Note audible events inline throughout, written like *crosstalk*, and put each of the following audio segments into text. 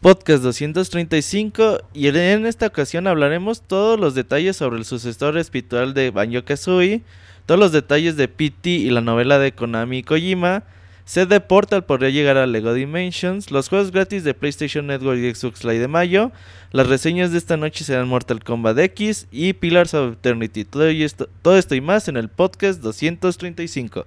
Podcast 235 y en esta ocasión hablaremos todos los detalles sobre el sucesor espiritual de Banjo Kazooie, todos los detalles de PT y la novela de Konami Kojima, CD Portal podría llegar a Lego Dimensions, los juegos gratis de PlayStation Network y Xbox Live de mayo, las reseñas de esta noche serán Mortal Kombat X y Pillars of Eternity. Todo esto, todo esto y más en el podcast 235.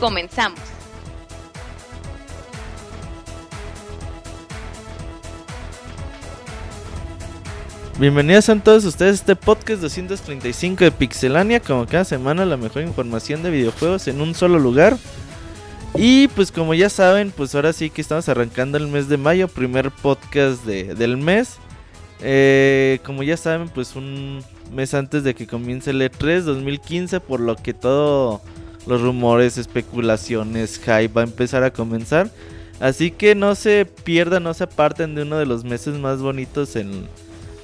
Comenzamos. Bienvenidos a todos ustedes a este podcast 235 de Pixelania, como cada semana la mejor información de videojuegos en un solo lugar. Y pues como ya saben, pues ahora sí que estamos arrancando el mes de mayo, primer podcast del mes. Eh, como ya saben, pues un mes antes de que comience el E3 2015, por lo que todo los rumores, especulaciones, hype va a empezar a comenzar. Así que no se pierdan, no se aparten de uno de los meses más bonitos en,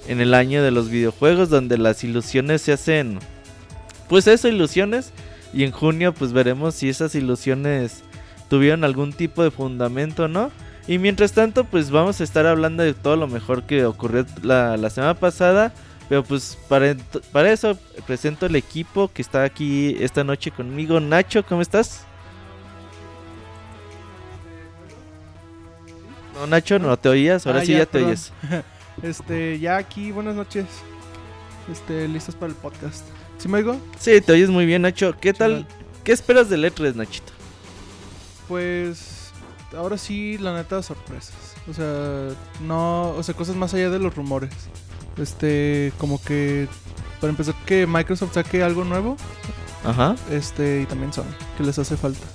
en el año de los videojuegos, donde las ilusiones se hacen, pues eso, ilusiones. Y en junio pues veremos si esas ilusiones tuvieron algún tipo de fundamento o no. Y mientras tanto pues vamos a estar hablando de todo lo mejor que ocurrió la, la semana pasada pero pues para, para eso presento el equipo que está aquí esta noche conmigo. Nacho, ¿cómo estás? No, Nacho, no te oías, ahora Ah, sí ya, te oyes. *laughs* Este, ya aquí, buenas noches. Este, listos para el podcast. ¿Sí me oigo? Sí, te oyes muy bien, Nacho. ¿Qué tal? ¿Qué esperas del E3, Nachito? Pues ahora sí, la neta, sorpresas. O sea, no, o sea, cosas más allá de los rumores. Este, como que para empezar que Microsoft saque algo nuevo, Ajá. este, y también Sony, que les hace falta.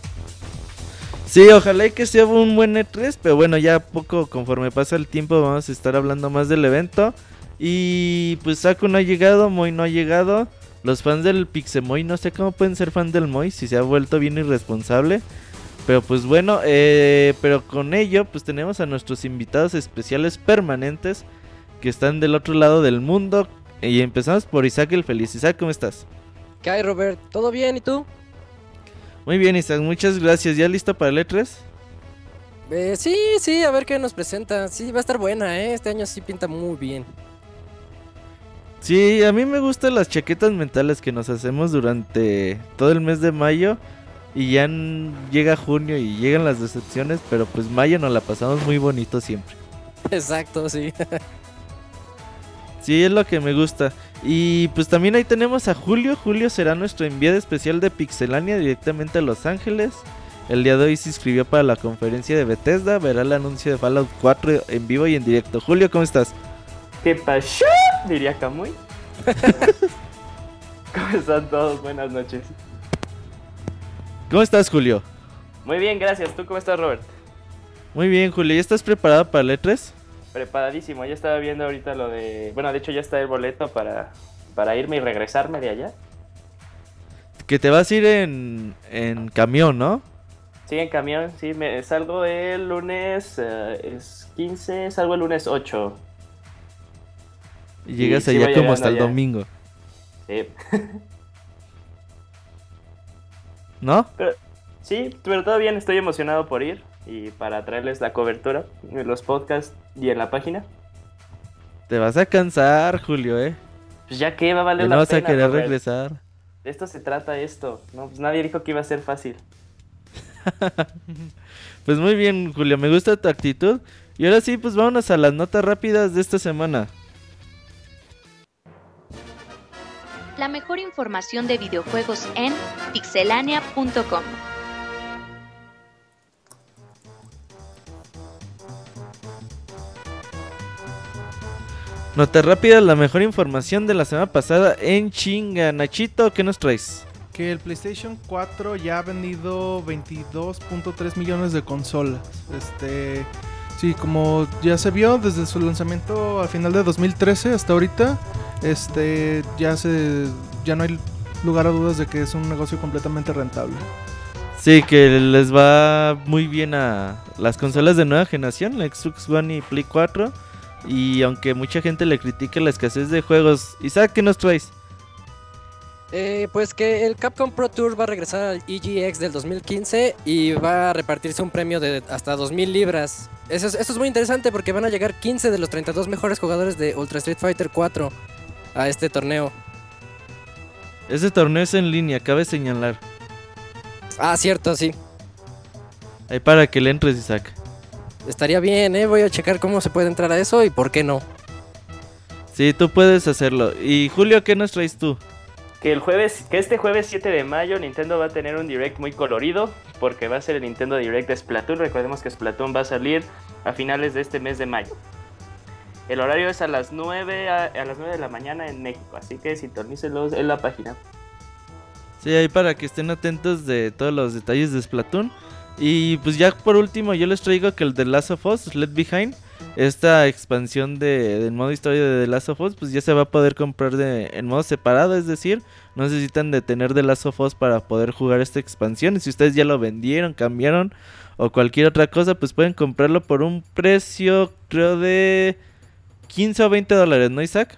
Sí, ojalá y que sea un buen E3, pero bueno, ya poco conforme pasa el tiempo vamos a estar hablando más del evento. Y pues Saku no ha llegado, Moy no ha llegado. Los fans del Pixemoy no sé cómo pueden ser fan del Moy si se ha vuelto bien irresponsable. Pero pues bueno, eh, pero con ello pues tenemos a nuestros invitados especiales permanentes que están del otro lado del mundo. Y empezamos por Isaac el Feliz. Isaac, ¿cómo estás? ¿Qué hay, Robert? ¿Todo bien? ¿Y tú? Muy bien, Isaac, muchas gracias. ¿Ya listo para el E E3? Eh, sí, sí, a ver qué nos presenta. Sí, va a estar buena, ¿eh? Este año sí pinta muy bien. Sí, a mí me gustan las chaquetas mentales que nos hacemos durante todo el mes de mayo. Y ya llega junio y llegan las decepciones, pero pues mayo nos la pasamos muy bonito siempre. *laughs* Exacto, sí. *laughs* Sí, es lo que me gusta. Y pues también ahí tenemos a Julio. Julio será nuestro enviado especial de Pixelania directamente a Los Ángeles. El día de hoy se inscribió para la conferencia de Bethesda. Verá el anuncio de Fallout 4 en vivo y en directo. Julio, ¿cómo estás? ¿Qué pasó? Diría Kamui. *laughs* ¿Cómo están todos? Buenas noches. ¿Cómo estás, Julio? Muy bien, gracias. ¿Tú cómo estás, Robert? Muy bien, Julio. ¿Ya estás preparado para el E3? Preparadísimo. Ya estaba viendo ahorita lo de... Bueno, de hecho ya está el boleto para, para irme y regresarme de allá. Que te vas a ir en, en camión, ¿no? Sí, en camión. Sí, me salgo el lunes... eh, es 15, salgo el lunes 8. Y llegas sí allá como hasta el domingo, Sí. *laughs* ¿no? Sí, pero todo bien. Estoy emocionado por ir y para traerles la cobertura en los podcasts y en la página. Te vas a cansar, Julio, ¿eh? Pues ya que va a valer la no vas a pena, querer Robert. regresar. De esto se trata esto. No, pues nadie dijo que iba a ser fácil. *laughs* Pues muy bien, Julio, me gusta tu actitud. Y ahora sí, pues vámonos a las notas rápidas de esta semana. La mejor información de videojuegos en pixelania.com. Nota rápida, la mejor información de la semana pasada en chinga. Nachito, ¿qué nos traes? Que el PlayStation 4 ya ha vendido 22.3 millones de consolas. Este, sí, como ya se vio desde su lanzamiento al final de 2013 hasta ahorita, este, ya se, ya no hay lugar a dudas de que es un negocio completamente rentable. Sí, que les va muy bien a las consolas de nueva generación, la Xbox One y Play 4. Y aunque mucha gente le critique la escasez de juegos, Isaac, ¿qué nos traes? Eh, pues que el Capcom Pro Tour va a regresar al EGX del 2015 y va a repartirse un premio de hasta 2.000 libras. Eso es, esto es muy interesante porque van a llegar 15 de los 32 mejores jugadores de Ultra Street Fighter 4 a este torneo. Ese torneo es en línea, cabe señalar. Ah, cierto, sí. Ahí para que le entres, Isaac. Estaría bien, ¿eh? Voy a checar cómo se puede entrar a eso y por qué no. Sí, tú puedes hacerlo. Y Julio, ¿qué nos traes tú? Que el jueves, que este jueves 7 de mayo Nintendo va a tener un direct muy colorido porque va a ser el Nintendo Direct de Splatoon. Recordemos que Splatoon va a salir a finales de este mes de mayo. El horario es a las 9 a, a las 9 de la mañana en México, así que sintonícelos en la página. Sí, ahí para que estén atentos de todos los detalles de Splatoon. Y pues ya por último yo les traigo que el de Last of Us, Left Behind, esta expansión de, del modo historia de The Last of Us, pues ya se va a poder comprar de, en modo separado, es decir, no necesitan de tener The Last of Us para poder jugar esta expansión. Y si ustedes ya lo vendieron, cambiaron o cualquier otra cosa, pues pueden comprarlo por un precio, creo, de 15 o 20 dólares, ¿no, Isaac?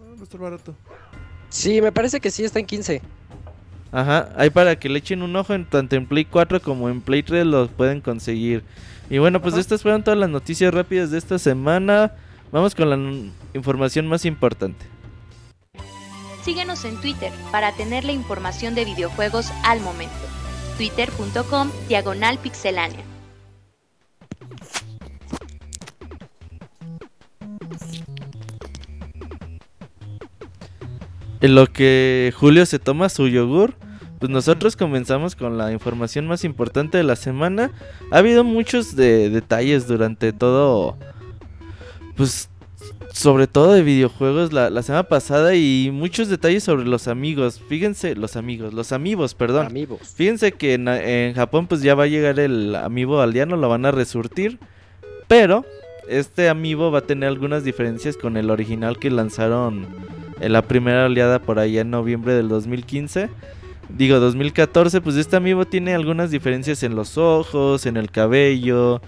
Ah, va a estar barato. Sí, me parece que sí está en 15. Ajá, ahí para que le echen un ojo en tanto en Play 4 como en Play 3 los pueden conseguir. Y bueno, pues Ajá. estas fueron todas las noticias rápidas de esta semana. Vamos con la información más importante. Síguenos en Twitter para tener la información de videojuegos al momento. twitter.com diagonal pixelánea. En lo que Julio se toma su yogur, pues nosotros comenzamos con la información más importante de la semana. Ha habido muchos de detalles durante todo, pues sobre todo de videojuegos la, la semana pasada y muchos detalles sobre los amigos. Fíjense, los amigos, los amigos, perdón. Amigos. Fíjense que en, en Japón pues ya va a llegar el amiibo aldeano, lo van a resurtir. Pero este amiibo va a tener algunas diferencias con el original que lanzaron en la primera oleada por allá en noviembre del 2015. Digo, 2014, pues este amiibo tiene algunas diferencias en los ojos, en el cabello.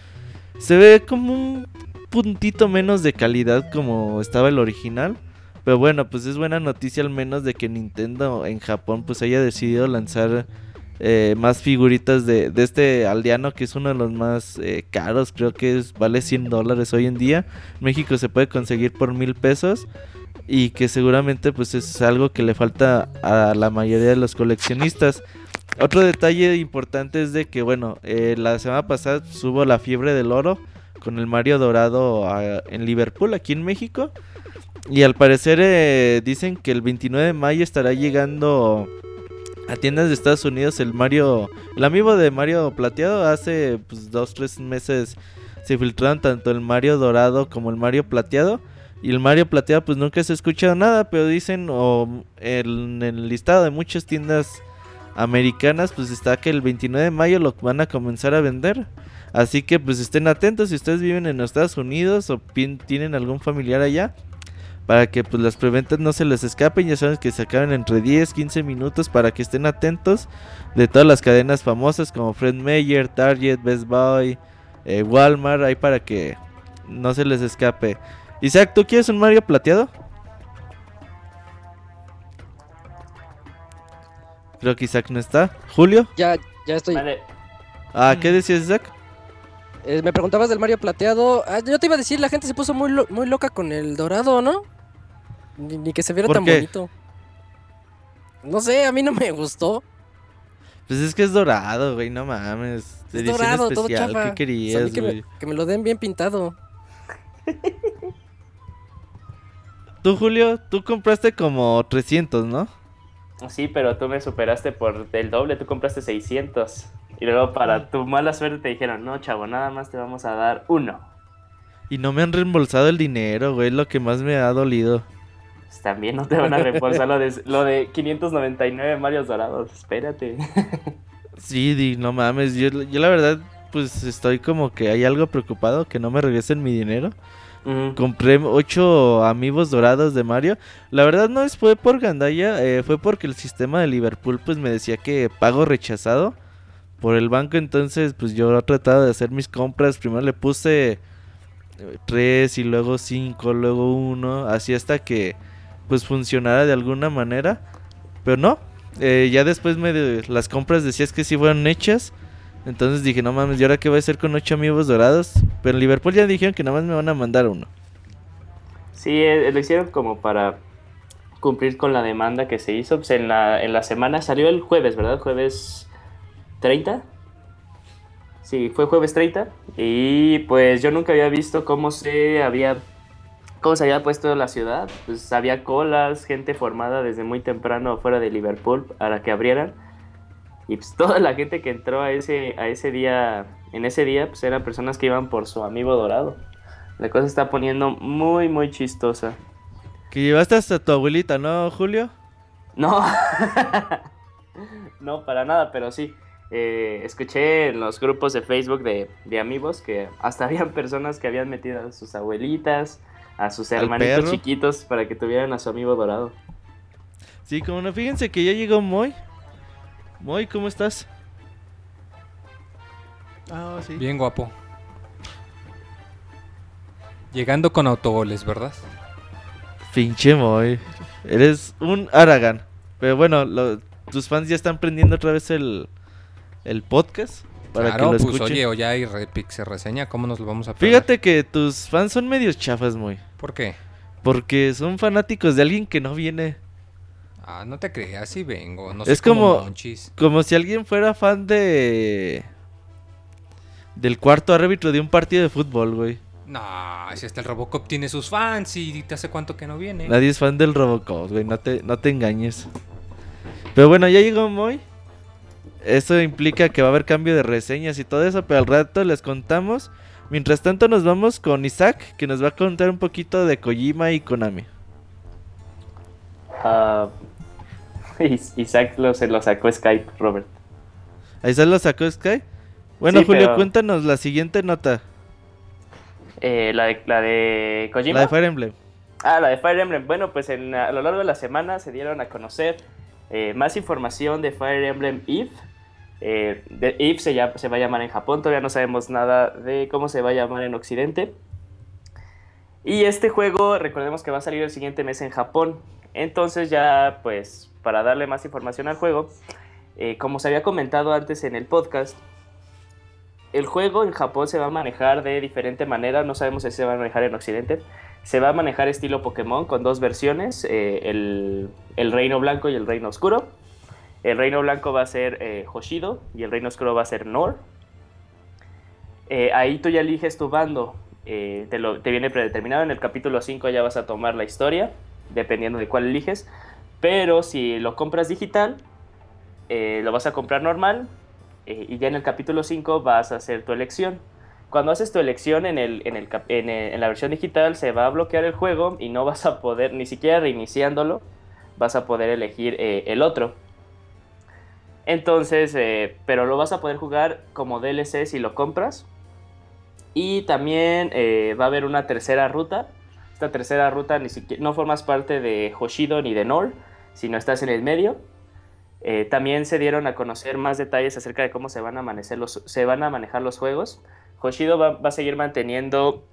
Se ve como un puntito menos de calidad como estaba el original. Pero bueno, pues es buena noticia al menos de que Nintendo en Japón pues haya decidido lanzar eh, más figuritas de, de este aldeano que es uno de los más eh, caros. Creo que es, vale 100 dólares hoy en día. México se puede conseguir por mil pesos. Y que seguramente pues es algo que le falta a la mayoría de los coleccionistas. Otro detalle importante es de que bueno, eh, la semana pasada hubo la fiebre del oro con el Mario Dorado ah, en Liverpool, aquí en México. Y al parecer eh, dicen que el 29 de mayo estará llegando a tiendas de Estados Unidos el Mario, el amigo de Mario Plateado. Hace pues dos, tres meses se filtraron tanto el Mario Dorado como el Mario Plateado. Y el Mario Plateado pues nunca se ha escuchado nada, pero dicen o en el listado de muchas tiendas americanas pues está que el 29 de mayo lo van a comenzar a vender. Así que pues estén atentos si ustedes viven en Estados Unidos o tienen algún familiar allá. Para que pues las preventas no se les escapen. Ya saben que se acaban entre 10, 15 minutos para que estén atentos. De todas las cadenas famosas como Fred Meyer, Target, Best Buy, eh, Walmart. Ahí para que no se les escape. Isaac, ¿tú quieres un Mario plateado? Creo que Isaac no está. ¿Julio? Ya, ya estoy. Vale, Ah, ¿qué decías Isaac? Eh, me preguntabas del Mario plateado. Ah, yo te iba a decir, la gente se puso muy, lo- muy loca con el dorado, ¿no? Ni, ni que se viera ¿Por tan qué? bonito. No sé, a mí no me gustó. Pues es que es dorado, güey, no mames. Es Edición dorado, todo chafa. ¿qué O sea, a querías, que, me, que me lo den bien pintado. *laughs* Tú, Julio, tú compraste como 300, ¿no? Sí, pero tú me superaste por el doble, tú compraste 600. Y luego para tu mala suerte te dijeron, no, chavo, nada más te vamos a dar uno. Y no me han reembolsado el dinero, güey, es lo que más me ha dolido. Pues también no te van a reembolsar lo de, lo de 599 Marios Dorados, espérate. *laughs* Sí, di, no mames, yo, yo la verdad, pues estoy como que hay algo preocupado que no me regresen mi dinero. Compré ocho amigos dorados de Mario. La verdad no fue por gandalla, eh, fue porque el sistema de Liverpool pues me decía que pago rechazado por el banco. Entonces pues yo he tratado de hacer mis compras. Primero le puse eh, tres y luego cinco, luego uno, así hasta que pues funcionara de alguna manera. Pero no, eh, ya después me las compras decías que sí fueron hechas. Entonces dije, no mames, ¿y ahora qué voy a hacer con ocho amigos dorados? Pero en Liverpool ya dijeron que nada más me van a mandar uno. Sí, eh, lo hicieron como para cumplir con la demanda que se hizo. Pues en la, en la semana salió el jueves, ¿verdad? Jueves 30. Sí, fue jueves 30. Y pues yo nunca había visto cómo se había cómo se había puesto la ciudad. Pues había colas, gente formada desde muy temprano fuera de Liverpool para que abrieran. Y pues toda la gente que entró a ese, a ese día, en ese día, pues eran personas que iban por su amigo dorado. La cosa está poniendo muy, muy chistosa. Que llevaste hasta tu abuelita, ¿no, Julio? No, *laughs* no, para nada, pero sí. Eh, escuché en los grupos de Facebook de, de amigos que hasta *laughs* habían personas que habían metido a sus abuelitas, a sus ¿Al hermanitos chiquitos para que tuvieran a su amigo dorado. Sí, como no, fíjense que ya llegó Moy. Moy, ¿cómo estás? Ah, sí. Bien guapo. Llegando con autogoles, ¿verdad? Pinche Moy. Eres un Aragán. Pero bueno, lo- tus fans ya están prendiendo otra vez el, el podcast. Para claro, que lo pues escuchen. oye, o ya hay Repix se reseña, ¿cómo nos lo vamos a perder? Fíjate que tus fans son medios chafas, Moy. ¿Por qué? Porque son fanáticos de alguien que no viene. Ah, no te creas, sí vengo. No Es como como- si alguien fuera fan de... Del cuarto árbitro de un partido de fútbol, güey. No, si hasta el Robocop tiene sus fans y te hace cuánto que no viene. Nadie es fan del Robocop, güey, no te, no te engañes. Pero bueno, ya llegó Moy. Eso implica que va a haber cambio de reseñas y todo eso, pero al rato les contamos. Mientras tanto nos vamos con Isaac, que nos va a contar un poquito de Kojima y Konami. Ah, Is- *laughs* Isaac lo, se lo sacó Skype, Robert. Ahí se lo sacó Sky. Bueno, Sí, Julio, pero- cuéntanos la siguiente nota. Eh, la, de, la de Kojima. La de Fire Emblem. Ah, la de Fire Emblem. Bueno, pues en, a lo largo de la semana se dieron a conocer eh, más información de Fire Emblem Eve. Eh, de Eve se, ya- se va a llamar en Japón, todavía no sabemos nada de cómo se va a llamar en Occidente. Y este juego, recordemos que va a salir el siguiente mes en Japón. Entonces ya, pues, para darle más información al juego, eh, como se había comentado antes en el podcast, el juego en Japón se va a manejar de diferente manera, no sabemos si se va a manejar en Occidente. Se va a manejar estilo Pokémon con dos versiones, eh, el, Reino Blanco y el Reino Oscuro. El Reino Blanco va a ser eh, Hoshido y el Reino Oscuro va a ser Nor. Eh, ahí tú ya eliges tu bando, te, lo- te viene predeterminado. En el capítulo 5 ya vas a tomar la historia, dependiendo de cuál eliges. Pero si lo compras digital, eh, lo vas a comprar normal eh, y ya en el capítulo 5 vas a hacer tu elección. Cuando haces tu elección en, el, en, el cap- en, la versión digital se va a bloquear el juego y no vas a poder, ni siquiera reiniciándolo, vas a poder elegir eh, el otro. Entonces, eh, pero lo vas a poder jugar como DLC si lo compras. Y también eh, va a haber una tercera ruta. Esta tercera ruta ni siquiera, no formas parte de Hoshido ni de Nor, sino estás en el medio. Eh, también se dieron a conocer más detalles acerca de cómo se van a, amanecer los, se van a manejar los juegos. Hoshido va, va a seguir manteniendo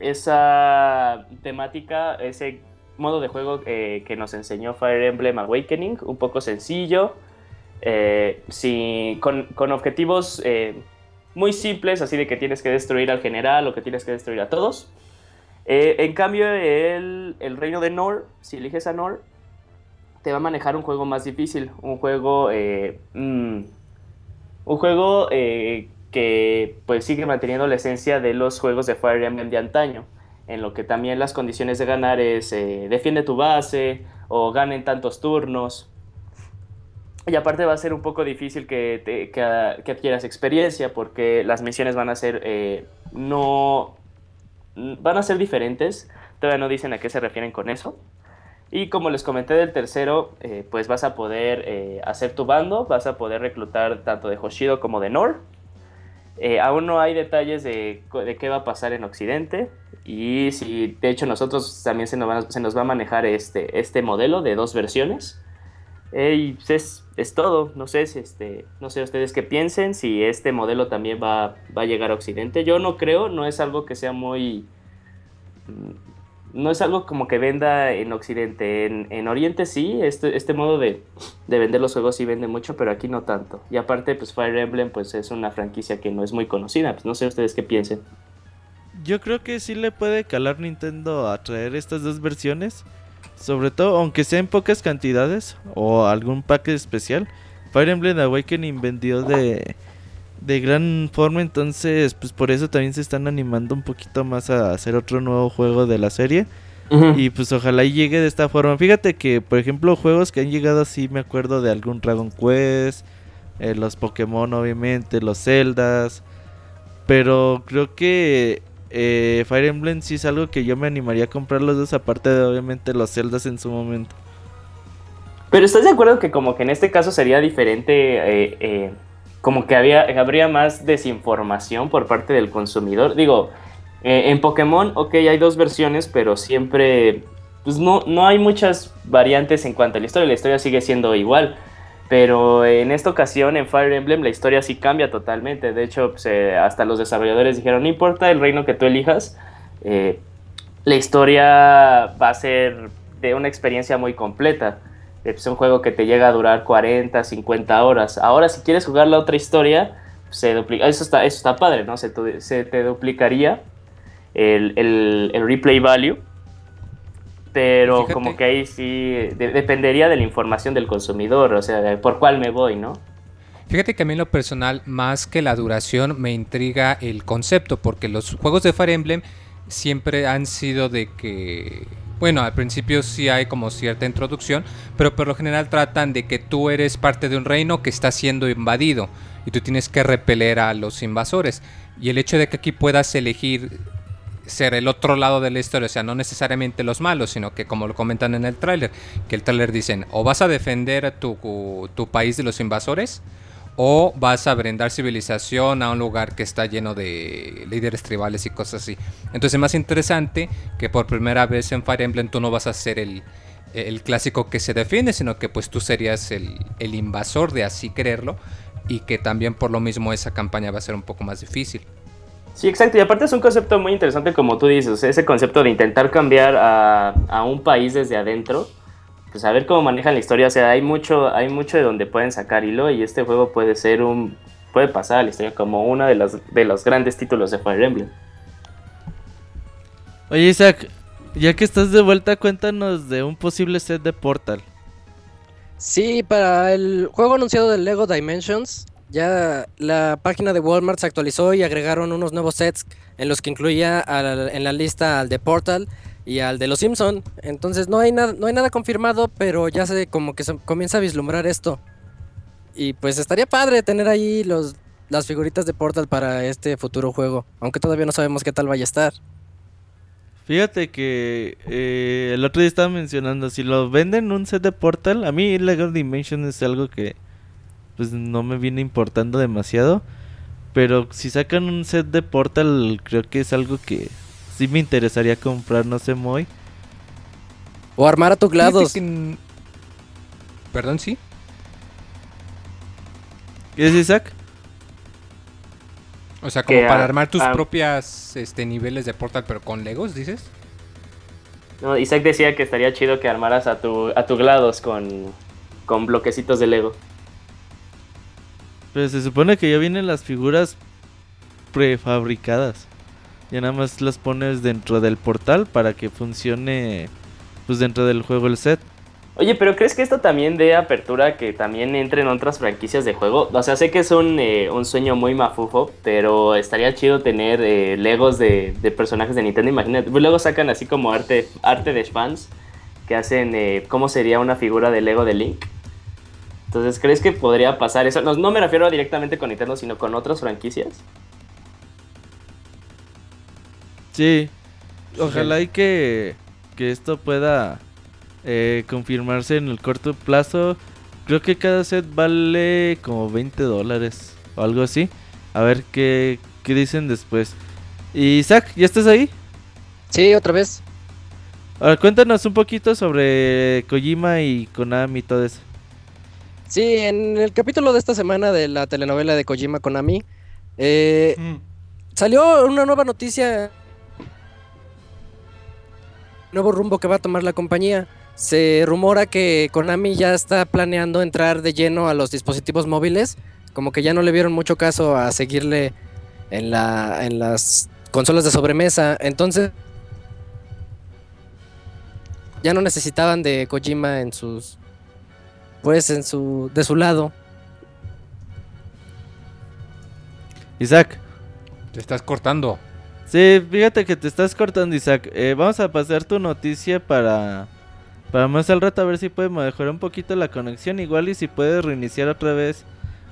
esa temática, ese modo de juego eh, que nos enseñó Fire Emblem Awakening, un poco sencillo, eh, con, objetivos muy simples, así de que tienes que destruir al general o que tienes que destruir a todos. En cambio, el, el reino de Nor, si eliges a Nor, te va a manejar un juego más difícil, un juego, eh, mm, un juego eh, que pues sigue manteniendo la esencia de los juegos de Fire Emblem de antaño, en lo que también las condiciones de ganar es eh, defiende tu base o ganen tantos turnos. Y aparte va a ser un poco difícil que, te, que, adquieras experiencia porque las misiones van a ser no van a ser diferentes. Todavía no dicen a qué se refieren con eso. Y como les comenté del tercero, eh, pues vas a poder eh, hacer tu bando, vas a poder reclutar tanto de Hoshido como de Nor. Eh, aún no hay detalles de, de, qué va a pasar en Occidente. Y si de hecho nosotros también se nos va, se nos va a manejar este, este modelo de dos versiones. y pues es, es, todo. No sé, si este, no sé ustedes qué piensen, si este modelo también va, va a llegar a Occidente. Yo no creo, no es algo que sea muy no es algo como que venda en Occidente. En, Oriente sí, este, este modo de, vender los juegos sí vende mucho, pero aquí no tanto. Y aparte, pues Fire Emblem pues es una franquicia que no es muy conocida. Pues no sé ustedes qué piensen. Yo creo que sí le puede calar Nintendo a traer estas dos versiones. Sobre todo, aunque sea en pocas cantidades o algún pack especial. Fire Emblem Awakening vendió de de gran forma, entonces pues por eso también se están animando un poquito más a hacer otro nuevo juego de la serie. Y pues ojalá llegue de esta forma. Fíjate que, por ejemplo, juegos que han llegado así, me acuerdo de algún Dragon Quest, eh, los Pokémon obviamente, los Zeldas. Pero creo que eh, Fire Emblem sí es algo que yo me animaría a comprar los dos, aparte de obviamente los Zeldas en su momento. Pero ¿estás de acuerdo que como que en este caso sería diferente eh, como que había, habría más desinformación por parte del consumidor. Digo, eh, en Pokémon, ok, hay dos versiones, pero siempre, pues no, no hay muchas variantes en cuanto a la historia, la historia sigue siendo igual. Pero en esta ocasión, en Fire Emblem, la historia sí cambia totalmente. De hecho, pues, eh, hasta los desarrolladores dijeron, no importa el reino que tú elijas, eh, la historia va a ser de una experiencia muy completa es un juego que te llega a durar 40, 50 horas. Ahora, si quieres jugar la otra historia, se duplica. Eso está, eso está padre, ¿no? Se, te duplicaría el, replay value. Pero como que ahí sí dependería de la información del consumidor, o sea, por cuál me voy, ¿no? Fíjate que a mí en lo personal, más que la duración, me intriga el concepto, porque los juegos de Fire Emblem siempre han sido de que bueno, al principio sí hay como cierta introducción, pero por lo general tratan de que tú eres parte de un reino que está siendo invadido y tú tienes que repeler a los invasores. Y el hecho de que aquí puedas elegir ser el otro lado de la historia, o sea, no necesariamente los malos, sino que como lo comentan en el tráiler, que el tráiler dicen, o vas a defender tu, tu país de los invasores, o vas a brindar civilización a un lugar que está lleno de líderes tribales y cosas así. Entonces es más interesante que por primera vez en Fire Emblem tú no vas a ser el, clásico que se defiende, sino que pues tú serías el, invasor de así creerlo y que también por lo mismo esa campaña va a ser un poco más difícil. Sí, exacto. Y aparte es un concepto muy interesante como tú dices, ese concepto de intentar cambiar a, a un país desde adentro pues a ver cómo manejan la historia. O sea, hay mucho, hay mucho de donde pueden sacar hilo y este juego puede ser un, puede pasar a la historia como uno de los, de los grandes títulos de Fire Emblem. Oye Isaac, ya que estás de vuelta, cuéntanos de un posible set de Portal. Sí, para el juego anunciado del Lego Dimensions, ya la página de Walmart se actualizó y agregaron unos nuevos sets en los que incluía en la lista al de Portal y al de los Simpson. Entonces no hay nada, no hay nada confirmado, pero ya se como que se comienza a vislumbrar esto. Y pues estaría padre tener ahí los, las figuritas de Portal para este futuro juego, aunque todavía no sabemos qué tal vaya a estar. Fíjate que eh, el otro día estaba mencionando, si lo venden un set de Portal, a mí Lego Dimension es algo que pues no me viene importando demasiado. Pero si sacan un set de Portal, creo que es algo que sí me interesaría comprar, no sé, muy. O armar a tu GLaDOS. Perdón, sí. ¿Qué es Isaac? O sea, como para armar tus propias este, niveles de Portal, pero con Legos, dices. No, Isaac decía que estaría chido que armaras a tu, a tu GLaDOS con, con bloquecitos de Lego. Pero se supone que ya vienen las figuras prefabricadas. Ya nada más las pones dentro del portal para que funcione pues dentro del juego el set. Oye, pero ¿crees que esto también dé apertura que también entren otras franquicias de juego? O sea, sé que es un, eh, un sueño muy mafufo, pero estaría chido tener eh, Legos de, de personajes de Nintendo. Imagínate, pues luego sacan así como arte, arte de fans que hacen eh, cómo sería una figura de Lego de Link. Entonces, ¿crees que podría pasar eso? No, no me refiero directamente con Nintendo, sino con otras franquicias. Sí, ojalá y que, que esto pueda eh, confirmarse en el corto plazo. Creo que cada set vale como 20 dólares o algo así. A ver qué, qué dicen después. Y Isaac, ¿ya estás ahí? Sí, otra vez. Ahora cuéntanos un poquito sobre Kojima y Konami y todo eso. Sí, en el capítulo de esta semana de la telenovela de Kojima Konami, eh, Mm. salió una nueva noticia. Nuevo rumbo que va a tomar la compañía. Se rumora que Konami ya está planeando entrar de lleno a los dispositivos móviles. Como que ya no le vieron mucho caso a seguirle en, la, en las consolas de sobremesa. Entonces. Ya no necesitaban de Kojima en sus. Pues en su. de su lado. Isaac. Te estás cortando. Sí, fíjate que te estás cortando, Isaac. Eh, vamos a pasar tu noticia para, para más al rato a ver si podemos mejorar un poquito la conexión. Igual y si puedes reiniciar otra vez,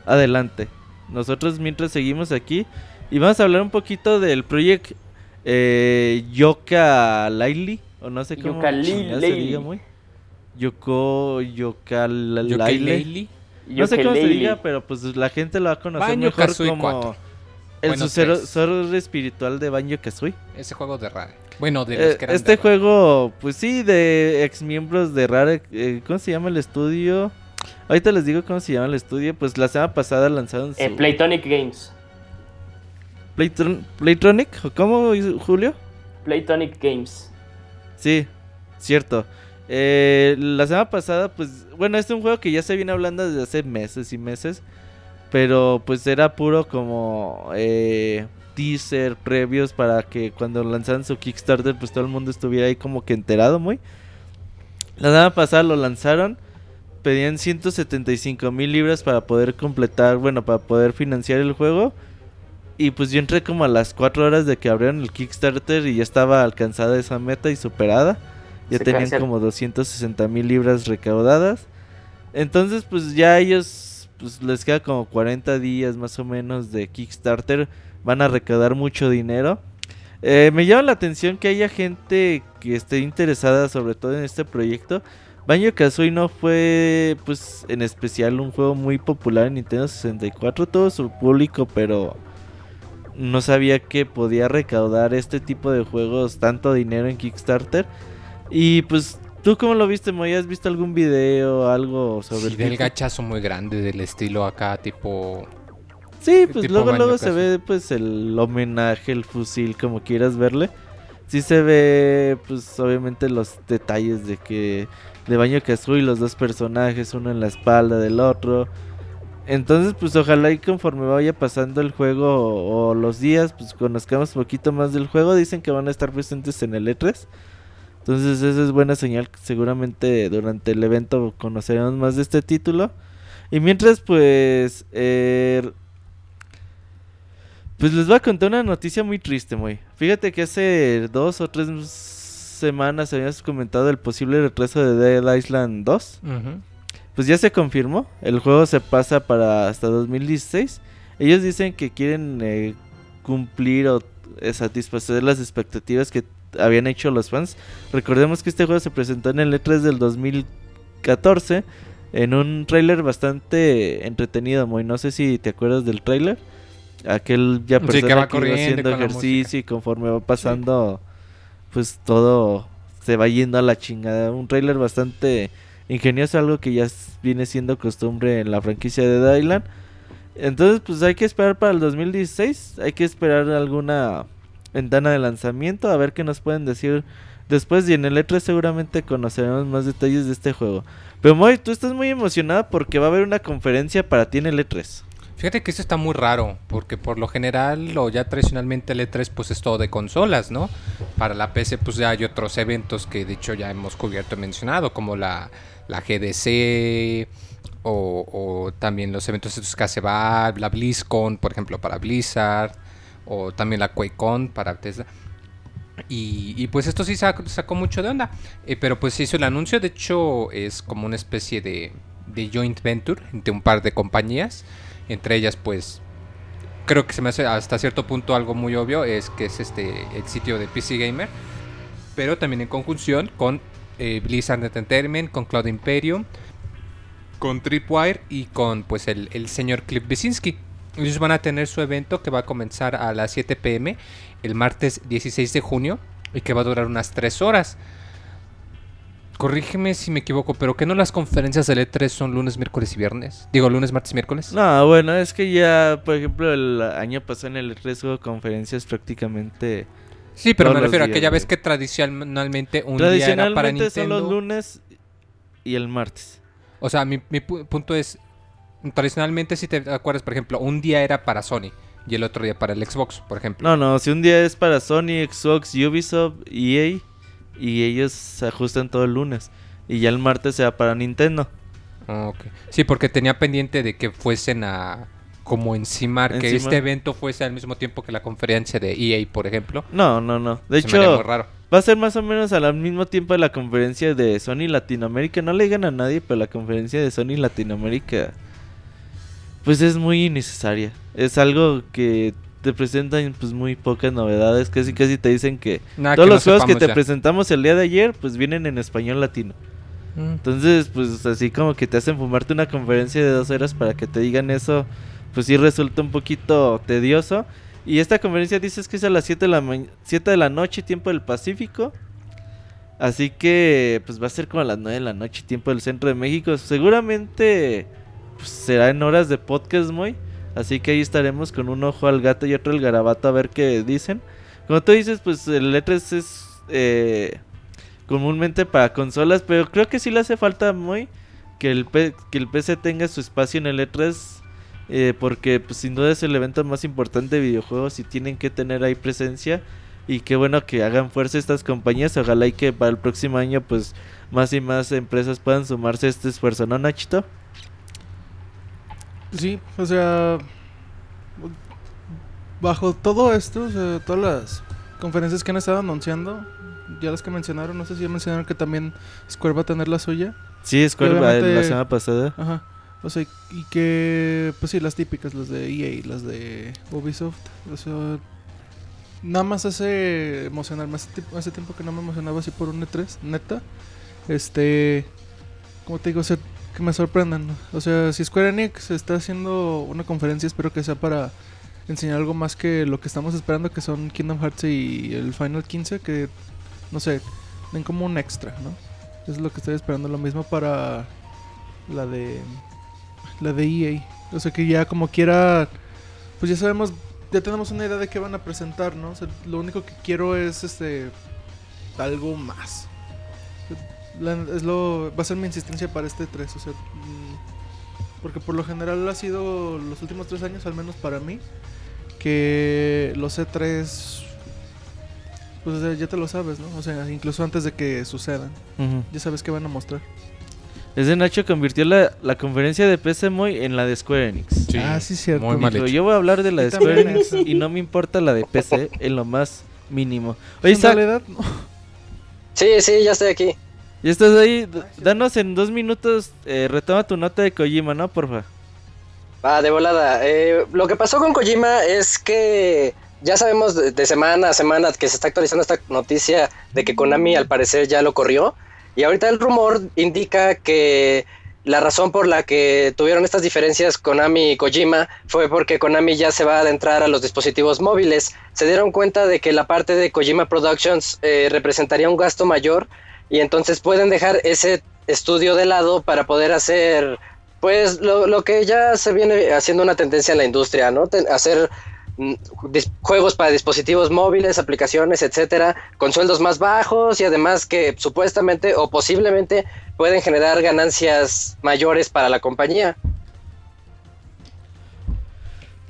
adelante. Nosotros mientras seguimos aquí y vamos a hablar un poquito del proyecto eh, Yoka Laili, o no sé cómo se diga muy. Yoko Yoka Laili. No sé cómo se diga, pero pues la gente lo va a conocer mejor como 4. El Bueno, sucero, tres. sucesor espiritual de Banjo Kazooie. Ese juego de Rare. Bueno, de los Eh, que eran este de Rare. juego, pues sí, de ex miembros de Rare. eh, ¿Cómo se llama el estudio? Ahorita les digo cómo se llama el estudio. Pues la semana pasada lanzaron su Eh, Playtonic Games. Playtron- Playtronic. ¿o ¿Cómo, Julio? Playtonic Games. Sí, cierto. Eh, la semana pasada, pues, bueno, este es un juego que ya se viene hablando desde hace meses y meses. Pero pues era puro como eh, teaser, previos para que cuando lanzaran su Kickstarter, pues todo el mundo estuviera ahí como que enterado muy. La semana pasada lo lanzaron. Pedían 175 mil libras para poder completar, bueno, para poder financiar el juego. Y pues yo entré como a las 4 horas de que abrieron el Kickstarter y ya estaba alcanzada esa meta y superada. Ya Se tenían cancel- como 260 mil libras recaudadas. Entonces pues ya ellos pues les queda como 40 días más o menos de Kickstarter. Van a recaudar mucho dinero. Eh, me llama la atención que haya gente que esté interesada sobre todo en este proyecto. Banjo Kazooie no fue, pues, en especial un juego muy popular en Nintendo 64. Todo su público, pero no sabía que podía recaudar este tipo de juegos tanto dinero en Kickstarter. Y pues, ¿tú cómo lo viste, Moy? ¿Has visto algún video o algo sobre Sí, el del gachazo muy grande, del estilo acá, tipo. Sí, pues tipo luego, luego se ve pues el homenaje, el fusil, como quieras verle. Sí se ve, pues obviamente los detalles de que de Baño Kazooie los dos personajes, uno en la espalda del otro. Entonces, pues ojalá y conforme vaya pasando el juego o los días, pues conozcamos un poquito más del juego. Dicen que van a estar presentes en el E3. Entonces, esa es buena señal. Seguramente durante el evento conoceremos más de este título. Y mientras, pues, eh, pues les voy a contar una noticia muy triste, muy. Fíjate que hace dos o tres semanas habíamos comentado el posible retraso de Dead Island 2. Ujú. Pues ya se confirmó. El juego se pasa para hasta 2016. Ellos dicen que quieren eh, cumplir o eh, satisfacer las expectativas que habían hecho los fans. Recordemos que este juego se presentó en el E3 del 2014 en un tráiler bastante entretenido, muy. No sé si te acuerdas del tráiler. Aquel ya Sí, persona que va que iba corriendo haciendo ejercicio y conforme va pasando, pues todo se va yendo a la chingada. Un tráiler bastante ingenioso, algo que ya viene siendo costumbre en la franquicia de Island. Entonces, pues hay que esperar para el 2016. Hay que esperar alguna ventana de lanzamiento. A ver qué nos pueden decir después. Y en el E3 seguramente conoceremos más detalles de este juego. Pero Moy, tú estás muy emocionada porque va a haber una conferencia para ti en el E E3. Fíjate que eso está muy raro, porque por lo general, o ya tradicionalmente el E3 pues es todo de consolas, ¿no? Para la PC pues ya hay otros eventos que de hecho ya hemos cubierto y mencionado, como la, la GDC o, o también los eventos estos que hace Valve, la BlizzCon, por ejemplo, para Blizzard, o también la QuakeCon para Tesla. Y, pues esto sí sacó, sacó mucho de onda. Eh, pero pues se hizo el anuncio. De hecho, es como una especie de, de joint venture entre un par de compañías. Entre ellas, pues. Creo que se me hace hasta cierto punto algo muy obvio. Es que es este el sitio de PC Gamer. Pero también en conjunción con eh, Blizzard Entertainment, con Cloud Imperium, con Tripwire y con pues el, el señor Cliff Bisinski. Ellos van a tener su evento que va a comenzar a las 7 pm el martes 16 de junio y que va a durar unas 3 horas. Corrígeme si me equivoco, pero ¿qué no las conferencias del E3 son lunes, miércoles y viernes? Digo, lunes, martes y miércoles. No, bueno, es que ya, por ejemplo, el año pasado en el E3 hubo conferencias prácticamente... Sí, pero me refiero a que ya ves que tradicionalmente un día era para Tradicionalmente son Nintendo. los lunes y el martes. O sea, mi, mi pu- punto es, tradicionalmente si te acuerdas, por ejemplo, un día era para Sony y el otro día para el Xbox, por ejemplo. No, no, si un día es para Sony, Xbox, Ubisoft, EA y ellos se ajustan todo el lunes. Y ya el martes se va para Nintendo. Ah, ok. Sí, porque tenía pendiente de que fuesen a como encimar, que Encima. este evento fuese al mismo tiempo que la conferencia de EA, por ejemplo. No, no, no. De Se hecho, raro. va a ser más o menos al mismo tiempo de la conferencia de Sony Latinoamérica. No le digan a nadie, pero la conferencia de Sony Latinoamérica pues es muy innecesaria. Es algo que te presentan pues muy pocas novedades. Casi casi te dicen que Nada todos no los juegos que te ya. presentamos el día de ayer pues vienen en español latino. Mm. Entonces, pues así como que te hacen fumarte una conferencia de dos horas para que te digan eso, pues sí resulta un poquito tedioso. Y esta conferencia dices que es a las 7 de la, ma- 7 de la noche, tiempo del Pacífico. Así que, pues va a ser como a las 9 de la noche, tiempo del centro de México. Seguramente pues, será en horas de podcast, muy. Así que ahí estaremos con un ojo al gato y otro al garabato a ver qué dicen. Como tú dices, pues el E3 es eh, comúnmente para consolas, pero creo que sí le hace falta muy que el, P- que el PC tenga su espacio en el E3. eh, porque pues, sin duda es el evento más importante de videojuegos y tienen que tener ahí presencia. Y qué bueno que hagan fuerza estas compañías. Ojalá y que para el próximo año pues más y más empresas puedan sumarse a este esfuerzo, ¿no, Nachito? Sí, o sea, bajo todo esto, o sea, todas las conferencias que han estado anunciando, ya las que mencionaron, no sé si ya mencionaron que también Square va a tener la suya. Sí, Square va- la semana pasada. Ajá. O sea, y que, pues sí, las típicas, las de EA, las de Ubisoft. O sea, nada más hace emocionarme. Hace, tiempo- hace tiempo que no me emocionaba así por un E3, neta. Este, como te digo, o sea, que me sorprendan. O sea, si Square Enix está haciendo una conferencia, espero que sea para enseñar algo más que lo que estamos esperando, que son Kingdom Hearts y el Final 15, que, no sé, den como un extra, ¿no? Es lo que estoy esperando. Lo mismo para la de la de EA. O sea que ya como quiera, pues ya sabemos, ya tenemos una idea de qué van a presentar, ¿no? O sea, lo único que quiero es este algo más. La- es lo va a ser mi insistencia para este 3, o sea, porque por lo general ha sido los últimos tres años, al menos para mí, que los E3 pues o sea, ya te lo sabes, ¿no? O sea, incluso antes de que sucedan, Ujú. ya sabes qué van a mostrar. Ese Nacho convirtió la, la conferencia de PC muy en la de Square Enix. Ah, sí, cierto. Muy mal hecho. yo voy a hablar de la de Square Enix eso. y no me importa la de PC en lo más mínimo. Oye, en realidad, no. Sí, sí, ya estoy aquí. Ya estás ahí. Danos en dos minutos, eh, retoma tu nota de Kojima, ¿no? Porfa. Va, de volada. Eh, lo que pasó con Kojima es que ya sabemos de, de semana a semana que se está actualizando esta noticia de que Konami al parecer ya lo corrió. Y ahorita el rumor indica que la razón por la que tuvieron estas diferencias Konami y Kojima fue porque Konami ya se va a adentrar a los dispositivos móviles. Se dieron cuenta de que la parte de Kojima Productions eh, representaría un gasto mayor y entonces pueden dejar ese estudio de lado para poder hacer pues lo, lo que ya se viene haciendo una tendencia en la industria, ¿no? Hacer mm, juegos para dispositivos móviles, aplicaciones, etcétera, con sueldos más bajos y además que supuestamente o posiblemente pueden generar ganancias mayores para la compañía.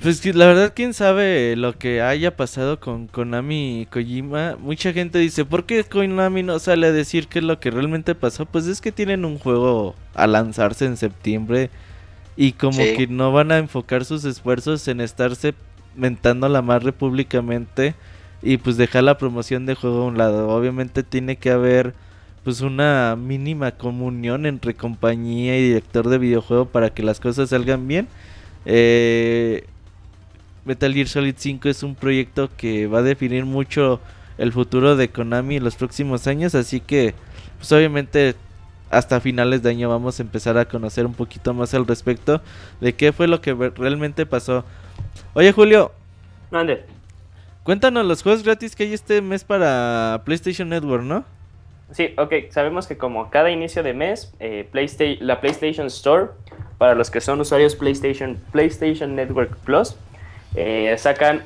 Pues la verdad, quién sabe lo que haya pasado con Konami y Kojima. Mucha gente dice, ¿por qué Konami no sale a decir qué es lo que realmente pasó? Pues es que tienen un juego a lanzarse en septiembre y como Sí. que no van a enfocar sus esfuerzos en estarse mentando la madre públicamente y pues dejar la promoción de juego a un lado. Obviamente tiene que haber pues una mínima comunión entre compañía y director de videojuego para que las cosas salgan bien. Eh, Metal Gear Solid 5 es un proyecto que va a definir mucho el futuro de Konami en los próximos años, así que pues obviamente hasta finales de año vamos a empezar a conocer un poquito más al respecto de qué fue lo que realmente pasó. Oye Julio, Mande. cuéntanos los juegos gratis que hay este mes para PlayStation Network, ¿no? Sí, ok, sabemos que como cada inicio de mes, eh, Playsta- la PlayStation Store, para los que son usuarios PlayStation, PlayStation Network Plus, eh, sacan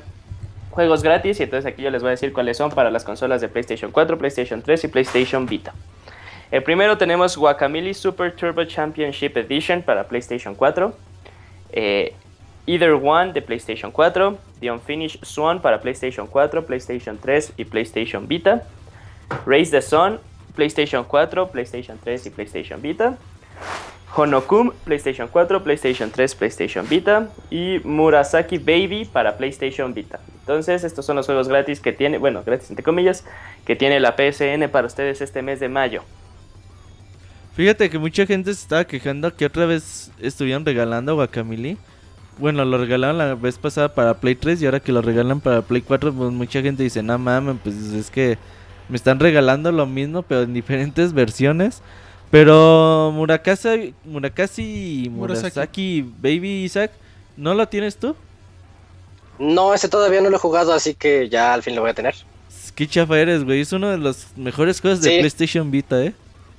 juegos gratis y entonces aquí yo les voy a decir cuáles son para las consolas de PlayStation 4, PlayStation 3 y PlayStation Vita. El primero tenemos Guacamole Super Turbo Championship Edition para PlayStation 4. eh, Either One de PlayStation 4. The Unfinished Swan para PlayStation 4, PlayStation 3 y PlayStation Vita. Raise the Sun, PlayStation 4, PlayStation 3 y PlayStation Vita. Honokum, PlayStation 4, PlayStation 3, PlayStation Vita. Y Murasaki Baby para PlayStation Vita. Entonces, estos son los juegos gratis que tiene, bueno, gratis entre comillas, que tiene la PSN para ustedes este mes de mayo. Fíjate que mucha gente se estaba quejando que otra vez estuvieron regalando Guacamole. Bueno, lo regalaron la vez pasada para Play 3 y ahora que lo regalan para Play 4, pues mucha gente dice, no mames, pues es que me están regalando lo mismo, pero en diferentes versiones. Pero Murakasa, Murakasi y Murasaki. Murasaki Baby Isaac, ¿no lo tienes tú? No, ese todavía no lo he jugado, así que ya al fin lo voy a tener. Qué chafa eres, güey. Es uno de los mejores juegos de Sí. PlayStation Vita, ¿eh?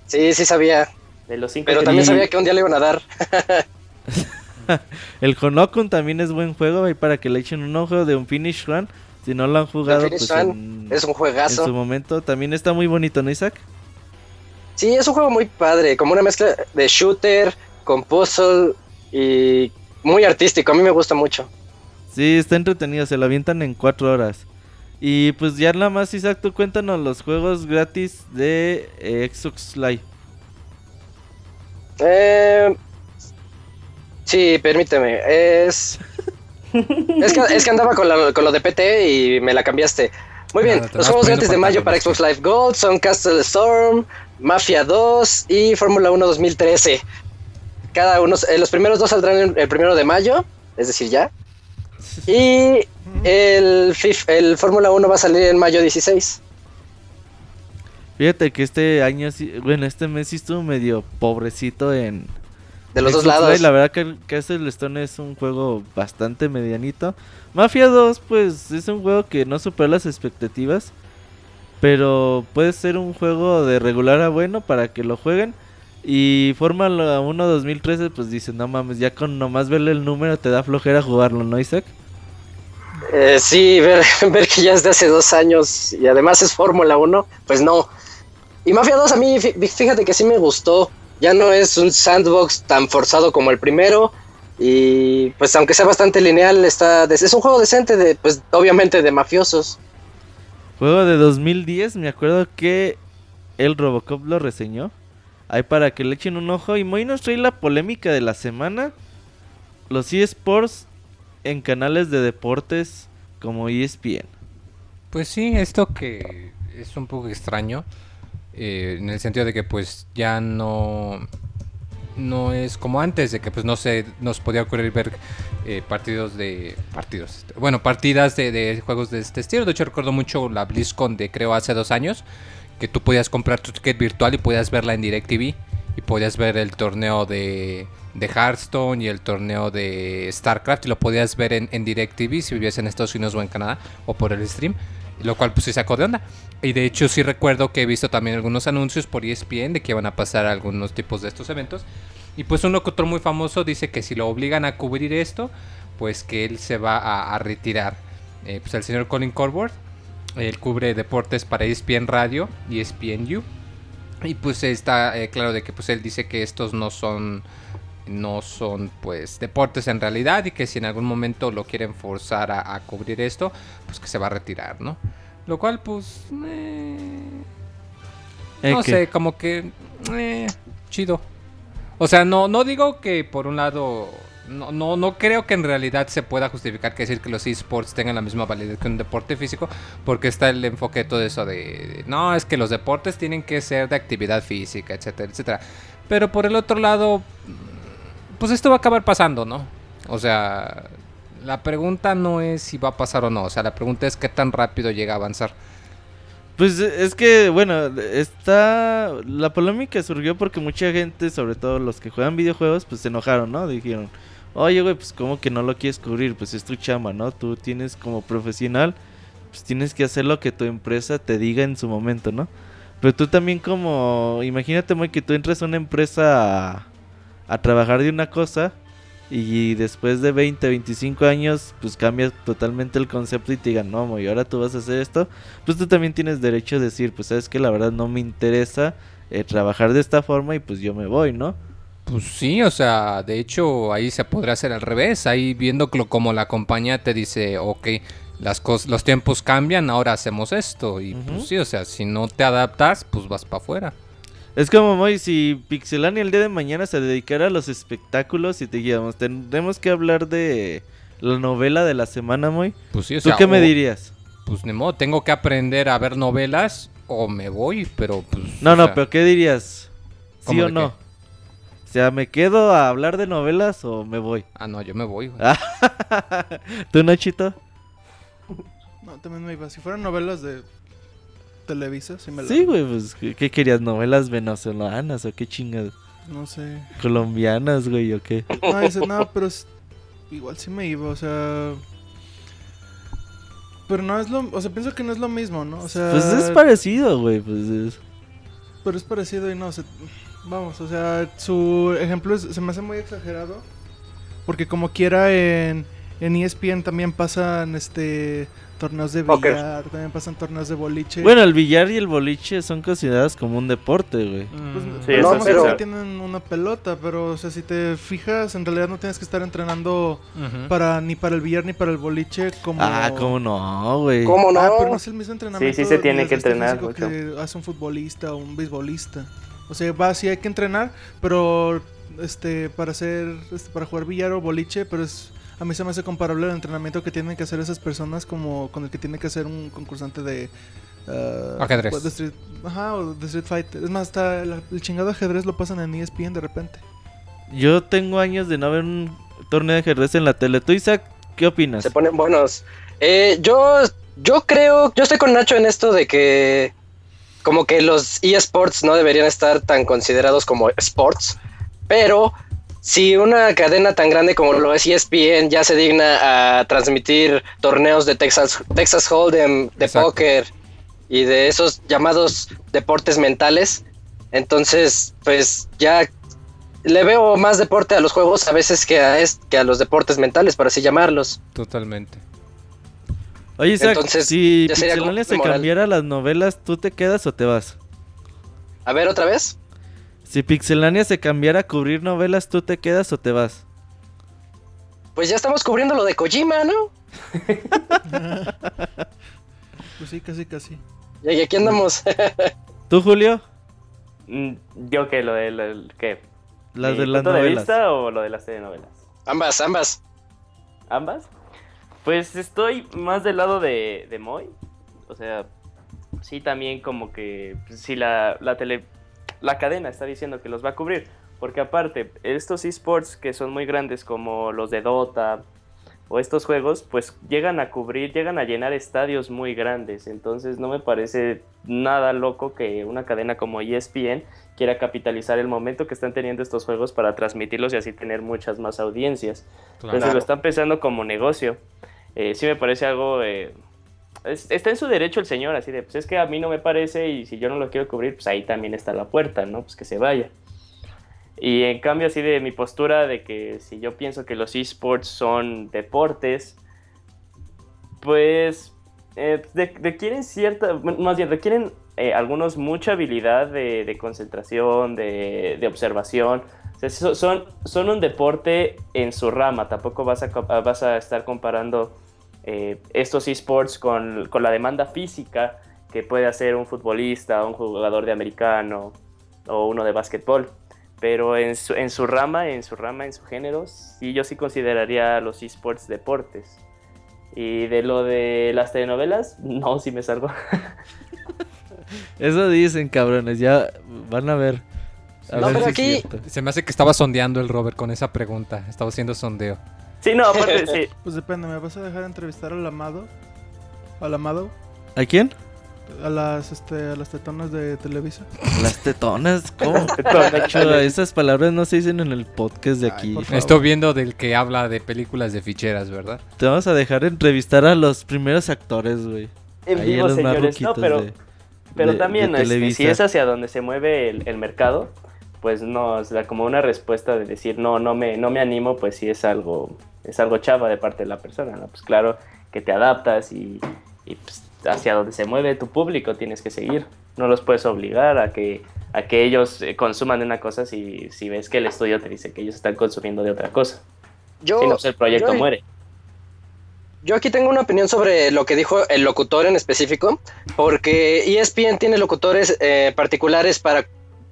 Sí, sí sabía. De los cinco Pero también sabía que un día le iban a dar. *laughs* El Honokun también es buen juego, ahí para que le echen un ojo de un Finish Run. Si no lo han jugado, pues en, Es un en juegazo. su momento también está muy bonito, ¿no, Isaac? Sí, es un juego muy padre, como una mezcla de shooter con puzzle y muy artístico. A mí me gusta mucho. Sí, está entretenido, se lo avientan en cuatro horas. Y pues ya nada más, Isaac, tú cuéntanos los juegos gratis de eh, Xbox Live. Eh, sí, permíteme. Es. *laughs* Es que, es que andaba con, la- con lo de PT y me la cambiaste. Muy bien, los juegos gratis de mayo para Xbox Live Gold son Castle Storm, Mafia 2 y Fórmula 1 2013. Cada uno, eh, los primeros dos saldrán el, primero de mayo, es decir, ya. *laughs* Y el, FIF el Fórmula 1 va a salir en mayo 16. Fíjate que este año, bueno, este mes sí estuvo medio pobrecito en, De los dos lados. Live, La verdad que el Castle Stone es un juego bastante medianito. Mafia 2, pues es un juego que no superó las expectativas. Pero puede ser un juego de regular a bueno para que lo jueguen. Y Fórmula 1 2013, pues dicen, no mames, ya con nomás verle el número te da flojera jugarlo, ¿no, Isaac? Eh, sí, ver, *laughs* ver que ya es de hace dos años y además es Fórmula 1, pues no. Y Mafia 2 a mí, fí- fíjate que sí me gustó. Ya no es un sandbox tan forzado como el primero. Y pues aunque sea bastante lineal, está es un juego decente de, pues obviamente de mafiosos. Juego de 2010, me acuerdo que el Robocop lo reseñó. Ahí para que le echen un ojo. Y Moy nos trae la polémica de la semana. Los eSports en canales de deportes como ESPN. Pues sí, esto que es un poco extraño, eh, en el sentido de que pues ya no no es como antes de que pues no se nos podía ocurrir ver eh, partidos de partidos bueno partidas de, juegos de este estilo de hecho recuerdo mucho la BlizzCon de creo hace dos años que tú podías comprar tu ticket virtual y podías verla en DirecTV y podías ver el torneo de, de Hearthstone y el torneo de StarCraft y lo podías ver en, en DirecTV si vivías en Estados Unidos o en Canadá o por el stream, lo cual pues sí sacó de onda. Y de hecho sí recuerdo que he visto también algunos anuncios por ESPN de que van a pasar algunos tipos de estos eventos. Y pues un locutor muy famoso dice que si lo obligan a cubrir esto, pues que él se va a, a retirar. Eh, pues el señor Colin Colbert, él cubre deportes para ESPN Radio y ESPN U. Y pues está eh, claro de que pues él dice que estos no son no son pues deportes en realidad y que si en algún momento lo quieren forzar a, a cubrir esto, pues que se va a retirar, ¿no? Lo cual pues... eh, no sé, como que... chido. O sea, no, no digo que por un lado... No, no, no creo que en realidad se pueda justificar que decir que los esports tengan la misma validez que un deporte físico, porque está el enfoque de todo eso de, no, es que los deportes tienen que ser de actividad física, etcétera, etcétera. Pero por el otro lado, pues esto va a acabar pasando, ¿no? O sea, la pregunta no es si va a pasar o no, o sea, la pregunta es qué tan rápido llega a avanzar. Pues es que, bueno, está... La polémica surgió porque mucha gente, sobre todo los que juegan videojuegos, pues se enojaron, ¿no? Dijeron, oye, güey, pues como que no lo quieres cubrir, pues es tu chamba, ¿no? Tú tienes como profesional, pues tienes que hacer lo que tu empresa te diga en su momento, ¿no? Pero tú también como, imagínate, muy que tú entras a una empresa a trabajar de una cosa y después de 20, 25 años, pues cambias totalmente el concepto y te digan, no, muy, ahora tú vas a hacer esto pues tú también tienes derecho a decir, pues sabes que la verdad no me interesa eh, trabajar de esta forma y pues yo me voy, ¿no? Pues sí, o sea, de hecho ahí se podría hacer al revés, ahí viendo como la compañía te dice, ok, las cos- los tiempos cambian, ahora hacemos esto, y pues sí, o sea, si no te adaptas, pues vas para afuera. Es como, muy, si Pixelania el día de mañana se dedicara a los espectáculos y te dijéramos, tenemos que hablar de la novela de la semana, muy. Pues sí, o ¿Tú qué me dirías? Pues ni modo, tengo que aprender a ver novelas o me voy, pero pues... No, no, sea, pero ¿qué dirías? ¿Sí ¿Cómo o no? qué? O sea, ¿me quedo a hablar de novelas o me voy? Ah, no, yo me voy, güey. *laughs* ¿Tú, Nachito? No, también me iba. Si fueran novelas de Televisa, sí me la. Sí, güey, pues ¿qué, querías? ¿Novelas venezolanas o qué chingas? No sé. ¿Colombianas, güey, o qué? No, dice, no, pero es- igual sí me iba, o sea. Pero no es lo. O sea, pienso que no es lo mismo, ¿no? O sea. Pues es parecido, güey, pues es... Pero es parecido y no, se- vamos, o sea, su ejemplo es- se me hace muy exagerado. Porque como quiera en, en ESPN también pasan este torneos de billar, también pasan torneos de boliche. Bueno, el billar y el boliche son considerados como un deporte, güey. pues, Mm, Sí, no, eso sí, pero tienen una pelota, pero o sea, si te fijas, en realidad no tienes que estar entrenando para ni para el billar ni para el boliche como Ah, ¿cómo no, güey? ¿Cómo no? Ah, pero no es el mismo entrenamiento. Sí, sí se tiene que entrenar físico que hace un futbolista o un beisbolista. O sea, va, sí hay que entrenar, pero este para hacer este, para jugar billar o boliche, pero es a mí se me hace comparable al entrenamiento que tienen que hacer esas personas como con el que tiene que hacer un concursante de ah, Ajedrez. pues, de Street, ajá, o de Street Fighter. Es más, hasta el, el chingado ajedrez lo pasan en ESPN de repente. Yo tengo años de no ver un torneo de ajedrez en la tele. ¿Tú, Isaac, qué opinas? Se ponen buenos. Eh, yo, yo creo, yo estoy con Nacho en esto de que como que los eSports no deberían estar tan considerados como sports, pero si una cadena tan grande como lo es ESPN ya se digna a transmitir torneos de Texas, Texas Hold'em, de Exacto. póker y de esos llamados deportes mentales, entonces pues ya le veo más deporte a los juegos a veces que a, es- que a los deportes mentales, por así llamarlos. Totalmente. Oye, Isaac, Entonces, si como se moral. cambiara las novelas, ¿tú te quedas o te vas? A ver, otra vez. Si Pixelania se cambiara a cubrir novelas, ¿tú te quedas o te vas? Pues ya estamos cubriendo lo de Kojima, ¿no? *laughs* Pues sí, casi casi. Y aquí andamos. ¿Tú, Julio? Mm, Yo que lo de la- ¿qué? Las ¿Mi de las punto de novelas. vista o lo de las telenovelas? ambas, ambas. ¿Ambas? Pues estoy más del lado de, de Moy. O sea, sí también como que pues, si la, la tele la cadena está diciendo que los va a cubrir. Porque aparte, estos esports que son muy grandes como los de Dota o estos juegos, pues llegan a cubrir, llegan a llenar estadios muy grandes. Entonces no me parece nada loco que una cadena como ESPN quiera capitalizar el momento que están teniendo estos juegos para transmitirlos y así tener muchas más audiencias. Entonces lo están pensando como negocio. Eh, sí me parece algo... eh, es- está en su derecho el señor, así de, pues es que a mí no me parece y si yo no lo quiero cubrir, pues ahí también está la puerta, ¿no? Pues que se vaya. Y en cambio así de mi postura de que si yo pienso que los esports son deportes, pues eh, requieren cierta, más bien requieren eh, algunos mucha habilidad de, concentración, de, observación, O sea, so- son, son un deporte en su rama, tampoco vas a, vas a estar comparando eh, estos esports con, con la demanda física que puede hacer un futbolista, un jugador de americano o uno de básquetbol. Pero en su, en su rama, en su rama, en su género, sí, yo sí consideraría los esports deportes. Y de lo de las telenovelas, no, *laughs* sí me salgo. Eso dicen, cabrones. Ya van a ver. A No, ver pero si aquí-. Se me hace que estaba sondeando el Robert con esa pregunta. Estaba haciendo sondeo. Sí, no, aparte, *laughs* sí. Pues depende, ¿me vas a dejar entrevistar al amado? ¿Al amado? ¿A quién? A las, este, a las tetonas de Televisa. Las tetonas. ¿Cómo? *laughs* Tetonas. Nacho, esas palabras no se dicen en el podcast de Ay, aquí. Estoy viendo del que habla de películas de ficheras, ¿verdad? Te vamos a dejar entrevistar a los primeros actores, güey. En Ahí a vivo, señores. No, pero, de- pero de- también, de este, si es hacia donde se mueve el, el mercado, pues no, o sea, como una respuesta de decir, no, no me, no me animo, pues sí es algo, es algo chava de parte de la persona, ¿no? Pues claro que te adaptas y, y, pues, hacia donde se mueve tu público tienes que seguir. No los puedes obligar a que, a que ellos eh, consuman de una cosa si, si ves que el estudio te dice que ellos están consumiendo de otra cosa. Yo, Si no, pues el proyecto yo- muere. Yo aquí tengo una opinión sobre lo que dijo el locutor en específico, porque ESPN tiene locutores eh, particulares para,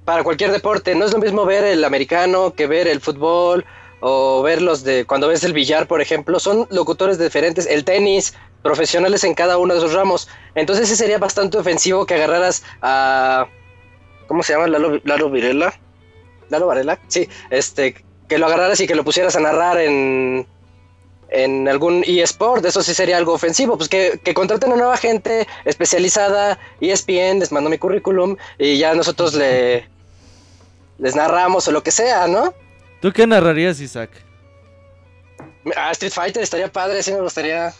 para cualquier deporte. No es lo mismo ver el americano que ver el fútbol o ver los de cuando ves el billar, por ejemplo. Son locutores diferentes. El tenis, profesionales en cada uno de esos ramos. Entonces sí sería bastante ofensivo que agarraras a... ¿Cómo se llama? Lalo, Lalo Virela. Lalo Varela. Sí, este, que lo agarraras y que lo pusieras a narrar en en algún eSport, eso sí sería algo ofensivo, pues que, que contraten a nueva gente especializada, ESPN les mandó mi currículum y ya nosotros le les narramos o lo que sea, ¿no? ¿Tú qué narrarías, Isaac? Ah, Street Fighter estaría padre, sí me gustaría.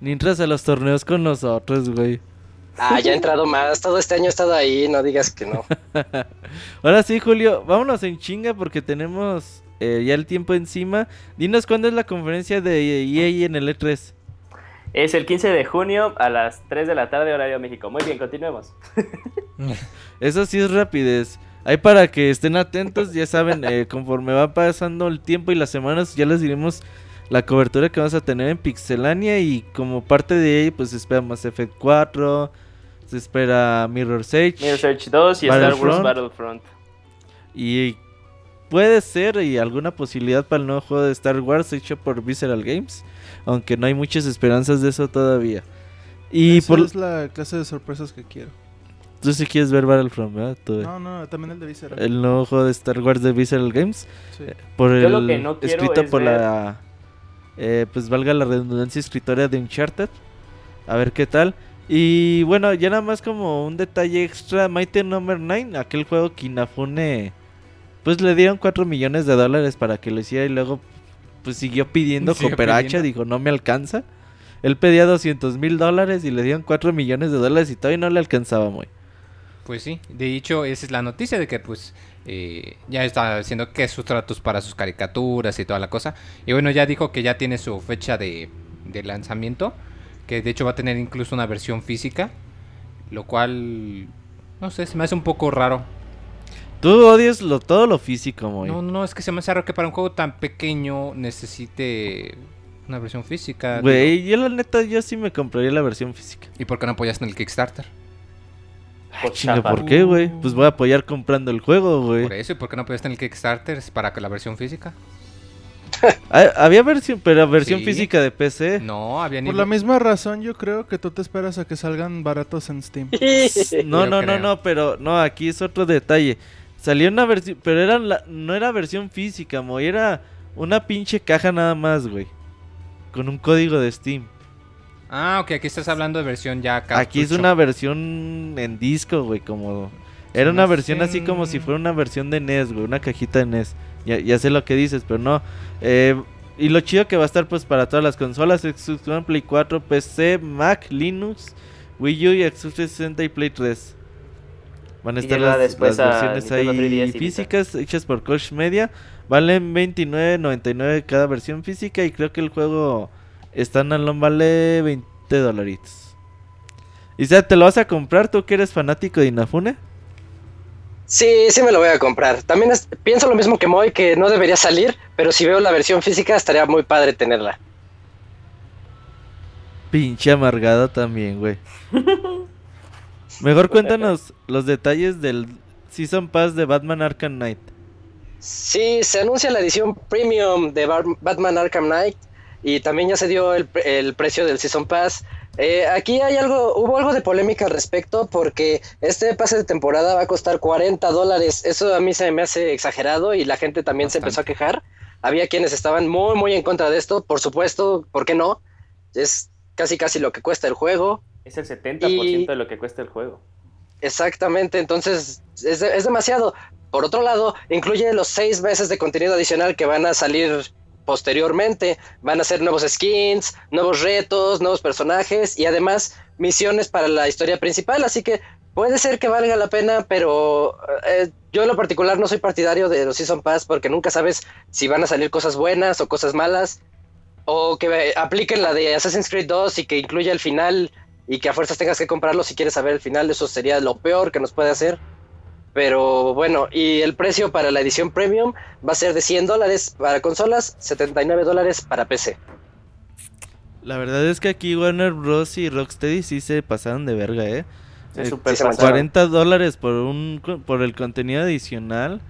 Ni entras a los torneos con nosotros, güey. Ah, ya he entrado más, todo este año he estado ahí, no digas que no. *laughs* Ahora sí, Julio, vámonos en chinga porque tenemos eh, ya el tiempo encima. Dinos cuándo es la conferencia de EA en el E E3. Es el 15 de junio a las 3 de la tarde, horario México. Muy bien, continuemos. *laughs* *laughs* Eso sí es rapidez. Ahí para que estén atentos, ya saben, eh, conforme va pasando el tiempo y las semanas, ya les diremos la cobertura que vamos a tener en Pixelania y como parte de ello, pues se espera Mass Effect 4, se espera Mirror's Edge Mirror's Edge 2 y Star Wars Battlefront. Battlefront. y puede ser y alguna posibilidad para el nuevo juego de Star Wars hecho por Visceral Games, aunque no hay muchas esperanzas de eso todavía. Y Esa por es la clase de sorpresas que quiero. Tú si quieres ver Battlefront, ¿verdad? Tú, No, no, también el de Visceral. el nuevo juego de Star Wars de Visceral Games. Sí. por Yo el lo que no quiero escrito es por ver- la eh, pues valga la redundancia escritora de Uncharted a ver qué tal y bueno ya nada más como un detalle extra Mighty Number 9 aquel juego que Inafune pues le dieron 4 millones de dólares para que lo hiciera y luego pues siguió pidiendo *laughs* cooperacha dijo no me alcanza él pedía 200 mil dólares y le dieron 4 millones de dólares y todavía no le alcanzaba muy Pues sí, de hecho esa es la noticia de que pues eh, ya está haciendo que sus tratos para sus caricaturas y toda la cosa. Y bueno, ya dijo que ya tiene su fecha de, de lanzamiento, que de hecho va a tener incluso una versión física, lo cual, no sé, se me hace un poco raro. tú odias lo, todo lo físico muy No, no, es que se me hace raro que para un juego tan pequeño necesite una versión física. güey yo la neta yo sí me compraría la versión física ¿Y por qué no apoyaste en el Kickstarter? Por Chinga, chafa. ¿por qué, güey? Pues voy a apoyar comprando el juego, güey. Por eso, ¿y por qué no apoyaste en el Kickstarter Es para la versión física? *laughs* Ah, Había versión, pero versión Sí. física de PC. No, había Por la misma razón, yo creo que tú te esperas a que salgan baratos en Steam. *laughs* No, Yo no, no, no, pero no, aquí es otro detalle. Salió una versión, pero era la, no era versión física, mo, era una pinche caja nada más, güey. Con un código de Steam. Ah, ok, aquí estás hablando de versión ya Aquí es cartucho. una versión en disco, güey, como... Era una versión así como si fuera una versión de NES, güey, una cajita de NES. Ya, ya sé lo que dices, pero no. Eh, y lo chido que va a estar pues para todas las consolas, Xbox One, Play 4, PC, Mac, Linux, Wii U y Xbox 360 y Play 3. Van a Y estar las, después las a versiones Nintendo 3DS ahí físicas hechas por Koch Media. Valen 29.99 cada versión física y creo que el juego standalone vale 20 dolaritos. Y sea, ¿te lo vas a comprar tú que eres fanático de Inafune? Sí, sí me lo voy a comprar. También es- pienso lo mismo que Moy, que no debería salir, pero si veo la versión física estaría muy padre tenerla. Pinche amargado también, güey. *laughs* Mejor cuéntanos los detalles del Season Pass de Batman Arkham Knight. Sí, se anuncia la edición premium de Batman Arkham Knight y también ya se dio el, el precio del Season Pass. Eh, aquí hay algo, hubo algo de polémica al respecto porque este pase de temporada va a costar 40 dólares. Eso a mí se me hace exagerado y la gente también se empezó a quejar. Había quienes estaban muy, muy en contra de esto. Por supuesto, ¿por qué no? Es casi, casi lo que cuesta el juego. Es el 70% Y- de lo que cuesta el juego. Exactamente, entonces es, de- es demasiado. Por otro lado, incluye los seis meses de contenido adicional que van a salir posteriormente. Van a ser nuevos skins, nuevos retos, nuevos personajes y además misiones para la historia principal. Así que puede ser que valga la pena, pero eh, yo en lo particular no soy partidario de los Season Pass porque nunca sabes si van a salir cosas buenas o cosas malas. O que apliquen la de Assassin's Creed 2 y que incluya el final y que a fuerzas tengas que comprarlo si quieres saber el final, eso sería lo peor que nos puede hacer. Pero bueno, y el precio para la edición premium va a ser de 100 dólares para consolas, 79 dólares para PC. La verdad es que aquí Warner Bros. y Rocksteady sí se pasaron de verga, ¿eh? Eh, super sí se pasaron. 40 dólares por un por el contenido adicional.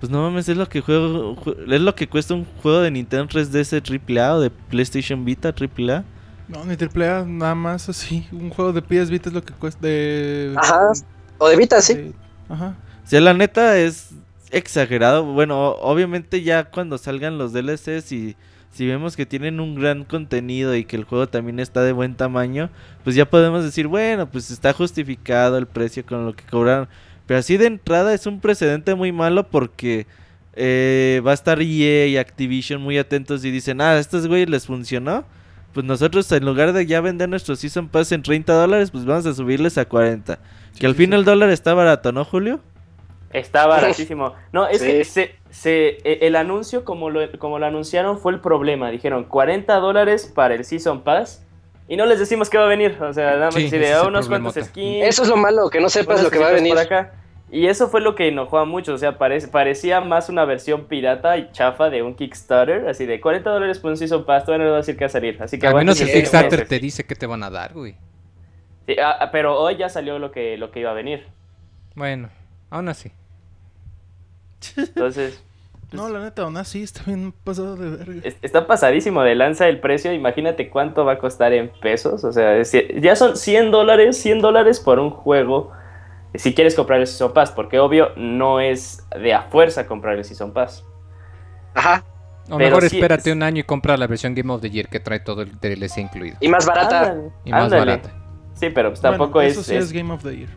Pues no mames, es lo que juego jue- es lo que cuesta un juego de Nintendo 3DS AAA o de PlayStation Vita AAA. No, ni triple A, nada más así. Un juego de PS Vita es lo que cuesta. De, Ajá, o de Vita, sí. Ajá. O sea, la neta es exagerado. Bueno, obviamente ya cuando salgan los DLCs y si vemos que tienen un gran contenido y que el juego también está de buen tamaño, pues ya podemos decir, bueno, pues está justificado el precio con lo que cobraron. Pero así de entrada es un precedente muy malo porque eh, va a estar EA y Activision muy atentos y dicen, ah, estos güeyes les funcionó. Pues nosotros en lugar de ya vender nuestro Season Pass en 30 dólares, pues vamos a subirles a 40. que al sí, fin sí. el dólar está barato, ¿no, Julio? Está baratísimo. No, es que se, se, e- el anuncio, como lo, como lo anunciaron, fue el problema. Dijeron 40 dólares para el Season Pass. Y no les decimos qué va a venir. O sea, nada más es "Ah, el unos cuantos skins. Eso es lo malo, que no sepas lo que va a venir. por acá. Y eso fue lo que enojó a muchos. O sea, parece, parecía más una versión pirata y chafa de un Kickstarter. Así de 40 dólares por un Season Pass. Todavía no va a decir qué va a salir. Así que Al menos el Kickstarter meses. te dice que te van a dar, güey. Sí, ah, ah, pero hoy ya salió lo que, lo que iba a venir. Bueno, aún así. Entonces, *laughs* No, la neta, aún así está bien pasado de verga. es- está pasadísimo de lanza el precio. Imagínate cuánto va a costar en pesos. O sea, ya son 100 dólares, 100 dólares por un juego. Si quieres comprar el Season Pass, porque obvio no es de a fuerza comprar el Season Pass. Ajá, O Pero mejor sí espérate es- un año y compra la versión Game of the Year que trae todo el DLC incluido. y más barata. Ándale, Y más ándale. barata. Sí, pero pues Bueno, tampoco eso es, sí es, es- Game of the Year.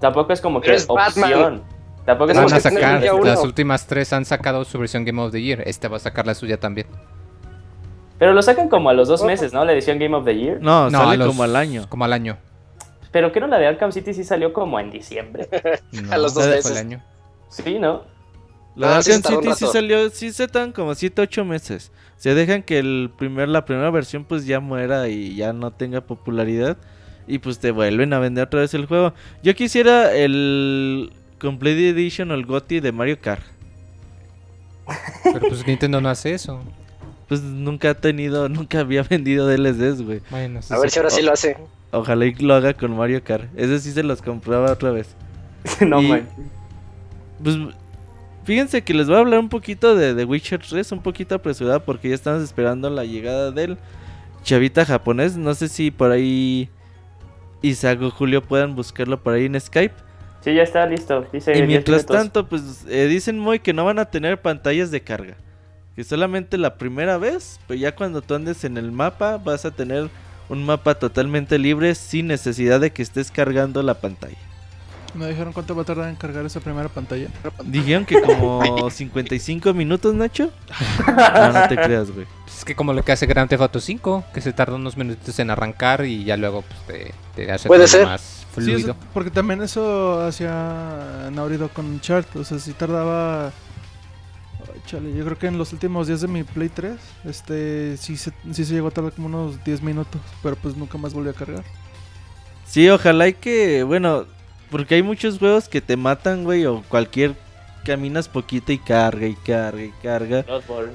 tampoco es como que es Batman. opción. Tampoco es Van como a sacar, las últimas tres han sacado su versión Game of the Year. Este va a sacar la suya también. Pero lo sacan como a los dos meses, ¿no? La edición Game of the Year. No, No, sale a los- como al año. Como al año. Pero que no la de Arkham City sí salió como en diciembre. *laughs* No, A los dos meses. año. Sí, ¿no? La de Ah, Arkham City sí salió, sí se tardan como 7, 8 meses. Se dejan que el primer, la primera versión pues ya muera y ya no tenga popularidad. Y pues te vuelven a vender otra vez el juego. Yo quisiera el Complete Edition o el GOTY de Mario Kart. Pero pues Nintendo no hace eso. Pues nunca ha tenido, nunca había *laughs* vendido DLCs, güey. Bueno, A ver si ahora sí lo hace. Ojalá y lo haga con Mario Kart. Ese sí se los compraba otra vez. *laughs* no, Y- man. Pues fíjense que les voy a hablar un poquito de The Witcher 3, un poquito apresurada porque ya estamos esperando la llegada del chavita japonés. No sé si por ahí Isaac o Julio puedan buscarlo por ahí en Skype. Sí, ya está listo. Dice y 10 mientras tanto, pues eh, dicen muy que no van a tener pantallas de carga. Que solamente la primera vez, pero ya cuando tú andes en el mapa vas a tener un mapa totalmente libre sin necesidad de que estés cargando la pantalla. ¿No dijeron cuánto va a tardar en cargar esa primera pantalla? Dijeron que como *laughs* 55 minutos, Nacho. *laughs* No, no te creas, güey. Pues es que como lo que hace Grand Theft Auto 5, que se tarda unos minutitos en arrancar y ya luego pues, te, te hace Puede todo ser. más Sí, fluido. eso- porque también eso hacía Naughty Dog con Chart. O sea, si tardaba. Chale, yo creo que en los últimos días de mi Play 3, este, sí se, sí se llegó a tardar como unos 10 minutos, pero pues nunca más volvió a cargar. Sí, ojalá y que, bueno, porque hay muchos juegos que te matan, güey, o cualquier caminas poquito y carga y carga y carga.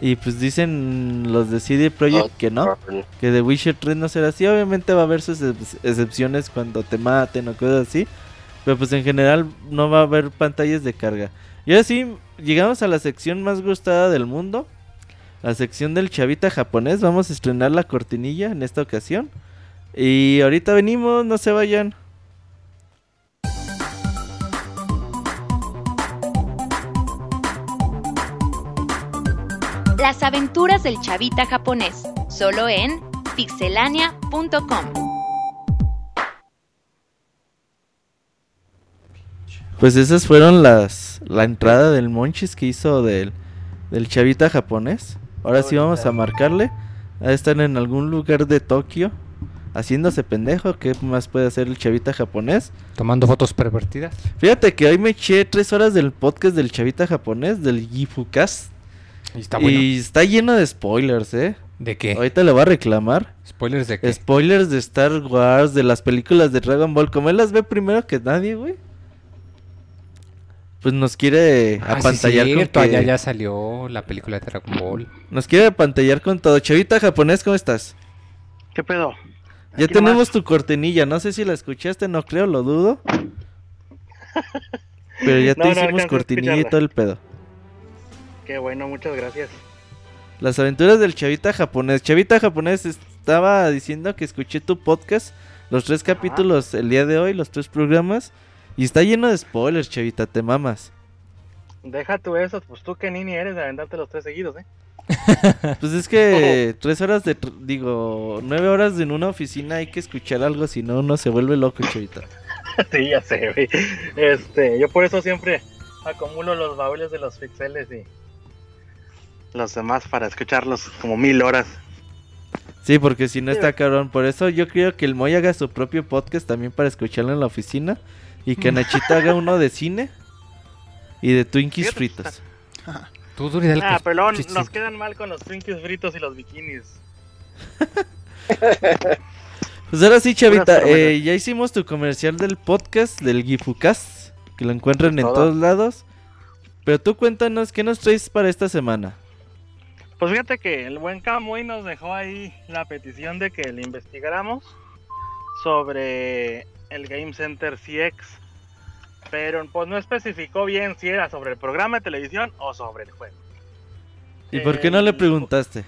Y pues dicen los de CD Projekt que no, que The Witcher 3 no será así. Obviamente va a haber sus ex- excepciones cuando te maten o cosas así. Pero pues en general no va a haber pantallas de carga. Y ahora sí, llegamos a la sección más gustada del mundo. La sección del chavita japonés. Vamos a estrenar la cortinilla en esta ocasión. Y ahorita venimos, no se vayan. Las aventuras del chavita japonés, solo en pixelania.com. Pues esas fueron las la entrada del Monchis que hizo del, del chavita japonés. Ahora sí vamos a marcarle. A estar en algún lugar de Tokio haciéndose pendejo. ¿Qué más puede hacer el chavita japonés? Tomando fotos pervertidas. Fíjate que hoy me eché tres horas del podcast del chavita japonés, del Gifucast. Y está bueno. Y está lleno de spoilers, ¿eh? ¿De qué? Ahorita le voy a reclamar. ¿Spoilers de qué? Spoilers de Star Wars, de las películas de Dragon Ball. Como él las ve primero que nadie, güey. Pues nos quiere Ah, sí, apantallar con cierto, que- allá ya salió la película de Dragon Ball. Nos quiere apantallar con todo. Chavita japonés, ¿cómo estás? ¿Qué pedo? Ya Aquí tenemos nomás. tu cortinilla. No sé si la escuchaste, no creo, lo dudo. *laughs* Pero ya te No, hicimos cortinilla y todo el pedo. Qué bueno, muchas gracias. Las aventuras del chavita japonés. Chavita japonés estaba diciendo que escuché tu podcast, los tres capítulos el día de hoy, los tres programas. Y está lleno de spoilers, chavita, te mamas. Deja tú eso, pues tú que nini eres de aventarte los tres seguidos, ¿eh? *laughs* Pues es que tres horas de, digo, nueve horas en una oficina hay que escuchar algo, si no uno se vuelve loco, chavita. *laughs* sí, ya sé, güey. Este, yo por eso siempre acumulo los baúles de los pixeles y los demás para escucharlos como mil horas. Sí, porque si no está cabrón. Por eso yo creo que el Moy haga su propio podcast también para escucharlo en la oficina. Y que Nachito haga uno de cine y de Twinkies fritos. Tú, Ah, pero luego sí, nos quedan mal con los Twinkies fritos y los bikinis. *laughs* Pues ahora sí, Chavita, eh, ya hicimos tu comercial del podcast del Gifucast, que lo encuentran en Todo. todos lados. Pero tú cuéntanos, ¿qué nos traes para esta semana? Pues fíjate que el buen Camuy nos dejó ahí la petición de que le investigáramos sobre el Game Center CX. Pero pues no especificó bien si era sobre el programa de televisión o sobre el juego. ¿Y por qué no le El- preguntaste?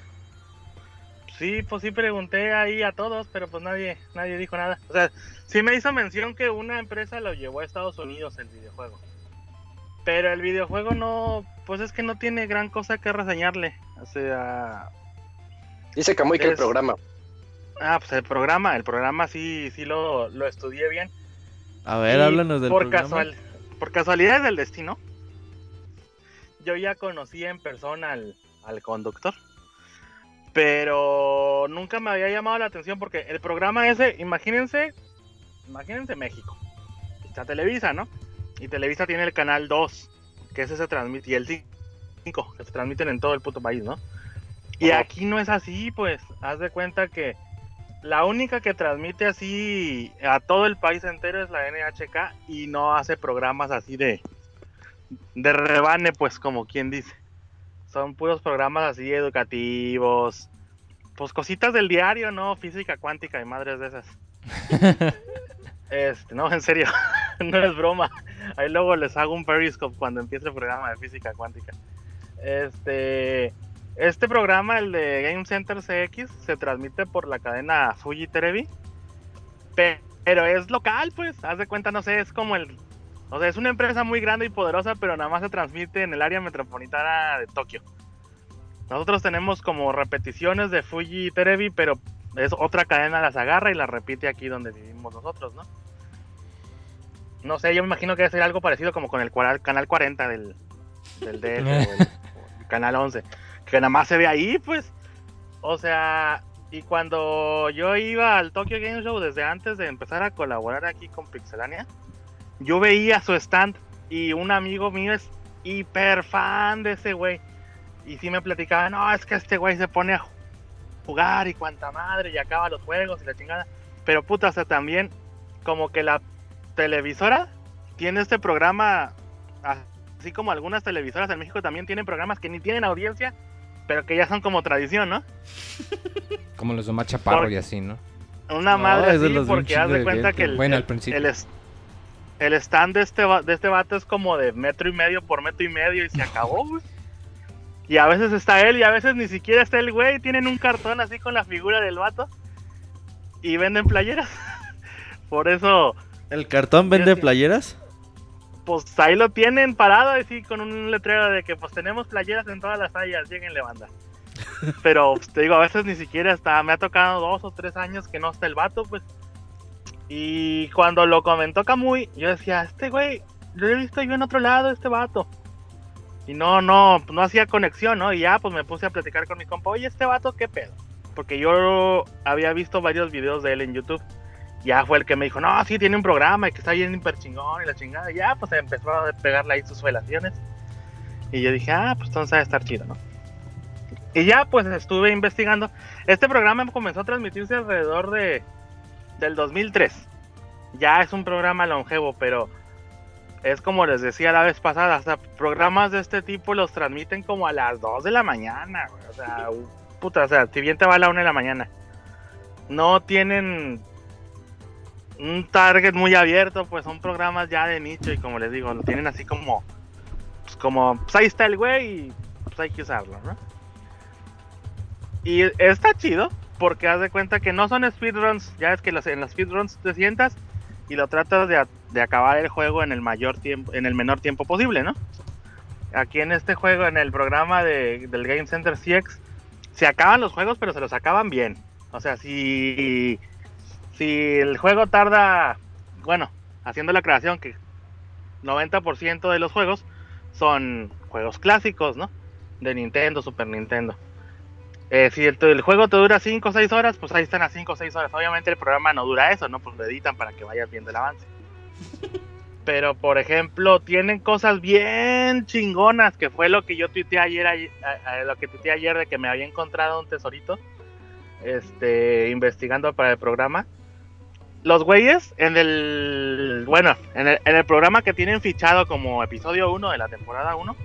Sí, pues sí pregunté ahí a todos, pero pues nadie, nadie dijo nada. O sea, sí me hizo mención que una empresa lo llevó a Estados Unidos el videojuego. Pero el videojuego no, pues es que no tiene gran cosa que reseñarle. O sea, Dice Camuy que el Es- programa. Ah, pues el programa, el programa sí, sí lo, lo estudié bien. A ver, Y háblanos del por programa. Casual, por casualidades del destino, yo ya conocí en persona al, al conductor. Pero nunca me había llamado la atención porque el programa ese, imagínense, imagínense México. Está Televisa, ¿no? Y Televisa tiene el canal 2, que ese se transmite, y el 5, que se transmiten en todo el puto país, ¿no? Y aquí no es así, pues, haz de cuenta que la única que transmite así a todo el país entero es la NHK y no hace programas así de de rebane, pues como quien dice. Son puros programas así educativos, pues cositas del diario, ¿no? Física cuántica y madres de esas. *laughs* Este, no, en serio, *laughs* no es broma. Ahí luego les hago un periscope cuando empiece el programa de física cuántica. Este, este programa, el de Game Center CX, se transmite por la cadena Fuji Televi. pe- Pero es local, pues, haz de cuenta, no sé, es como el... O sea, es una empresa muy grande y poderosa, pero nada más se transmite en el área metropolitana de Tokio. Nosotros tenemos como repeticiones de Fuji Televi, pero es otra cadena las agarra y las repite aquí donde vivimos nosotros, ¿no? No sé, yo me imagino que debe ser algo parecido como con el canal 40 del, del DF o el, *laughs* o el canal 11, que nada más se ve ahí, pues. O sea, y cuando yo iba al Tokyo Game Show desde antes de empezar a colaborar aquí con Pixelania, yo veía su stand y un amigo mío es hiper fan de ese güey. Y sí me platicaba, no, es que este güey se pone a jugar y cuanta madre y acaba los juegos y la chingada. Pero puta, o sea, también como que la televisora tiene este programa, así como algunas televisoras en México también tienen programas que ni tienen audiencia, pero que ya son como tradición, ¿no? Como los de Omar Chaparro Por- y así, ¿no? Una madre así, porque haz de cuenta que el, Bueno, al principio. el, es- el stand de este, de este vato es como de metro y medio por metro y medio y se acabó, güey. Y a veces está él y a veces ni siquiera está el güey. Tienen un cartón así con la figura del vato y venden playeras. *laughs* por eso, ¿El cartón vende playeras? Pues ahí lo tienen parado así con un letrero de que pues tenemos playeras en todas las tallas, lleguenle banda. *laughs* Pero pues, te digo, a veces ni siquiera está, me ha tocado dos o tres años que no está el vato, pues. Y cuando lo comentó Kamui, yo decía, este güey, lo he visto yo en otro lado, este vato. Y no, no, no hacía conexión, ¿no? Y ya pues me puse a platicar con mi compa, oye, este vato, ¿qué pedo? Porque yo había visto varios videos de él en YouTube. Ya fue el que me dijo, no, sí, tiene un programa y que está bien hiper chingón y la chingada. Y ya, pues empezó a pegarle ahí sus relaciones. Y yo dije, ah, pues entonces a estar chido, ¿no? Y ya, pues estuve investigando. Este programa comenzó a transmitirse alrededor de del 2003. Ya es un programa longevo, pero es como les decía la vez pasada, hasta programas de este tipo los transmiten como a las 2 de la mañana. O sea, puta, o sea, si bien te va a la 1 de la mañana. No tienen un target muy abierto, pues son programas ya de nicho y como les digo, lo tienen así como, pues como, pues ahí está el güey y pues hay que usarlo, ¿no? Y está chido porque haz de cuenta que no son speedruns, ya es que en las speedruns te sientas y lo tratas de, de acabar el juego en el mayor tiempo, en el menor tiempo posible, ¿no? Aquí en este juego, en el programa de, del Game Center CX, se acaban los juegos, pero se los acaban bien. O sea, si si el juego tarda, bueno, haciendo la creación que 90% de los juegos son juegos clásicos, ¿no? De Nintendo, Super Nintendo. Eh, si el, el juego te dura 5 o 6 horas, pues ahí están las 5 o 6 horas. Obviamente el programa no dura eso, ¿no? Pues lo editan para que vayas viendo el avance. *laughs* Pero, por ejemplo, tienen cosas bien chingonas, que fue lo que yo tuiteé ayer, ayer- a- a- lo que tuiteé ayer de que me había encontrado un tesorito, este, investigando para el programa. Los güeyes en el, bueno, en el, en el programa que tienen fichado como episodio 1 de la temporada 1,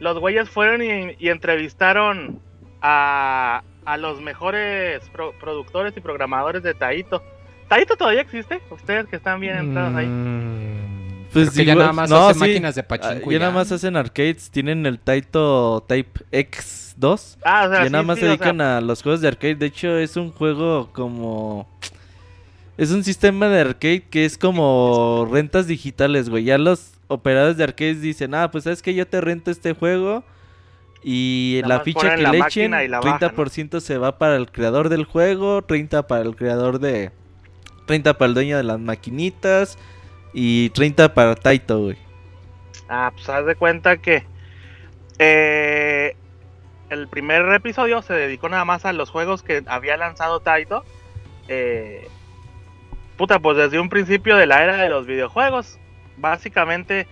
los güeyes fueron y, y entrevistaron a, a los mejores pro- productores y programadores de Taito. ¿Taito todavía existe? Ustedes que están bien entrados ahí. Mm, Pues que ya nada más no, hacen sí. máquinas de Ah, pachinko. ya y nada más hacen arcades, tienen el Taito Type X2. Ah, o sea, ya sí, nada más sí, se o dedican sea, a los juegos de arcade. De hecho, es un juego como. Es un sistema de arcade que es como rentas digitales, güey. Ya los operadores de arcades dicen, ah, pues sabes que yo te rento este juego. Y Nada la ficha que la le echen, bajan, 30% se va para el creador del juego, 30 para el creador de. 30 para el dueño de las maquinitas. Y 30 para Taito, güey. Ah, pues haz de cuenta que eh, el primer episodio se dedicó nada más a los juegos que había lanzado Taito. Eh, puta, pues desde un principio de la era de los videojuegos. Básicamente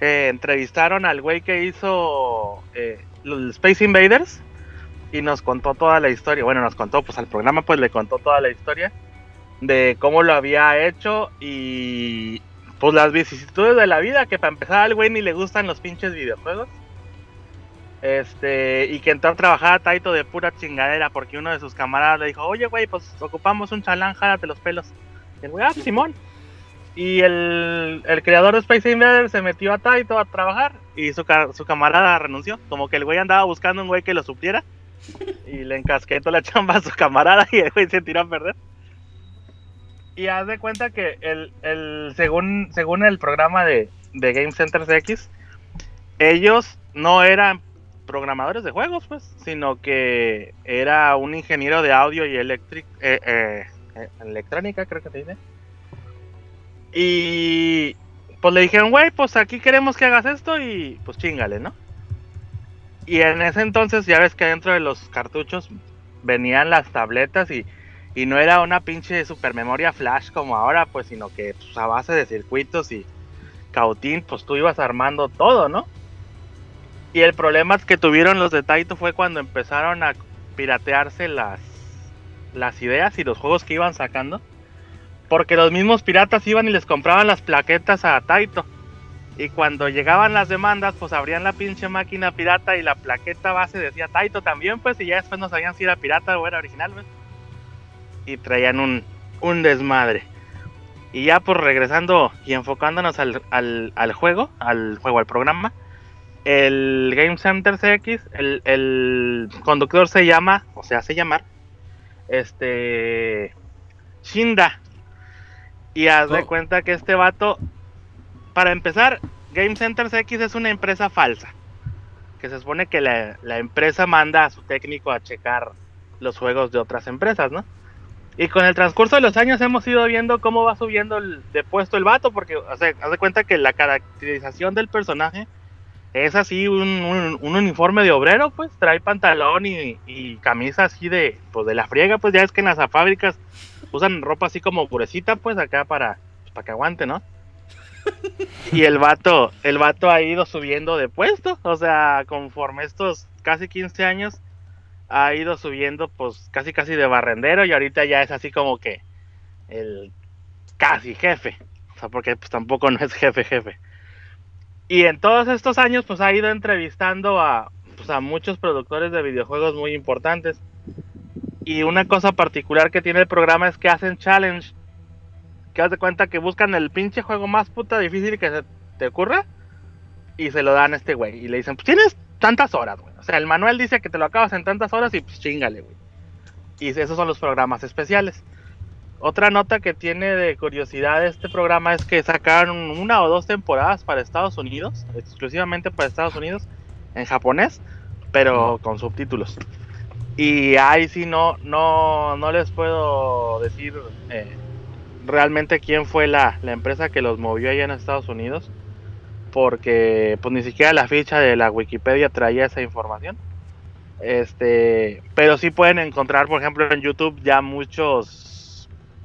eh, entrevistaron al güey que hizo eh, los Space Invaders y nos contó toda la historia. Bueno, nos contó, pues al programa pues le contó toda la historia de cómo lo había hecho y pues las vicisitudes de la vida, que para empezar al güey ni le gustan los pinches videojuegos. Este, y que entró a trabajar a Taito de pura chingadera porque uno de sus camaradas le dijo, oye güey, pues ocupamos un chalán, jálate los pelos. Y el güey, ah, Simón. Y el, el creador de Space Invaders se metió a Taito a trabajar y su, su camarada renunció. Como que el güey andaba buscando un güey que lo supliera y le encasquetó la *laughs* chamba a su camarada y el güey se tiró a perder. Y haz de cuenta que el, el según, según el programa de, de Game Center CX, ellos no eran programadores de juegos, pues, sino que era un ingeniero de audio y electric, eh, eh, electrónica, creo que se dice. Y pues le dijeron, güey, pues aquí queremos que hagas esto y pues chingale, ¿no? Y en ese entonces ya ves que dentro de los cartuchos venían las tabletas y, y no era una pinche super memoria flash como ahora, pues, sino que pues, a base de circuitos y cautín, pues tú ibas armando todo, ¿no? Y el problema que tuvieron los de Taito fue cuando empezaron a piratearse las, las ideas y los juegos que iban sacando. Porque los mismos piratas iban y les compraban las plaquetas a Taito. Y cuando llegaban las demandas, pues abrían la pinche máquina pirata y la plaqueta base decía Taito también, pues, y ya después no sabían si era pirata o era original, pues. Y traían un, un desmadre. Y ya pues regresando y enfocándonos al, al, al juego, al juego, al programa, el Game Center CX, el, el conductor se llama, o se hace llamar, este, Shinda. Y haz de Oh. cuenta que este vato, para empezar, Game Center CX es una empresa falsa. Que se supone que la, la empresa manda a su técnico a checar los juegos de otras empresas, ¿no? Y con el transcurso de los años hemos ido viendo cómo va subiendo el- de puesto el vato, porque o sea, haz de cuenta que la caracterización del personaje es así un, un- un uniforme de obrero, pues trae pantalón y, y camisa así de, pues, de la friega, pues ya es que en las fábricas usan ropa así como purecita, pues acá para, pues, para que aguante, ¿no? *laughs* Y el vato, el vato ha ido subiendo de puesto, o sea, conforme estos casi 15 años ha ido subiendo pues casi casi de barrendero y ahorita ya es así como que el casi jefe, o sea, porque pues tampoco no es jefe jefe. Y en todos estos años pues ha ido entrevistando a pues, a muchos productores de videojuegos muy importantes. Y una cosa particular que tiene el programa es que hacen challenge. Que haz de cuenta que buscan el pinche juego más puta difícil que se te ocurra. Y se lo dan a este güey. Y le dicen, pues tienes tantas horas, güey. O sea, el manual dice que te lo acabas en tantas horas y pues chingale, güey. Y esos son los programas especiales. Otra nota que tiene de curiosidad este programa es que sacaron una o dos temporadas para Estados Unidos, exclusivamente para Estados Unidos, en japonés, pero con subtítulos. Y ahí sí no, no, no les puedo decir eh, realmente quién fue la, la empresa que los movió allá en Estados Unidos, porque pues ni siquiera la ficha de la Wikipedia traía esa información. Este, pero sí pueden encontrar, por ejemplo, en YouTube ya muchos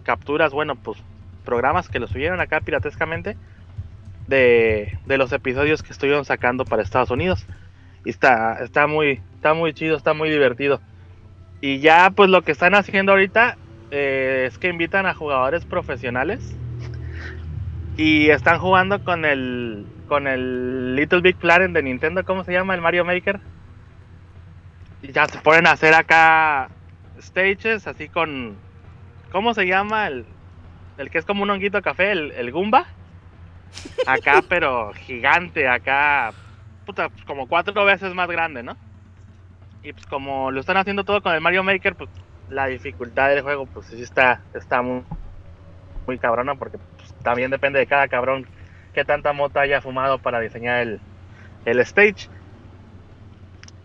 capturas, bueno, pues programas que lo subieron acá piratescamente de, de los episodios que estuvieron sacando para Estados Unidos. Y está, está muy, está muy chido, está muy divertido. Y ya pues lo que están haciendo ahorita eh, es que invitan a jugadores profesionales y están jugando con el con el Little Big Planet de Nintendo, ¿cómo se llama? El Mario Maker. Y ya se ponen a hacer acá stages así con ¿cómo se llama? El, el que es como un honguito de café, el, el Goomba. Acá, *laughs* pero gigante, acá, puta, pues, como cuatro veces más grande, ¿no? Y pues como lo están haciendo todo con el Mario Maker, pues la dificultad del juego, pues sí está, está muy, muy cabrona, porque pues, también depende de cada cabrón que tanta mota haya fumado para diseñar el, el stage.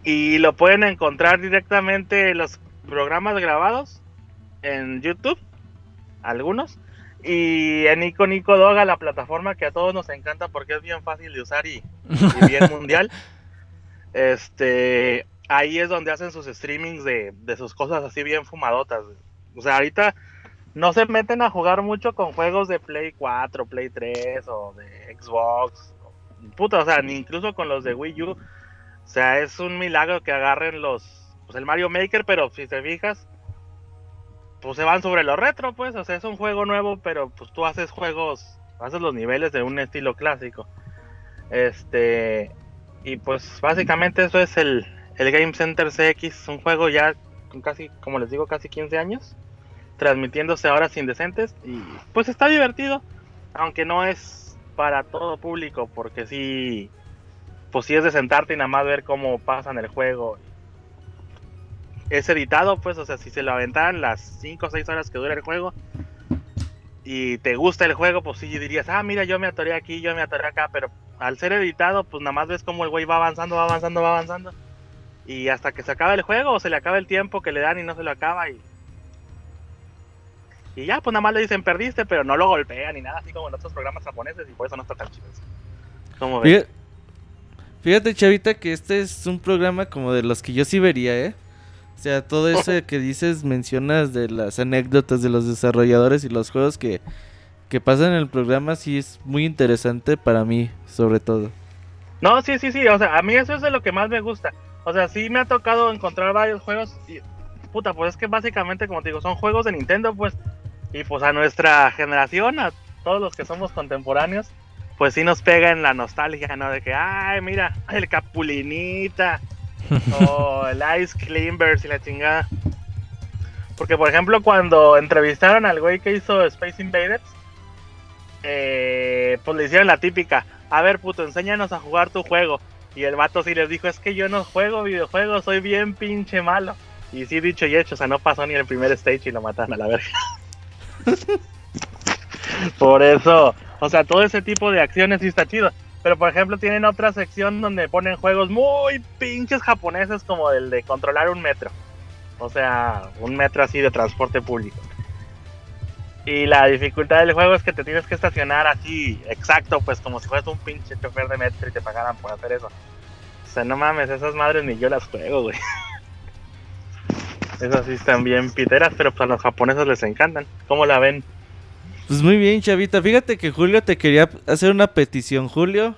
Y lo pueden encontrar directamente en los programas grabados en YouTube, algunos. Y en Nico Nico Doga, la plataforma que a todos nos encanta porque es bien fácil de usar y, y bien *laughs* mundial. Este, ahí es donde hacen sus streamings de, de sus cosas así bien fumadotas. O sea, ahorita no se meten a jugar mucho con juegos de Play 4, Play 3 o de Xbox. Puta, o sea, ni incluso con los de Wii U. O sea, es un milagro que agarren los, pues el Mario Maker, pero si te fijas, pues se van sobre lo retro, pues, o sea, es un juego nuevo, pero pues tú haces juegos, haces los niveles de un estilo clásico. Este, y pues básicamente eso es el, el Game Center CX, un juego ya con casi, como les digo, casi 15 años, transmitiéndose a horas indecentes y pues está divertido, aunque no es para todo público, porque sí, pues sí es de sentarte y nada más ver cómo pasan el juego es editado, pues, o sea, si se lo aventaran las 5 o 6 horas que dura el juego y te gusta el juego, pues sí dirías, ah, mira, yo me atoré aquí, yo me atoré acá, pero al ser editado, pues nada más ves cómo el güey va avanzando, va avanzando, va avanzando. Y hasta que se acaba el juego o se le acaba el tiempo que le dan y no se lo acaba y... Y ya, pues nada más le dicen perdiste, pero no lo golpean ni nada, así como en otros programas japoneses y por eso no está tan chido. ¿Cómo ves? Fíjate, Chavita, que este es un programa como de los que yo sí vería, ¿eh? O sea, todo eso que dices, mencionas de las anécdotas de los desarrolladores y los juegos que, que pasan en el programa, sí es muy interesante para mí, sobre todo. No, sí, sí, sí, o sea, a mí eso es de lo que más me gusta. O sea, sí me ha tocado encontrar varios juegos y... Puta, pues es que básicamente, como te digo, son juegos de Nintendo, pues... Y pues a nuestra generación, a todos los que somos contemporáneos, pues sí nos pega en la nostalgia, ¿no? De que, ay, mira, el Capulinita *laughs* o el Ice Climbers y la chingada. Porque, por ejemplo, cuando entrevistaron al güey que hizo Space Invaders, eh, pues le hicieron la típica, a ver, puto, enséñanos a jugar tu juego. Y el vato sí les dijo, es que yo no juego videojuegos, soy bien pinche malo. Y sí, dicho y hecho, o sea, no pasó ni el primer stage y lo mataron a la verga. *laughs* por eso, o sea, todo ese tipo de acciones sí está chido. Pero por ejemplo tienen otra sección donde ponen juegos muy pinches japoneses como el de controlar un metro. O sea, un metro así de transporte público. Y la dificultad del juego es que te tienes que estacionar así, exacto, pues como si fueras un pinche chofer de metro y te pagaran por hacer eso. O sea, no mames, esas madres ni yo las juego, güey. *laughs* Esas sí están bien piteras, pero pues a los japoneses les encantan. ¿Cómo la ven? Pues muy bien, Chavita. Fíjate que Julio te quería hacer una petición, Julio.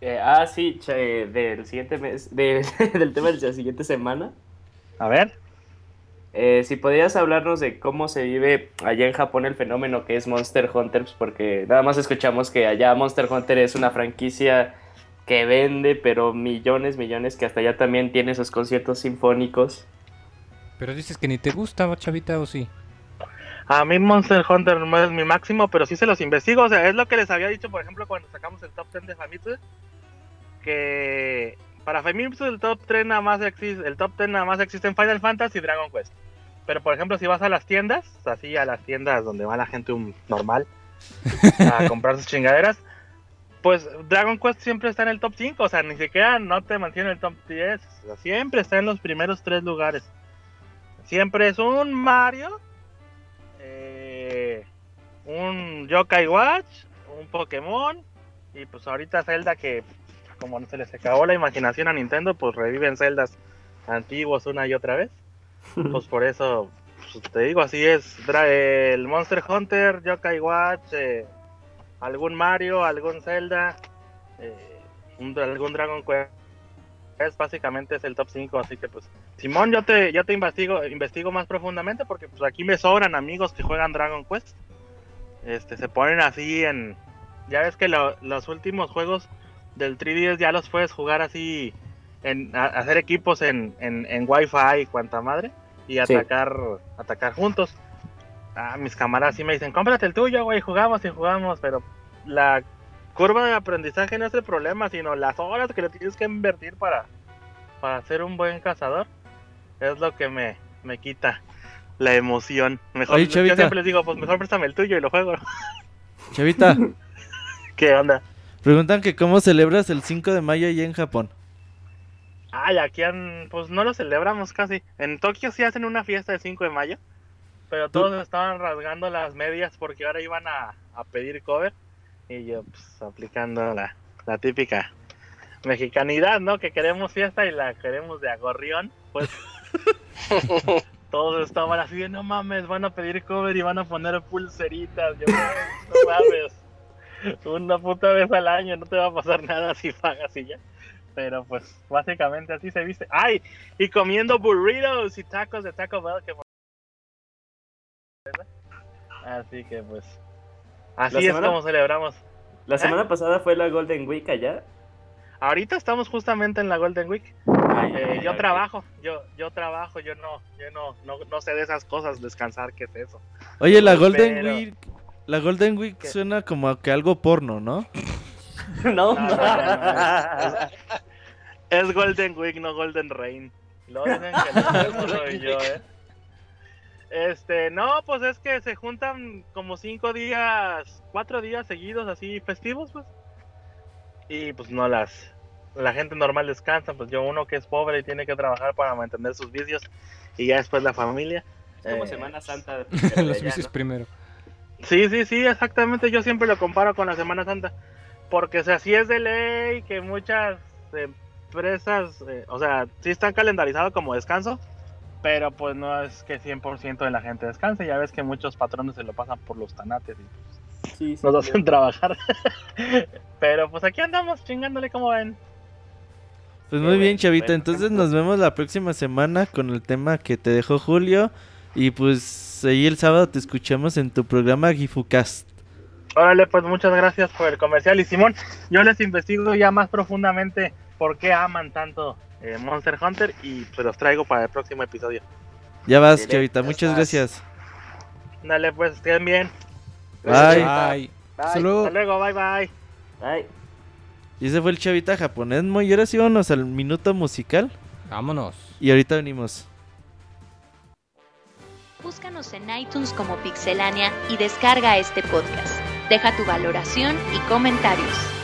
Eh, ah, sí, che, del siguiente mes, de- *laughs* del tema de la siguiente semana. A ver. Eh, si podrías hablarnos de cómo se vive allá en Japón el fenómeno que es Monster Hunter, pues, porque nada más escuchamos que allá Monster Hunter es una franquicia que vende, pero millones, millones, que hasta allá también tiene sus conciertos sinfónicos. Pero dices que ni te gusta, chavita, o sí. A mí Monster Hunter no es mi máximo, pero sí se los investigo. O sea, es lo que les había dicho, por ejemplo, cuando sacamos el top 10 de Famitsu. Que para Famitsu el top 3 nada más existe, el top 10 nada más existe en Final Fantasy y Dragon Quest. Pero por ejemplo, si vas a las tiendas, así a las tiendas donde va la gente normal a *laughs* comprar sus chingaderas, pues Dragon Quest siempre está en el top 5, o sea, ni siquiera no te mantiene en el top 10, o sea, siempre está en los primeros tres lugares. Siempre es un Mario, un Yokai Watch, un Pokémon y pues ahorita Zelda que como no se les acabó la imaginación a Nintendo, pues reviven Zeldas antiguos una y otra vez. *laughs* Pues por eso, pues, te digo, así es. El Monster Hunter, Yokai Watch, eh, algún Mario, algún Zelda, eh, un- algún Dragon Quest. Es básicamente es el top 5, así que pues Simón, yo te yo te investigo investigo más profundamente porque pues aquí me sobran amigos que juegan Dragon Quest. Este se ponen así en ya ves que lo- los últimos juegos del 3DS ya los puedes jugar así en a- hacer equipos en, en, en Wi-Fi y cuanta madre y Sí. atacar atacar juntos. Ah, mis camaradas sí me dicen, cómprate el tuyo, güey, jugamos y jugamos, pero la curva de aprendizaje no es el problema, sino las horas que le tienes que invertir para, para ser un buen cazador. Es lo que me, me quita la emoción. Mejor, Oye, yo siempre les digo, pues mejor préstame el tuyo y lo juego. *laughs* Chavita, *laughs* ¿Qué onda? preguntan que cómo celebras el 5 de mayo allá en Japón. Ay, aquí han, pues no lo celebramos casi. En Tokio sí hacen una fiesta el 5 de mayo, pero ¿Tú? todos estaban rasgando las medias porque ahora iban a, a pedir cover y yo pues aplicando la, la típica mexicanidad, ¿no? Que queremos fiesta y la queremos de agorrión, pues *laughs* todos estaban así de no mames, van a pedir cover y van a poner pulseritas. Yo, no mames, una puta vez al año no te va a pasar nada si pagas y ya. Pero pues básicamente así se viste. ¡Ay! Y comiendo burritos y tacos de Taco Bell. Que... Así que pues... Así es semana- como celebramos. La ¿Eh? semana pasada fue la Golden Week allá. Ahorita estamos justamente en la Golden Week. Ay, Eh, ay, yo ay, trabajo, yo yo trabajo, yo no, yo no, no, no sé de esas cosas, descansar, ¿qué es eso? Oye, la Golden Pero- Week, la Golden Week ¿Qué? suena como que algo porno, *laughs* ¿no? No, No, no, no, no, es, es Golden Week, no Golden Rain. Lo dicen que no *laughs* soy yo, eh. Este, no, pues es que se juntan como cinco días, cuatro días seguidos así festivos, pues. Y pues no las, la gente normal descansa, pues yo uno que es pobre y tiene que trabajar para mantener sus vicios y ya después la familia. Es como eh, Semana Santa. *laughs* pero de Los allá, vicios ¿no? primero. Sí, sí, sí, exactamente. Yo siempre lo comparo con la Semana Santa. Porque o sea, sí es de ley que muchas empresas, eh, o sea, sí están calendarizados como descanso, pero pues no es que 100% de la gente descanse. Ya ves que muchos patrones se lo pasan por los tanates y Sí, sí, nos sí. hacen trabajar. *laughs* pero pues aquí andamos chingándole como ven. Pues muy bien, Chavita. Entonces nos vemos la próxima semana con el tema que te dejó Julio. Y pues ahí el sábado te escuchamos en tu programa Gifucast. Órale, pues muchas gracias por el comercial. Y Simón, yo les investigo ya más profundamente por qué aman tanto eh, Monster Hunter y pues los traigo para el próximo episodio. Ya vas, Chavita, muchas estás. gracias. Dale, pues, estén bien. Bye. Bye. Hasta Bye. luego. Hasta luego, bye bye. Ay, Y ese fue el Chavita japonés, Moy. Y ahora sí vámonos al minuto musical. Vámonos. Y ahorita venimos. Búscanos en iTunes como Pixelania y descarga este podcast. Deja tu valoración y comentarios.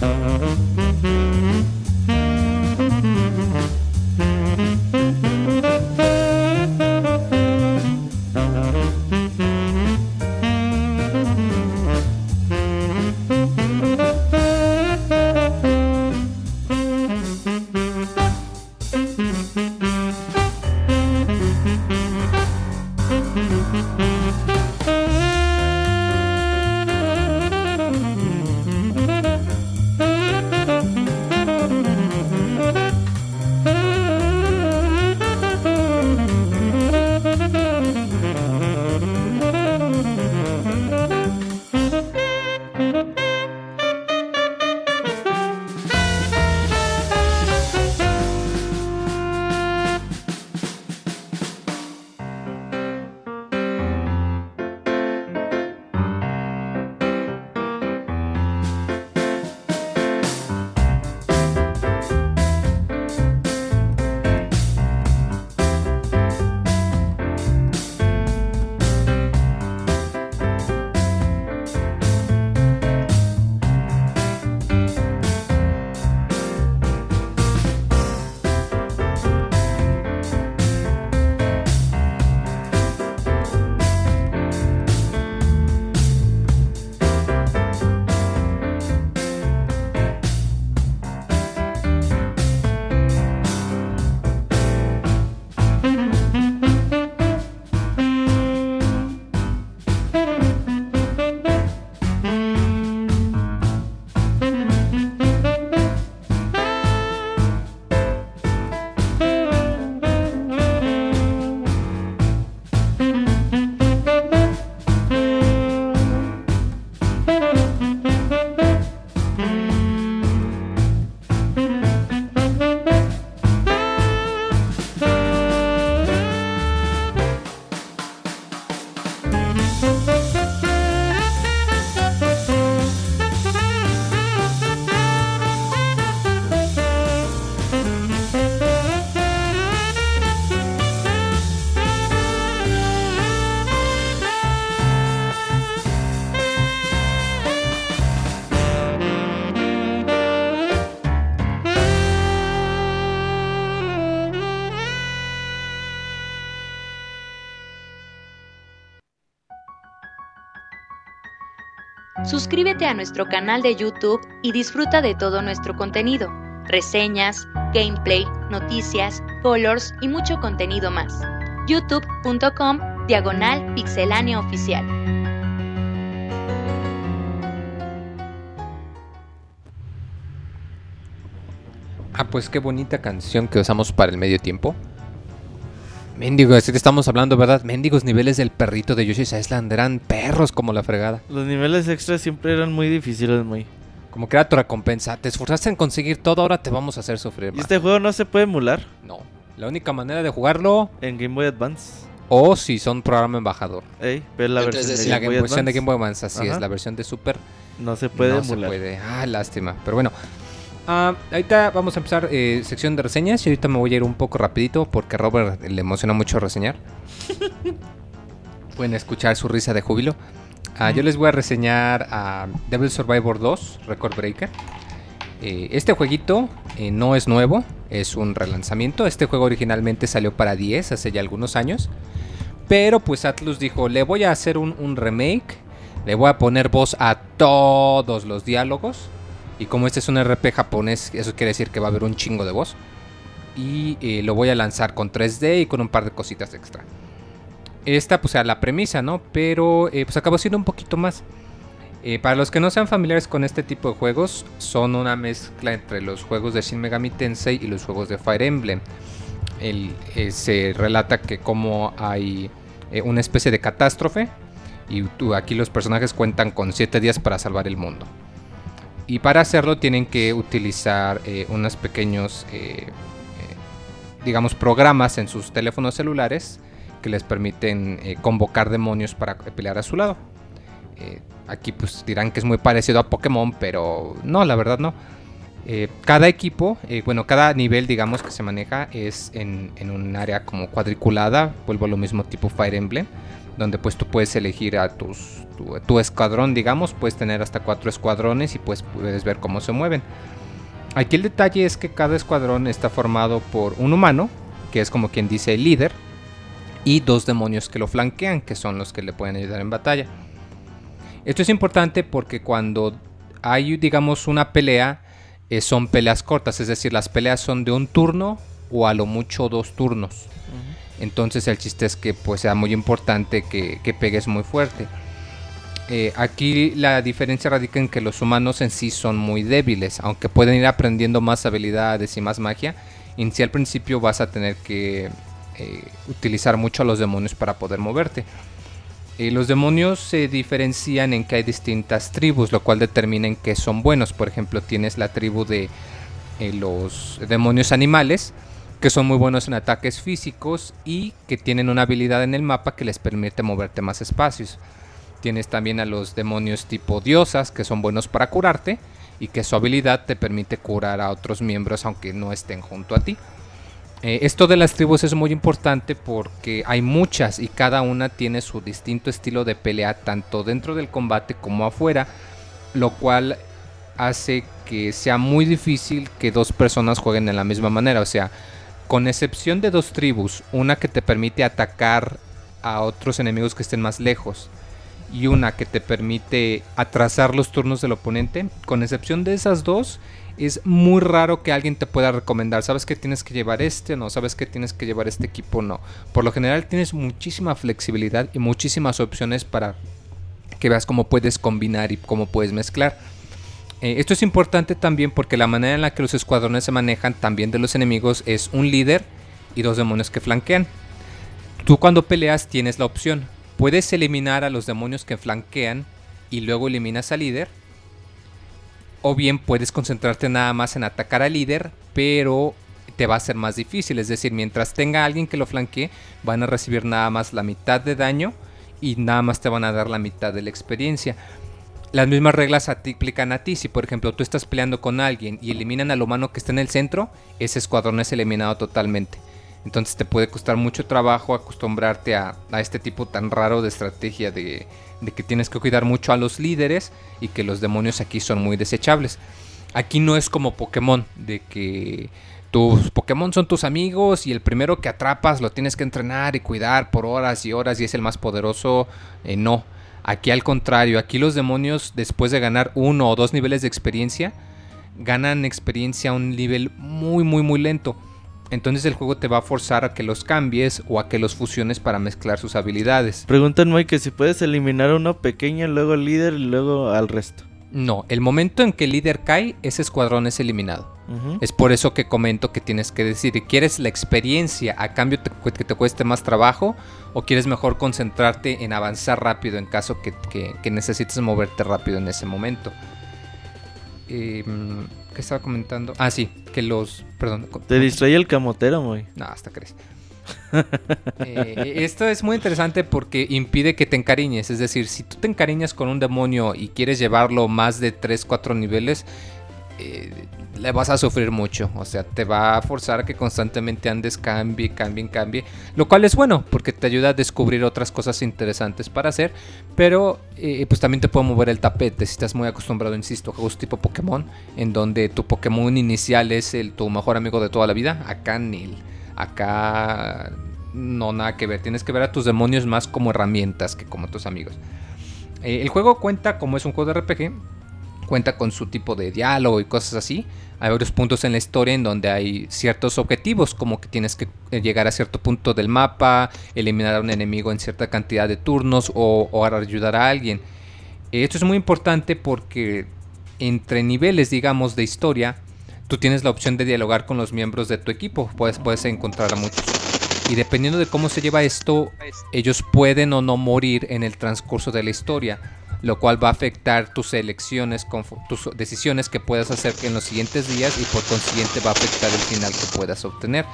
Mm-hmm. Suscríbete a nuestro canal de YouTube y disfruta de todo nuestro contenido, reseñas, gameplay, noticias, colors y mucho contenido más. youtube.com diagonal pixelánea oficial. Ah, pues qué bonita canción que usamos para el medio tiempo. Mendigo, es que estamos hablando, ¿verdad? Mendigos niveles del perrito de Yoshi's Island eran perros como la fregada. Los niveles extras siempre eran muy difíciles, muy. Como que era tu recompensa. Te esforzaste en conseguir todo, ahora te vamos a hacer sufrir ¿Y más. este juego no se puede emular No. La única manera de jugarlo, en Game Boy Advance? o si son programa embajador. Ey, pero la versión 3DS. de la Game Boy versión de Game Boy Advance, así Ajá. es. La versión de Super no se puede no emular. se puede. Ah, lástima. Pero bueno. Ah, ahorita vamos a empezar eh, sección de reseñas y ahorita me voy a ir un poco rapidito porque a Robert le emociona mucho reseñar. *laughs* Pueden escuchar su risa de júbilo. Ah, yo les voy a reseñar a Devil Survivor 2 Record Breaker. Eh, este jueguito eh, no es nuevo, es un relanzamiento. Este juego originalmente salió para 10 hace ya algunos años. Pero pues Atlus dijo, le voy a hacer un, un remake. Le voy a poner voz a todos los diálogos. Y como este es un RP japonés, eso quiere decir que va a haber un chingo de voz. Y eh, lo voy a lanzar con 3D y con un par de cositas extra. Esta pues era la premisa, ¿no? Pero eh, pues acabó siendo un poquito más. Eh, para los que no sean familiares con este tipo de juegos, son una mezcla entre los juegos de Shin Megami Tensei y los juegos de Fire Emblem. Eh, se relata que como hay una especie de catástrofe y aquí los personajes cuentan con 7 días para salvar el mundo. Y para hacerlo tienen que utilizar eh, unos pequeños, eh, eh, digamos, programas en sus teléfonos celulares que les permiten convocar demonios para pelear a su lado. Aquí pues dirán que es muy parecido a Pokémon, pero no, la verdad no. Cada equipo, bueno, cada nivel digamos que se maneja es en, en un área como cuadriculada, vuelvo a lo mismo tipo Fire Emblem, donde pues tú puedes elegir a tus, tu, escuadrón, digamos, puedes tener hasta cuatro escuadrones y pues puedes ver cómo se mueven. Aquí el detalle es que cada escuadrón está formado por un humano, que es como quien dice el líder, y dos demonios que lo flanquean, que son los que le pueden ayudar en batalla. Esto es importante porque cuando hay, digamos, una pelea, eh, son peleas cortas, es decir, las peleas son de un turno o a lo mucho dos turnos. Entonces el chiste es que pues sea muy importante que, que pegues muy fuerte. Eh, aquí la diferencia radica en que los humanos en sí son muy débiles, aunque pueden ir aprendiendo más habilidades y más magia. En sí al principio vas a tener que eh, utilizar mucho a los demonios para poder moverte. Eh, los demonios se diferencian en que hay distintas tribus, lo cual determina en que son buenos. Por ejemplo, tienes la tribu de eh, los demonios animales, que son muy buenos en ataques físicos y que tienen una habilidad en el mapa que les permite moverte más espacios. Tienes también a los demonios tipo diosas, que son buenos para curarte y que su habilidad te permite curar a otros miembros aunque no estén junto a ti. Eh, esto de las tribus es muy importante porque hay muchas y cada una tiene su distinto estilo de pelea tanto dentro del combate como afuera, lo cual hace que sea muy difícil que dos personas jueguen de la misma manera. O sea, con excepción de dos tribus, una que te permite atacar a otros enemigos que estén más lejos y una que te permite atrasar los turnos del oponente, con excepción de esas dos, es muy raro que alguien te pueda recomendar, sabes que tienes que llevar este, no, sabes que tienes que llevar este equipo, no. Por lo general tienes muchísima flexibilidad y muchísimas opciones para que veas cómo puedes combinar y cómo puedes mezclar. Eh, esto es importante también porque la manera en la que los escuadrones se manejan también de los enemigos es un líder y dos demonios que flanquean. Tú cuando peleas tienes la opción. Puedes eliminar a los demonios que flanquean y luego eliminas al líder. O bien puedes concentrarte nada más en atacar al líder, pero te va a ser más difícil. Es decir, mientras tenga alguien que lo flanquee, van a recibir nada más la mitad de daño y nada más te van a dar la mitad de la experiencia. Las mismas reglas a ti aplican a ti. Si por ejemplo tú estás peleando con alguien y eliminan al humano que está en el centro, ese escuadrón es eliminado totalmente. Entonces te puede costar mucho trabajo acostumbrarte a, este tipo tan raro de estrategia de, de, que tienes que cuidar mucho a los líderes y que los demonios aquí son muy desechables. Aquí no es como Pokémon, de que tus Pokémon son tus amigos y el primero que atrapas lo tienes que entrenar y cuidar por horas y horas y es el más poderoso. Eh, no. Aquí al contrario, aquí los demonios después de ganar uno o dos niveles de experiencia, ganan experiencia a un nivel muy muy muy lento. Entonces el juego te va a forzar a que los cambies o a que los fusiones para mezclar sus habilidades. Preguntan Mike que si puedes eliminar uno pequeño, luego líder y luego al resto. No, el momento en que el líder cae, ese escuadrón es eliminado. Es por eso que comento que tienes que decir, ¿quieres la experiencia a cambio te- que te cueste más trabajo? ¿O quieres mejor concentrarte en avanzar rápido en caso que, que- que necesites moverte rápido en ese momento? Eh, mm, ¿Qué estaba comentando? Ah, sí, que los... Perdón. Te distrae el camotero, muy. no, hasta crees. Eh, esto es muy interesante porque impide que te encariñes. Es decir, si tú te encariñas con un demonio y quieres llevarlo más de 3, 4 niveles, eh, le vas a sufrir mucho. O sea, te va a forzar a que constantemente andes, cambie, cambie, cambie. Lo cual es bueno porque te ayuda a descubrir otras cosas interesantes para hacer. Pero eh, pues también te puede mover el tapete si estás muy acostumbrado, insisto, a juegos tipo Pokémon, en donde tu Pokémon inicial es tu mejor amigo de toda la vida. Acá Nil. Acá no nada que ver. Tienes que ver a tus demonios más como herramientas que como tus amigos. Eh, el juego cuenta, como es un juego de RPG, cuenta con su tipo de diálogo y cosas así. Hay varios puntos en la historia en donde hay ciertos objetivos, como que tienes que eh, llegar a cierto punto del mapa, eliminar a un enemigo en cierta cantidad de turnos o, ayudar a alguien. Eh, Esto es muy importante porque entre niveles, digamos, de historia, tú tienes la opción de dialogar con los miembros de tu equipo. Puedes, puedes encontrar a muchos. Y dependiendo de cómo se lleva esto, ellos pueden o no morir en el transcurso de la historia, lo cual va a afectar tus elecciones, tus decisiones que puedas hacer en los siguientes días y por consiguiente va a afectar el final que puedas obtener.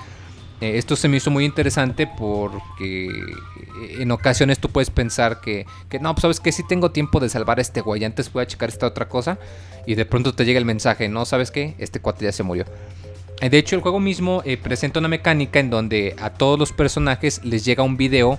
Eh, esto se me hizo muy interesante porque eh, en ocasiones tú puedes pensar que, que no, pues sabes que si tengo tiempo de salvar a este güey, antes voy a checar esta otra cosa y de pronto te llega el mensaje, no, sabes qué, este cuate ya se murió. Eh, De hecho, el juego mismo presenta una mecánica en donde a todos los personajes les llega un video,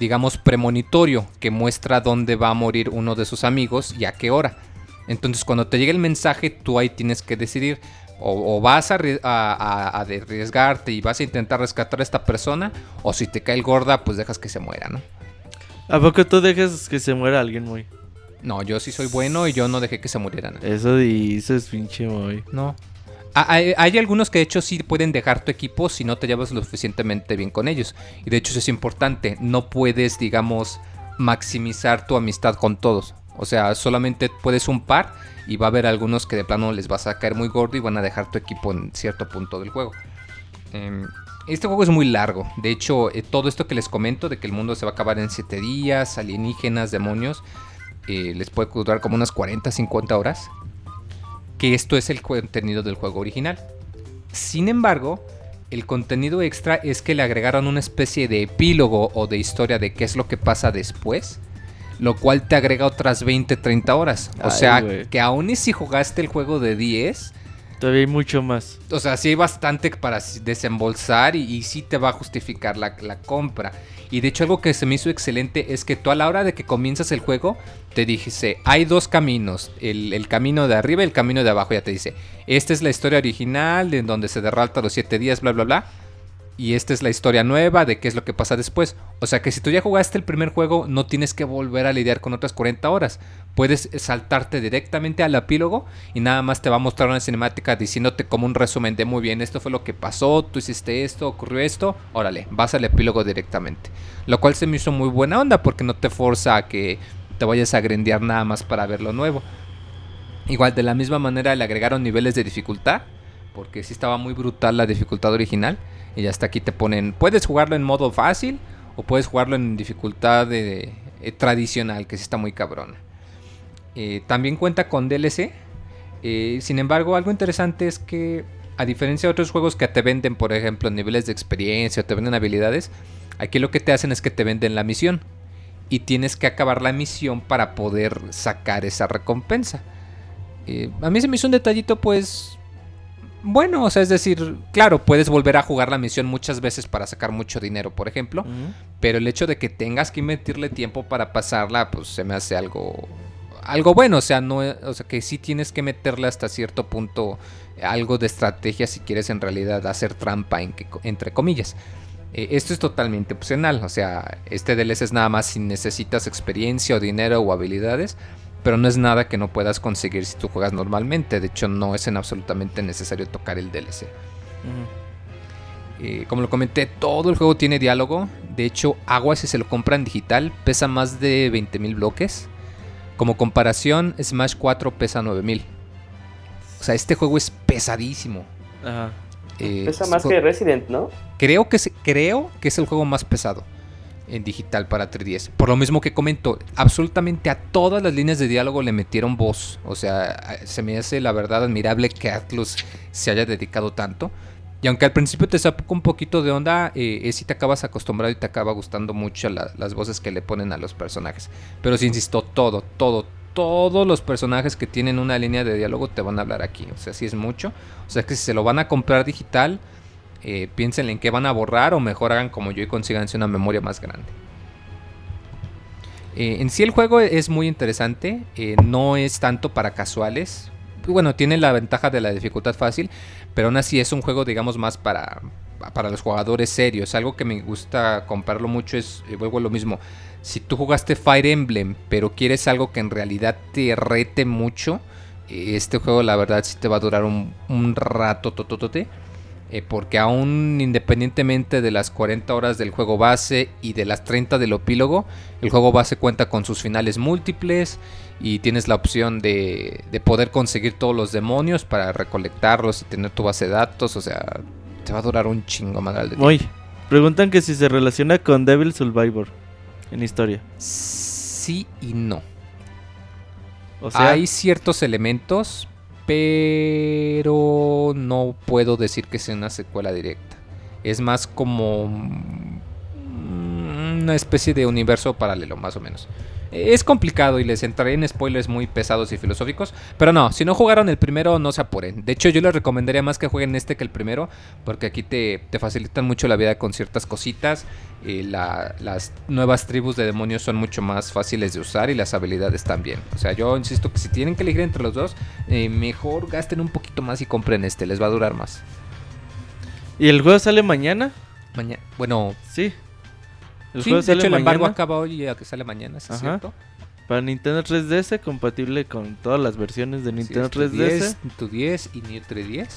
digamos, premonitorio, que muestra dónde va a morir uno de sus amigos y a qué hora. Entonces, cuando te llega el mensaje, tú ahí tienes que decidir. O, o vas a, arri- a- a- a arriesgarte y vas a intentar rescatar a esta persona, o si te cae el gorda, pues dejas que se muera, ¿no? ¿A poco tú dejas que se muera alguien, muy? No, yo sí soy bueno y yo no dejé que se murieran. Eso dices, pinche muy. No. Hay, hay algunos que de hecho sí pueden dejar tu equipo si no te llevas lo suficientemente bien con ellos. Y de hecho eso es importante. No puedes, digamos, maximizar tu amistad con todos. O sea, solamente puedes un par y va a haber algunos que de plano les vas a caer muy gordo y van a dejar tu equipo en cierto punto del juego. Em, este juego es muy largo. De hecho, eh, todo esto que les comento de que el mundo se va a acabar en 7 días, alienígenas, demonios, eh, les puede durar como unas 40, 50 horas que esto es el contenido del juego original. Sin embargo, el contenido extra es que le agregaron una especie de epílogo o de historia de qué es lo que pasa después, lo cual te agrega otras 20, 30 horas. O Ay, sea, que aún y si jugaste el juego de 10, Todavía hay mucho más. o sea, sí hay bastante para desembolsar y, y sí te va a justificar la, la compra. Y de hecho algo que se me hizo excelente es que tú a la hora de que comienzas el juego, te dijese, hay dos caminos, el, el camino de arriba y el camino de abajo, ya te dice, esta es la historia original, de donde se derrota los siete días, bla, bla, bla. Y esta es la historia nueva de qué es lo que pasa después. O sea que si tú ya jugaste el primer juego, no tienes que volver a lidiar con otras 40 horas. Puedes saltarte directamente al epílogo y nada más te va a mostrar una cinemática diciéndote como un resumen de muy bien, esto fue lo que pasó, tú hiciste esto, ocurrió esto, órale, vas al epílogo directamente. Lo cual se me hizo muy buena onda porque no te forza a que te vayas a grindear nada más para ver lo nuevo. Igual de la misma manera le agregaron niveles de dificultad, porque sí estaba muy brutal la dificultad original. Y hasta aquí te ponen, puedes jugarlo en modo fácil o puedes jugarlo en dificultad de, eh, tradicional, que sí está muy cabrona. Eh, también cuenta con DLC. eh, sin embargo, algo interesante es que, a diferencia de otros juegos que te venden, por ejemplo, niveles de experiencia o te venden habilidades, aquí lo que te hacen es que te venden la misión. Y tienes que acabar la misión para poder sacar esa recompensa. Eh, a mí se me hizo un detallito, pues. Bueno, o sea, es decir, claro, puedes volver a jugar la misión muchas veces para sacar mucho dinero, por ejemplo. Pero el hecho de que tengas que invertirle tiempo para pasarla, pues se me hace algo. Algo bueno, o sea, no, o sea, que sí tienes que meterle hasta cierto punto algo de estrategia si quieres en realidad hacer trampa, en que- entre comillas. Eh, esto es totalmente opcional, o sea, este DLC es nada más si necesitas experiencia o dinero o habilidades, pero no es nada que no puedas conseguir si tú juegas normalmente. De hecho, no es en absolutamente necesario tocar el DLC. Eh, como lo comenté, todo el juego tiene diálogo. De hecho, Agua, si se lo compran digital, pesa más de 20.000 bloques. Como comparación, Smash 4 pesa 9000. O sea, este juego es pesadísimo. Ajá. Eh, Pesa es más que Resident, ¿no? Creo que, es, creo que es el juego más pesado en digital para 3DS. Por lo mismo que comento, absolutamente a todas las líneas de diálogo le metieron voz. O sea, se me hace la verdad admirable que Atlus se haya dedicado tanto. Y aunque al principio te saca un poquito de onda, eh, eh, sí te acabas acostumbrado y te acaba gustando mucho la- las voces que le ponen a los personajes. Pero sí insisto, todo, todo, todos los personajes que tienen una línea de diálogo te van a hablar aquí. O sea, sí es mucho. O sea, que si se lo van a comprar digital, eh, piensen en qué van a borrar o mejor hagan como yo y consíganse una memoria más grande. Eh, en sí el juego es muy interesante, eh, no es tanto para casuales. Bueno, tiene la ventaja de la dificultad fácil, pero aún así es un juego, digamos, más para, para los jugadores serios. Algo que me gusta comprarlo mucho es, eh, vuelvo lo mismo, si tú jugaste Fire Emblem, pero quieres algo que en realidad te rete mucho, este juego la verdad sí te va a durar un, un rato, tototote. Eh, porque aún independientemente de las 40 horas del juego base y de las 30 del epílogo, el juego base cuenta con sus finales múltiples y tienes la opción de, de poder conseguir todos los demonios para recolectarlos y tener tu base de datos. O sea, te va a durar un chingo más de. Muy. Preguntan que si se relaciona con Devil Survivor en historia. Sí y no. O sea, Hay ciertos elementos, pero no puedo decir que sea una secuela directa. Es más como mm, una especie de universo paralelo, más o menos. Es complicado y les entraré en spoilers muy pesados y filosóficos, pero no, si no jugaron el primero no se apuren. De hecho yo les recomendaría más que jueguen este que el primero, porque aquí te, te facilitan mucho la vida con ciertas cositas. la- las nuevas tribus de demonios son mucho más fáciles de usar y las habilidades también. O sea, yo insisto que si tienen que elegir entre los dos, eh, mejor gasten un poquito más y compren este, les va a durar más. ¿Y el juego sale mañana? Mañana, bueno, Sí. El sí, juego de sale hecho el embargo acaba hoy y ya que sale mañana, ¿sí es Ajá. cierto? para Nintendo 3DS, compatible con todas las versiones de Nintendo es tu 3DS. 10, tu 10 y New 3DS.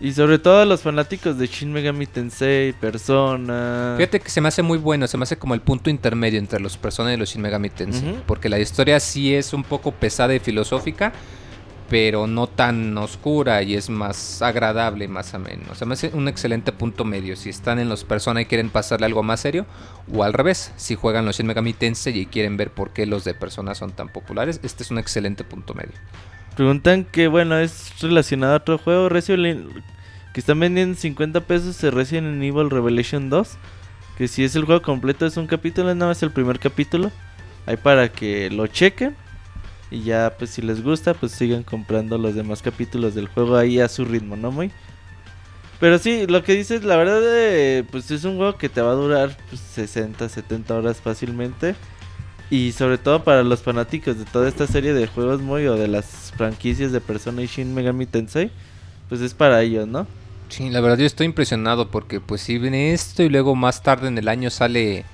Y sobre todo a los fanáticos de Shin Megami Tensei, Persona. Fíjate que se me hace muy bueno, se me hace como el punto intermedio entre los Persona y los Shin Megami Tensei, porque la historia sí es un poco pesada y filosófica, pero no tan oscura y es más agradable, más ameno. Se me hace un excelente punto medio si están en los Persona y quieren pasarle algo más serio, o al revés, si juegan los Shin Megami Tensei y quieren ver por qué los de Persona son tan populares, este es un excelente punto medio. Preguntan que, bueno, es relacionado a otro juego, Resident que están vendiendo en 50 pesos de Resident Evil Revelation 2. Que si es el juego completo es un capítulo, nada más el primer capítulo. Ahí para que lo chequen. Y ya, pues si les gusta, pues sigan comprando los demás capítulos del juego ahí a su ritmo, ¿no? Muy. Pero sí, lo que dices, la verdad, eh, pues es un juego que te va a durar pues, 60, 70 horas fácilmente. Y sobre todo para los fanáticos de toda esta serie de juegos muy o de las franquicias de Persona y Shin Megami Tensei, pues es para ellos, ¿no? Sí, la verdad yo estoy impresionado porque pues si viene esto y luego más tarde en el año sale...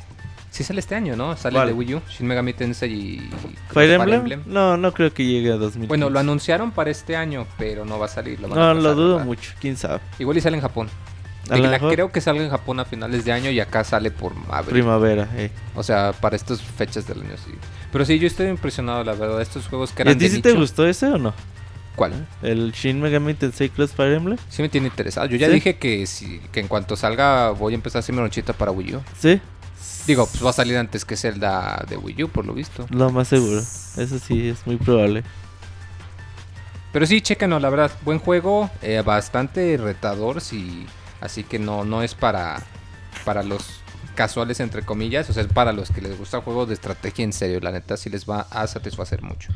Sí sale este año, ¿no? Sale ¿Cuál? de Wii U, Shin Megami Tensei y... Fire Emblem? No, no creo que llegue a 2000. Bueno, lo anunciaron para este año, pero no va a salir. Lo van a No, pasar, lo dudo ¿verdad? mucho, quién sabe. Igual y sale en Japón. A la- creo que salga en Japón a finales de año y acá sale por abril. primavera, eh. O sea, para estas fechas del año, sí. Pero sí, yo estoy impresionado, la verdad. Estos juegos que ¿Y eran a ti sí te gustó ese o no? ¿Cuál? ¿El Shin Megami Tensei Cross Fire Emblem? Sí me tiene interesado. Yo ya ¿Sí? dije que, si, que en cuanto salga voy a empezar a hacer mi ronchita para Wii U. Sí. Digo, pues va a salir antes que Zelda de Wii U, por lo visto. Lo más seguro. Eso sí, es muy probable. Pero sí, chéquenlo, la verdad. Buen juego, eh, bastante retador, sí. Así que no, no es para, para los casuales, entre comillas. O sea, es para los que les gusta juegos de estrategia en serio. La neta, sí les va a satisfacer mucho.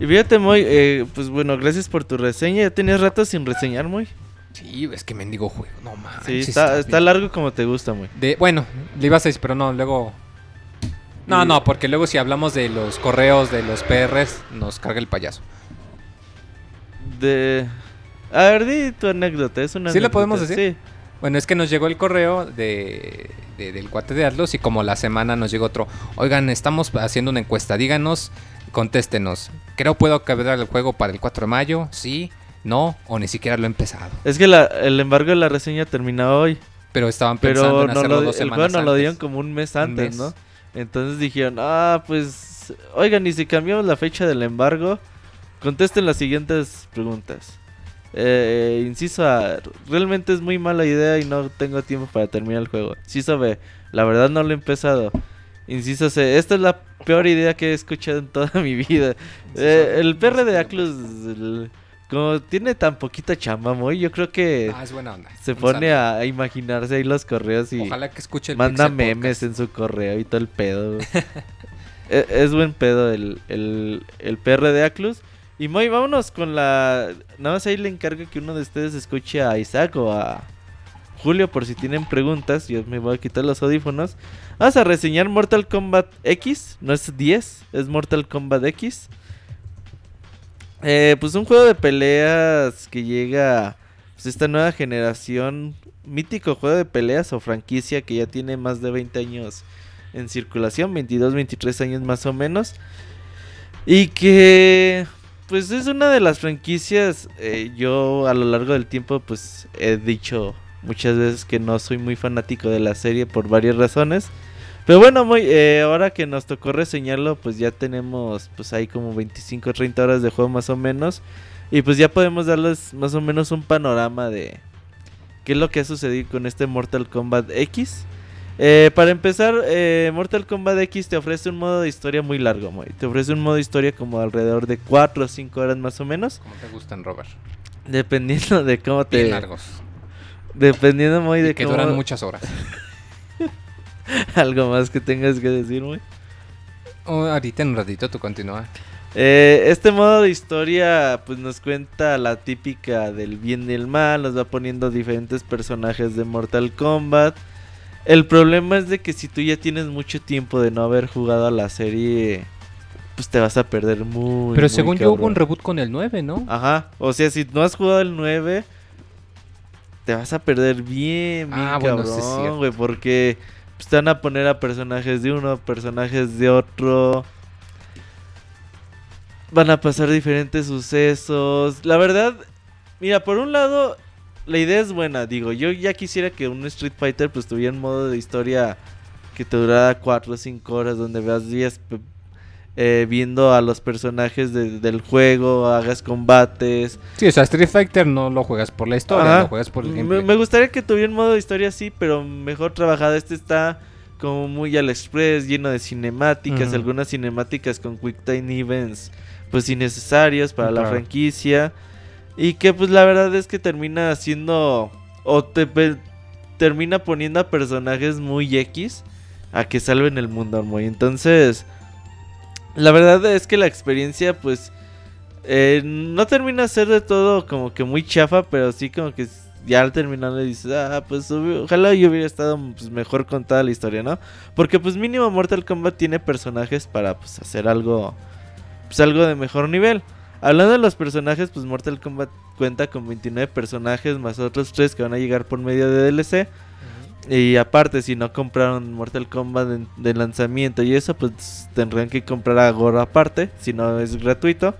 Y fíjate, Moy, eh, pues bueno, gracias por tu reseña. Ya tenías rato sin reseñar, Moy. Sí, es que mendigo juego, no mames. Sí, está, está largo como te gusta, Moy. De, bueno, le ibas a decir, pero no, luego... No, no, porque luego si hablamos de los correos de los PRs, nos carga el payaso. De... A ver, di tu anécdota. Es una ¿Sí la anécdota, podemos decir? Sí. Bueno, es que nos llegó el correo de, de- del cuate de Atlas y como la semana nos llegó otro. Oigan, estamos haciendo una encuesta. Díganos, contéstenos. Creo puedo cabrar el juego para el 4 de mayo. Sí, no, o ni siquiera lo he empezado. Es que la- el embargo de la reseña termina hoy. Pero estaban pensando Pero en no hacerlo lo, dos el semanas juego nos lo dieron como un mes Un antes, mes. ¿no? Entonces dijeron, ah, pues, oigan, y si cambiamos la fecha del embargo, contesten las siguientes preguntas. Eh, inciso A, realmente es muy mala idea y no tengo tiempo para terminar el juego. Inciso B, la verdad no lo he empezado. Inciso C, esta es la peor idea que he escuchado en toda mi vida. Eh, el PR de Aclus, el- como tiene tan poquita chamba, muy, yo creo que Ah, es buena onda. se Un pone a, a imaginarse ahí los correos y Ojalá que escuche el manda memes Podcast. en su correo y todo el pedo. es, *laughs* es buen pedo el, el, el PR de Aclus. Y muy, vámonos con la. Nada más ahí le encargo que uno de ustedes escuche a Isaac o a Julio por si tienen preguntas. Yo me voy a quitar los audífonos. Vamos a reseñar Mortal Kombat X. No es 10, es Mortal Kombat X. Eh, pues un juego de peleas que llega pues, esta nueva generación. Mítico juego de peleas o franquicia que ya tiene más de 20 años en circulación. 22, 23 años más o menos. Y que pues es una de las franquicias. eh, yo a lo largo del tiempo pues he dicho muchas veces que no soy muy fanático de la serie por varias razones. Pero bueno, muy, eh, ahora que nos tocó reseñarlo, pues ya tenemos pues ahí como 25 o 30 horas de juego más o menos. Y pues ya podemos darles más o menos un panorama de qué es lo que ha sucedido con este Mortal Kombat X. Eh, para empezar, eh, Mortal Kombat X te ofrece un modo de historia muy largo, muy. Te ofrece un modo de historia como alrededor de 4 o 5 horas más o menos. Como te gustan, Robert. Dependiendo de cómo te... Bien largos. Dependiendo muy de Y que cómo... duran muchas horas. *laughs* Algo más que tengas que decir, muy. Oh, ahorita en un ratito tú continúa. Eh, este modo de historia pues nos cuenta la típica del bien y el mal, nos va poniendo diferentes personajes de Mortal Kombat. El problema es de que si tú ya tienes mucho tiempo de no haber jugado a la serie, pues te vas a perder muy Pero muy según yo hubo un reboot con el 9, ¿no? Ajá, o sea, si no has jugado el 9, te vas a perder bien, bien Ah, bueno, sí cabrón, güey, porque pues, te van a poner a personajes de uno, personajes de otro. Van a pasar diferentes sucesos. La verdad, mira, por un lado, la idea es buena. Digo, yo ya quisiera que un Street Fighter pues tuviera un modo de historia que te durara 4 o 5 horas, donde veas días pe- eh, viendo a los personajes de- del juego, hagas combates. Sí, o sea, Street Fighter no lo juegas por la historia, Ajá. lo juegas por el Me, gameplay. me gustaría que tuviera un modo de historia así, pero mejor trabajado. Este está como muy al express, lleno de cinemáticas, algunas cinemáticas con quick time events, pues innecesarios para la franquicia. Y que pues la verdad es que termina siendo, o te pe- termina poniendo a personajes muy X a que salven el mundo, muy. Entonces, la verdad es que la experiencia pues... Eh, no termina de ser de todo como que muy chafa, pero sí como que ya al terminar le dices, ah, pues ojalá yo hubiera estado pues, mejor contada la historia, ¿no? Porque pues mínimo Mortal Kombat tiene personajes para pues hacer algo, pues algo de mejor nivel. Hablando de los personajes, pues Mortal Kombat cuenta con 29 personajes más otros 3 que van a llegar por medio de DLC. Y aparte, si no compraron Mortal Kombat de, de lanzamiento y eso, pues tendrán que comprar a Goro aparte, si no es gratuito.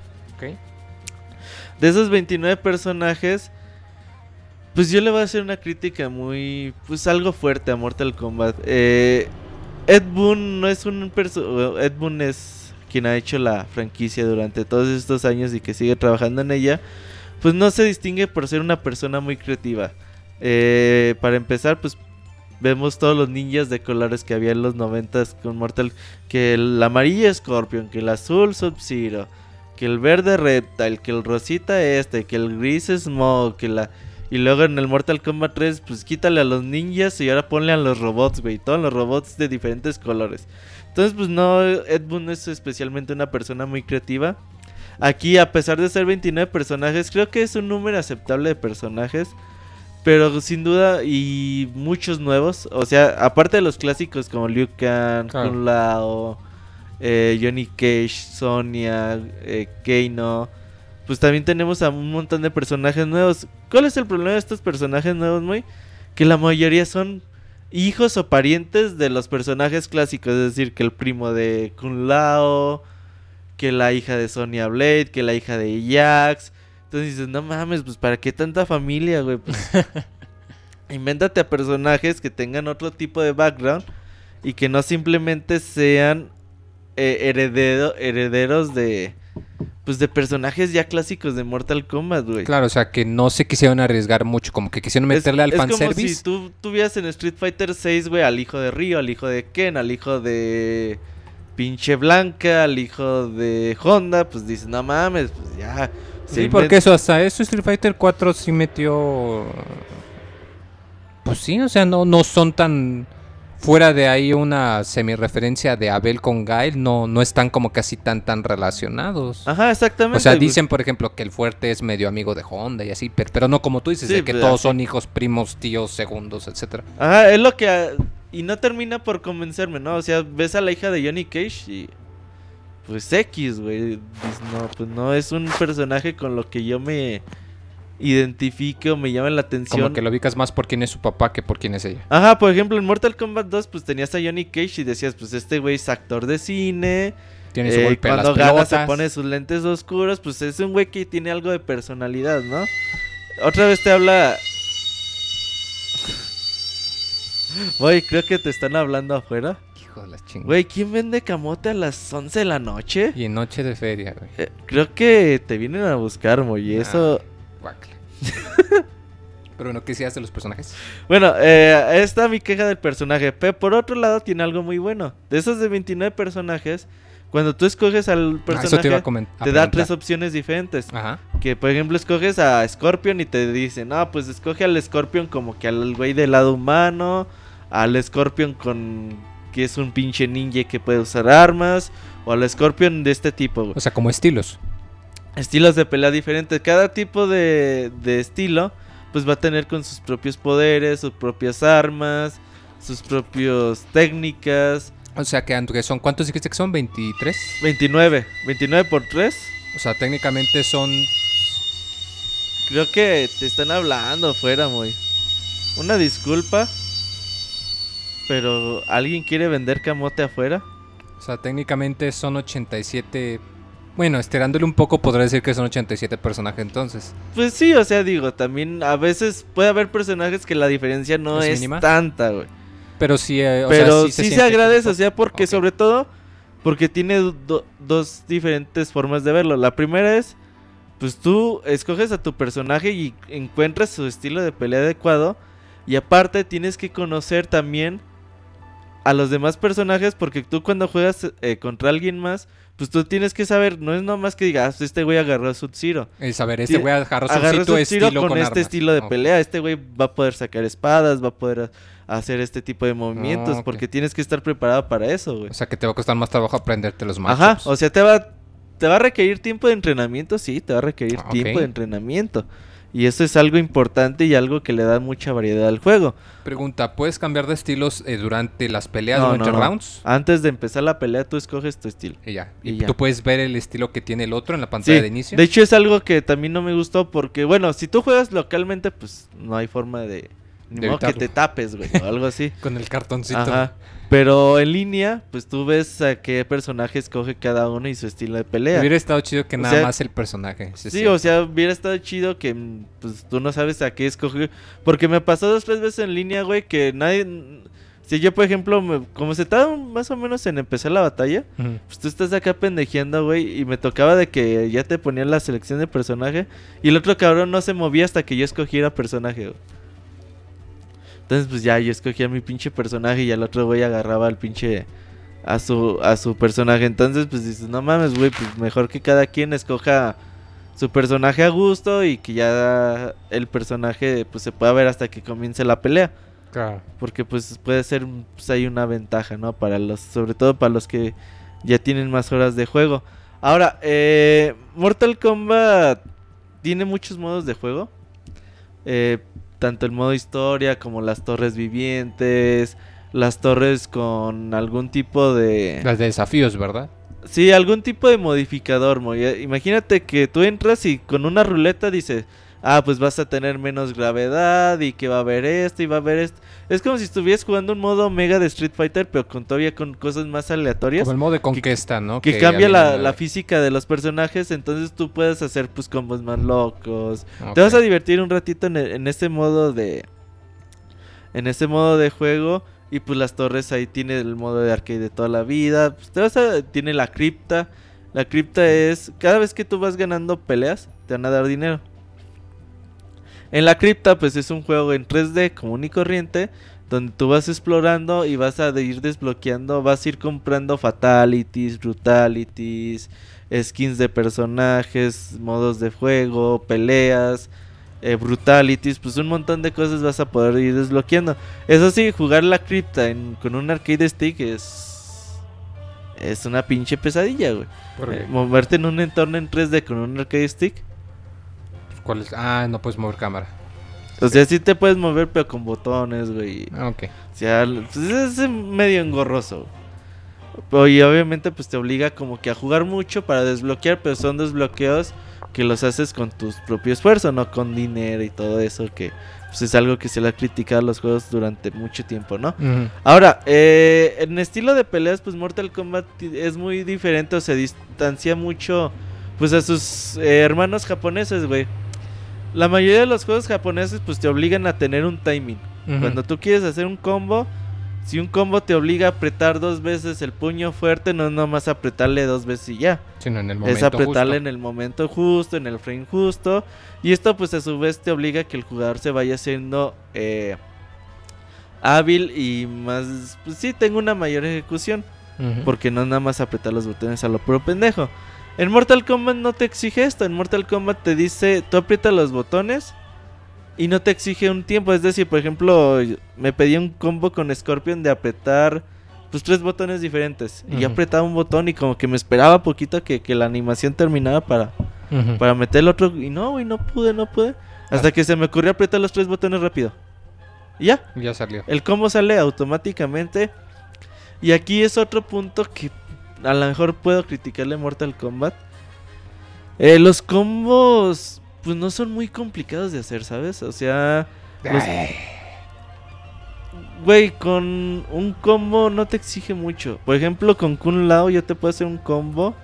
De esos 29 personajes, pues yo le voy a hacer una crítica muy, pues algo fuerte a Mortal Kombat. Eh, Ed Boon no es un Ed Boon es quien ha hecho la franquicia durante todos estos años y que sigue trabajando en ella. Pues no se distingue por ser una persona muy creativa. Eh, para empezar, pues vemos todos los ninjas de colores que había en los 90 con Mortal. Que el amarillo Scorpion, que el azul Sub-Zero, que el verde Reptile, que el rosita este, que el gris Smoke, que la... Y luego en el Mortal Kombat 3, pues quítale a los ninjas y ahora ponle a los robots, güey. Todos los robots de diferentes colores. Entonces, pues no, Ed Boon es especialmente una persona muy creativa. Aquí, a pesar de ser 29 personajes, creo que es un número aceptable de personajes. Pero sin duda, y muchos nuevos. O sea, aparte de los clásicos como Liu Kang, Claro. Kun Lao, eh, Johnny Cage, Sonia, eh, Keino. Pues también tenemos a un montón de personajes nuevos. ¿Cuál es el problema de estos personajes nuevos, muy? que la mayoría son hijos o parientes de los personajes clásicos, es decir, que el primo de Kun Lao, que la hija de Sonya Blade, que la hija de Jax. Entonces dices, no mames, pues para qué tanta familia, güey. Pues, *laughs* invéntate a personajes que tengan otro tipo de background y que no simplemente sean eh, heredero- herederos de pues de personajes ya clásicos de Mortal Kombat, güey. Claro, o sea, que no se quisieron arriesgar mucho, como que quisieron meterle al es como fanservice. si tú tuvieras en Street Fighter 6, güey, al hijo de Ryo, al hijo de Ken, al hijo de pinche Blanca, al hijo de Honda, pues dices, no mames, pues ya. Sí, porque eso, hasta eso Street Fighter 4 sí metió... Pues sí, o sea, no, no son tan... Fuera de ahí una semi-referencia de Abel con Gail, no, no están como casi tan tan relacionados. Ajá, exactamente. O sea, dicen, por ejemplo, que el fuerte es medio amigo de Honda y así, pero, pero no como tú dices, Sí, de que pues, todos son hijos, primos, tíos, segundos, etcétera. Ajá, es lo que. ah, Y no termina por convencerme, ¿no? O sea, ves a la hija de Johnny Cage y. Pues X, güey. No, pues no es un personaje con lo que yo me identifique o me llame la atención. Como que lo ubicas más por quién es su papá que por quién es ella. Ajá, por ejemplo, en Mortal Kombat 2, pues tenías a Johnny Cage y decías, pues este güey es actor de cine. Tiene su eh, golpe a las cuando gana se pone sus lentes oscuros, pues es un güey que tiene algo de personalidad, ¿no? Otra vez te habla. *laughs* Güey, creo que te están hablando afuera. Hijo de la chingada. Güey, ¿quién vende camote a las 11 de la noche? Y en noche de feria, güey. Eh, creo que te vienen a buscar, Moy. y Ah. Eso. *laughs* Pero bueno, ¿qué decías de los personajes? Bueno, eh, está mi queja del personaje. Pero por otro lado, tiene algo muy bueno. De esos de 29 personajes, cuando tú escoges al Ah, eso personaje, te iba a comentar. te da tres opciones diferentes. Ajá. Que por ejemplo escoges a Scorpion y te dicen, no, pues escoge al Scorpion como que al güey del lado humano, al Scorpion con que es un pinche ninja que puede usar armas, o al Scorpion de este tipo, güey. O sea, como estilos. Estilos de pelea diferentes. Cada tipo de, de estilo, pues va a tener con sus propios poderes, sus propias armas, sus propias técnicas. O sea, que son, ¿cuántos dijiste que son? ¿23? 29, 29 por 3. O sea, técnicamente son... Creo que te están hablando fuera, muy. Una disculpa. Pero ¿alguien quiere vender camote afuera? O sea, técnicamente son 87... Bueno, estirándole un poco podría decir que son 87 personajes entonces. Pues sí, o sea, digo, también a veces puede haber personajes que la diferencia no ¿Es tanta, güey. Pero sí, eh, o sea, Pero sí sí, se, agradece, como- o sea, porque sobre todo, porque tiene do- dos diferentes formas de verlo. La primera es, pues tú escoges a tu personaje y encuentras su estilo de pelea adecuado. Y aparte tienes que conocer también a los demás personajes porque tú cuando juegas eh, contra alguien más, pues tú tienes que saber, no es nomás que digas, este güey agarró a Sub-Zero. Es, a ver, este güey agarró sitio Sub-Zero con, con, este armas. estilo de pelea. Este güey va a poder sacar espadas, va a poder a- hacer este tipo de movimientos ok. porque tienes que estar preparado para eso, güey. O sea, que te va a costar más trabajo aprenderte los Ajá, matchups. o sea, te va, te va a requerir tiempo de entrenamiento, sí, te va a requerir Ah, tiempo de entrenamiento. Y eso es algo importante y algo que le da mucha variedad al juego. Pregunta, ¿puedes cambiar de estilos eh, durante las peleas, No, durante no, no. rounds? Antes de empezar la pelea, tú escoges tu estilo. Y ya. Y Y, ya. tú puedes ver el estilo que tiene el otro en la pantalla Sí, de inicio. de hecho es algo que también no me gustó porque, bueno, si tú juegas localmente, pues no hay forma de... Ni De modo que te tapes, güey, o algo así. *laughs* Con el cartoncito. Ajá. Pero en línea, pues tú ves a qué personaje escoge cada uno y su estilo de pelea. Hubiera estado chido que O nada sea, más el personaje. Sí, o sea, hubiera estado chido que pues tú no sabes a qué escoger. Porque me pasó dos tres veces en línea, güey, que nadie... Si yo, por ejemplo, me- como se estaba más o menos en empezar la batalla, pues tú estás acá pendejeando, güey, y me tocaba de que ya te ponían la selección de personaje y el otro cabrón no se movía hasta que yo escogiera personaje, güey. Entonces, pues ya yo escogía mi pinche personaje y el otro güey agarraba al pinche a su a su personaje. Entonces, pues dices, "No mames, güey, pues mejor que cada quien escoja su personaje a gusto y que ya el personaje pues se pueda ver hasta que comience la pelea." Claro. Porque pues puede ser pues hay una ventaja, ¿no? Para los, sobre todo para los que ya tienen más horas de juego. Ahora, eh, Mortal Kombat tiene muchos modos de juego. Eh, tanto el modo historia como las torres vivientes, las torres con algún tipo de... Las de desafíos, ¿verdad? Sí, algún tipo de modificador. Moy. Imagínate que tú entras y con una ruleta dice, ah, pues vas a tener menos gravedad y que va a haber esto y va a haber esto. Es como si estuvieras jugando un modo mega de Street Fighter, pero con todavía con cosas más aleatorias. Como el modo de conquista, ¿no? Que, cambia la, física de los personajes, entonces tú puedes hacer pues combos más locos. Te vas a divertir un ratito en, e- en este modo de... En este modo de juego. Y pues las torres ahí tiene el modo de arcade de toda la vida. Pues, te vas a... Tiene la cripta. La cripta es... Cada vez que tú vas ganando peleas, te van a dar dinero. En la cripta pues es un juego en 3D común y corriente. Donde tú vas explorando y vas a ir desbloqueando, vas a ir comprando fatalities, brutalities, skins de personajes, modos de juego, peleas, eh, brutalities, pues un montón de cosas vas a poder ir desbloqueando. Eso sí, jugar la cripta en- con un arcade stick es... Es una pinche pesadilla, güey. Eh, moverte en un entorno en 3D con un arcade stick. ¿Cuál es? Ah, no puedes mover cámara. O sea, sí te puedes mover, pero con botones, güey. Ah, ok. O sea, pues es medio engorroso. Y obviamente pues te obliga como que a jugar mucho para desbloquear, pero son desbloqueos que los haces con tu propio esfuerzo, no con dinero y todo eso, que pues es algo que se le ha criticado a los juegos durante mucho tiempo, ¿no? Ahora, eh, en estilo de peleas, pues Mortal Kombat es muy diferente o se distancia mucho pues a sus eh, hermanos japoneses, güey. La mayoría de los juegos japoneses pues te obligan a tener un timing. Cuando tú quieres hacer un combo, si un combo te obliga a apretar dos veces el puño fuerte, no es nomás apretarle dos veces y ya. Sino en el momento es apretarle justo. en el momento justo, en el frame justo. Y esto pues a su vez te obliga a que el jugador se vaya haciendo eh, hábil y más... Pues sí, tengo una mayor ejecución. Porque no es nada más apretar los botones a lo puro pendejo. En Mortal Kombat no te exige esto. En Mortal Kombat te dice, tú aprietas los botones y no te exige un tiempo. Es decir, por ejemplo, me pedí un combo con Scorpion de apretar pues tres botones diferentes. Y yo apretaba un botón y como que me esperaba poquito que, que la animación terminara para, para meter el otro. Y no, güey, no pude, no pude. Hasta que se me ocurrió apretar los tres botones rápido. Y ya, Ya salió. el combo sale automáticamente. Y aquí es otro punto que a lo mejor puedo criticarle Mortal Kombat. Eh, los combos, pues no son muy complicados de hacer, ¿sabes? O sea, los- güey, con un combo no te exige mucho. Por ejemplo, con Kun Lao yo te puedo hacer un combo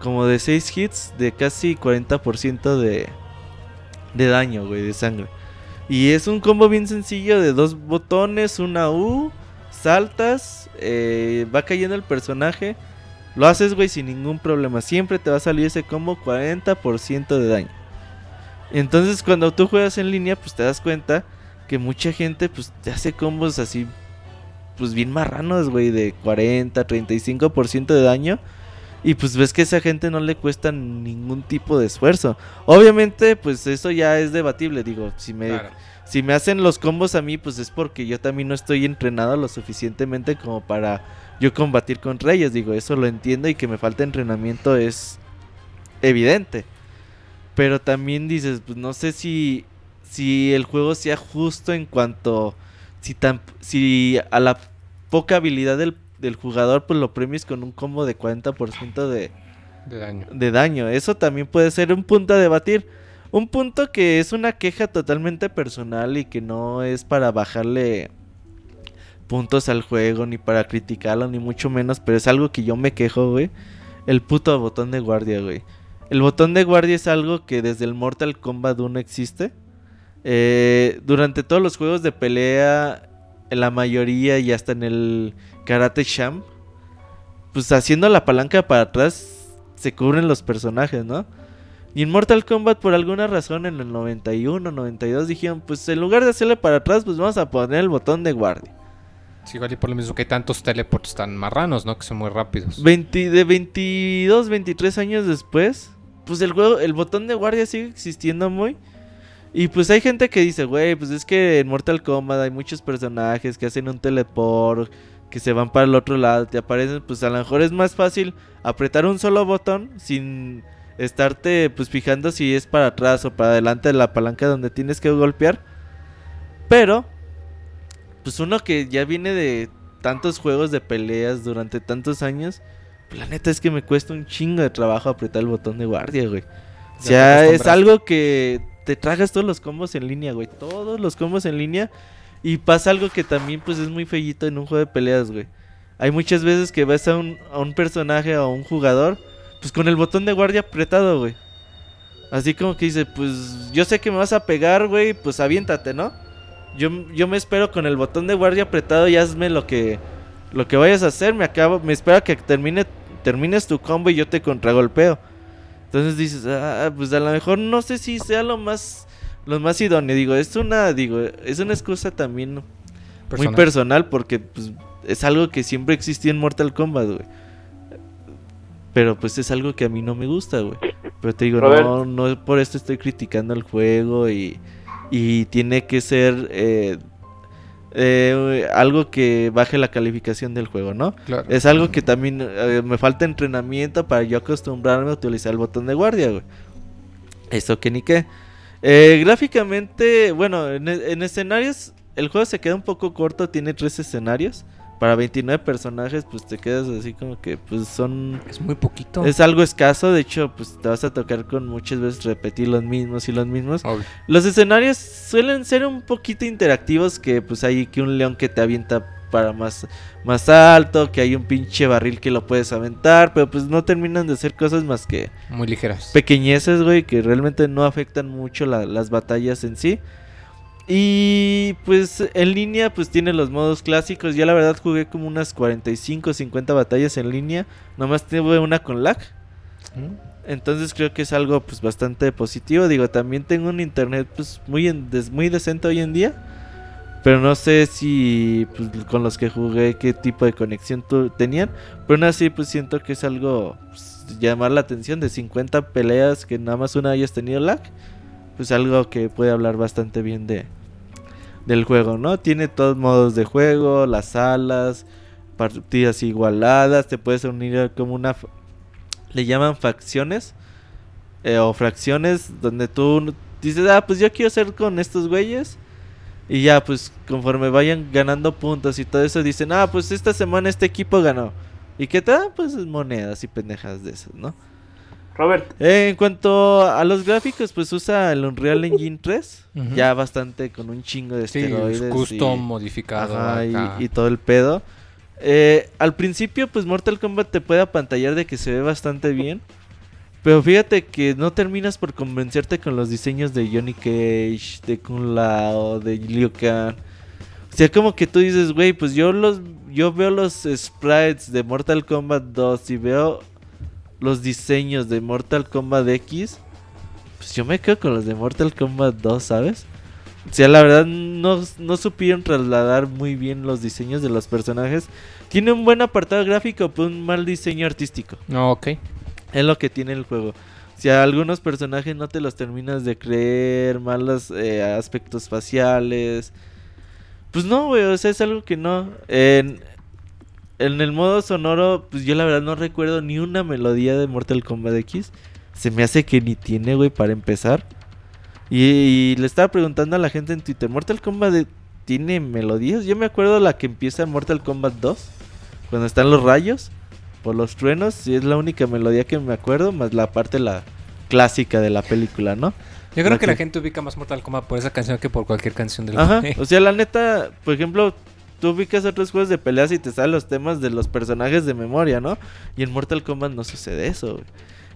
como de 6 hits de casi 40% de, de daño, güey, de sangre. Y es un combo bien sencillo de dos botones, una U, saltas, eh, va cayendo el personaje. Lo haces, güey, sin ningún problema. Siempre te va a salir ese combo 40% de daño. Entonces cuando tú juegas en línea, pues te das cuenta que mucha gente pues te hace combos así, pues bien marranos, güey, de 40, 35% de daño. Y pues ves que esa gente no le cuesta ningún tipo de esfuerzo. Obviamente, pues eso ya es debatible. Digo, si me. Si me hacen los combos a mí, pues es porque yo también no estoy entrenado lo suficientemente como para yo combatir contra ellos. Digo, eso lo entiendo y que me falta entrenamiento es evidente. Pero también dices, pues no sé si, si el juego sea justo en cuanto si, tan, si a la poca habilidad del, del jugador pues lo premies con un combo de 40% de, De daño. de daño. Eso también puede ser un punto a debatir. Un punto que es una queja totalmente personal y que no es para bajarle puntos al juego, ni para criticarlo, ni mucho menos, pero es algo que yo me quejo, güey. El puto botón de guardia, güey. El botón de guardia es algo que desde el Mortal Kombat 1 existe. Eh, durante todos los juegos de pelea, en la mayoría y hasta en el Karate Sham, pues haciendo la palanca para atrás se cubren los personajes, ¿no? Y en Mortal Kombat por alguna razón en el 91, 92 dijeron, pues en lugar de hacerle para atrás, pues vamos a poner el botón de guardia. Sí, igual y por lo mismo que hay tantos teleports tan marranos, ¿no? Que son muy rápidos. 20 de 22, 23 años después, pues el juego, el botón de guardia sigue existiendo muy. Y pues hay gente que dice, güey, pues es que en Mortal Kombat hay muchos personajes que hacen un teleport, que se van para el otro lado, te aparecen, pues a lo mejor es más fácil apretar un solo botón sin estarte pues fijando si es para atrás o para adelante de la palanca donde tienes que golpear. Pero, pues uno que ya viene de tantos juegos de peleas durante tantos años, pues la neta es que me cuesta un chingo de trabajo apretar el botón de guardia, güey. O sea, es algo que te tragas todos los combos en línea, güey. Todos los combos en línea. Y pasa algo que también pues es muy fellito en un juego de peleas, güey. Hay muchas veces que ves a un, a un personaje o a un jugador, pues con el botón de guardia apretado, güey. Así como que dice, pues yo sé que me vas a pegar, güey, pues aviéntate, ¿no? Yo, yo me espero con el botón de guardia apretado y hazme lo que, lo que vayas a hacer. Me acabo, me espero que termine, termines tu combo y yo te contragolpeo. Entonces dices, ah, pues a lo mejor no sé si sea lo más, lo más idóneo. Digo, es una, digo, es una excusa también muy Personal. personal porque pues, es algo que siempre existía en Mortal Kombat, güey. Pero pues es algo que a mí no me gusta, güey. Pero te digo, Robert. no, no por esto estoy criticando el juego y, y tiene que ser eh, eh, algo que baje la calificación del juego, ¿no? Claro. Es algo que también eh, me falta entrenamiento para yo acostumbrarme a utilizar el botón de guardia, güey. Eso que ni qué. Eh, gráficamente, bueno, en, en escenarios, el juego se queda un poco corto, tiene tres escenarios. Para 29 personajes, pues te quedas así como que, pues son... Es muy poquito. Es algo escaso, de hecho, pues te vas a tocar con muchas veces repetir los mismos y los mismos. Obvio. Los escenarios suelen ser un poquito interactivos, que pues hay que un león que te avienta para más, más alto, que hay un pinche barril que lo puedes aventar, pero pues no terminan de ser cosas más que Muy ligeras. pequeñeces, güey, que realmente no afectan mucho la- las batallas en sí. Y pues en línea pues tiene los modos clásicos. Ya la verdad jugué como unas 45 50 batallas en línea. Nomás tuve una con lag. ¿Mm? Entonces creo que es algo pues bastante positivo. Digo, también tengo un internet pues muy, en- des- muy decente hoy en día. Pero no sé si pues, con los que jugué qué tipo de conexión tenían. Pero aún así pues siento que es algo pues, llamar la atención de 50 peleas que nada más una hayas tenido lag. Pues algo que puede hablar bastante bien de del juego, ¿no? Tiene todos modos de juego, las salas, partidas igualadas, te puedes unir como una le llaman facciones eh, o fracciones donde tú dices, ah, pues yo quiero ser con estos güeyes. Y ya, pues conforme vayan ganando puntos y todo eso, dicen, ah, pues esta semana este equipo ganó. ¿Y qué te dan? Pues monedas y pendejas de esas, ¿no? Robert, Eh, en cuanto a los gráficos, pues usa el Unreal Engine 3. Ujú. Ya bastante con un chingo de Sí, esteroides. es y- custom modificado. Ajá, y, acá. y todo el pedo. Eh, al principio, pues Mortal Kombat te puede apantallar de que se ve bastante bien. Pero fíjate que no terminas por convencerte con los diseños de Johnny Cage, de Kun Lao, de Liu Kang. O sea, como que tú dices, güey, pues yo los yo veo los sprites de Mortal Kombat 2 y veo los diseños de Mortal Kombat X. Pues yo me quedo con los de Mortal Kombat 2, ¿sabes? O sea, la verdad no, no supieron trasladar muy bien los diseños de los personajes. Tiene un buen apartado gráfico, pero un mal diseño artístico. No, ok. Es lo que tiene el juego. O sea, algunos personajes no te los terminas de creer, malos eh, aspectos faciales. Pues no, güey, o sea, es algo que no. En, en el modo sonoro, pues yo la verdad no recuerdo ni una melodía de Mortal Kombat X. Se me hace que ni tiene, güey, para empezar. Y, y le estaba preguntando a la gente en Twitter, ¿Mortal Kombat tiene melodías? Yo me acuerdo la que empieza en Mortal Kombat 2, cuando están los rayos por los truenos, y es la única melodía que me acuerdo, más la parte la clásica de la película, ¿no? Yo creo La que la gente ubica más Mortal Kombat por esa canción que por cualquier canción del Ajá, juego. o sea, la neta, por ejemplo, tú ubicas otros juegos de peleas y te salen los temas de los personajes de memoria, ¿no? Y en Mortal Kombat no sucede eso, güey.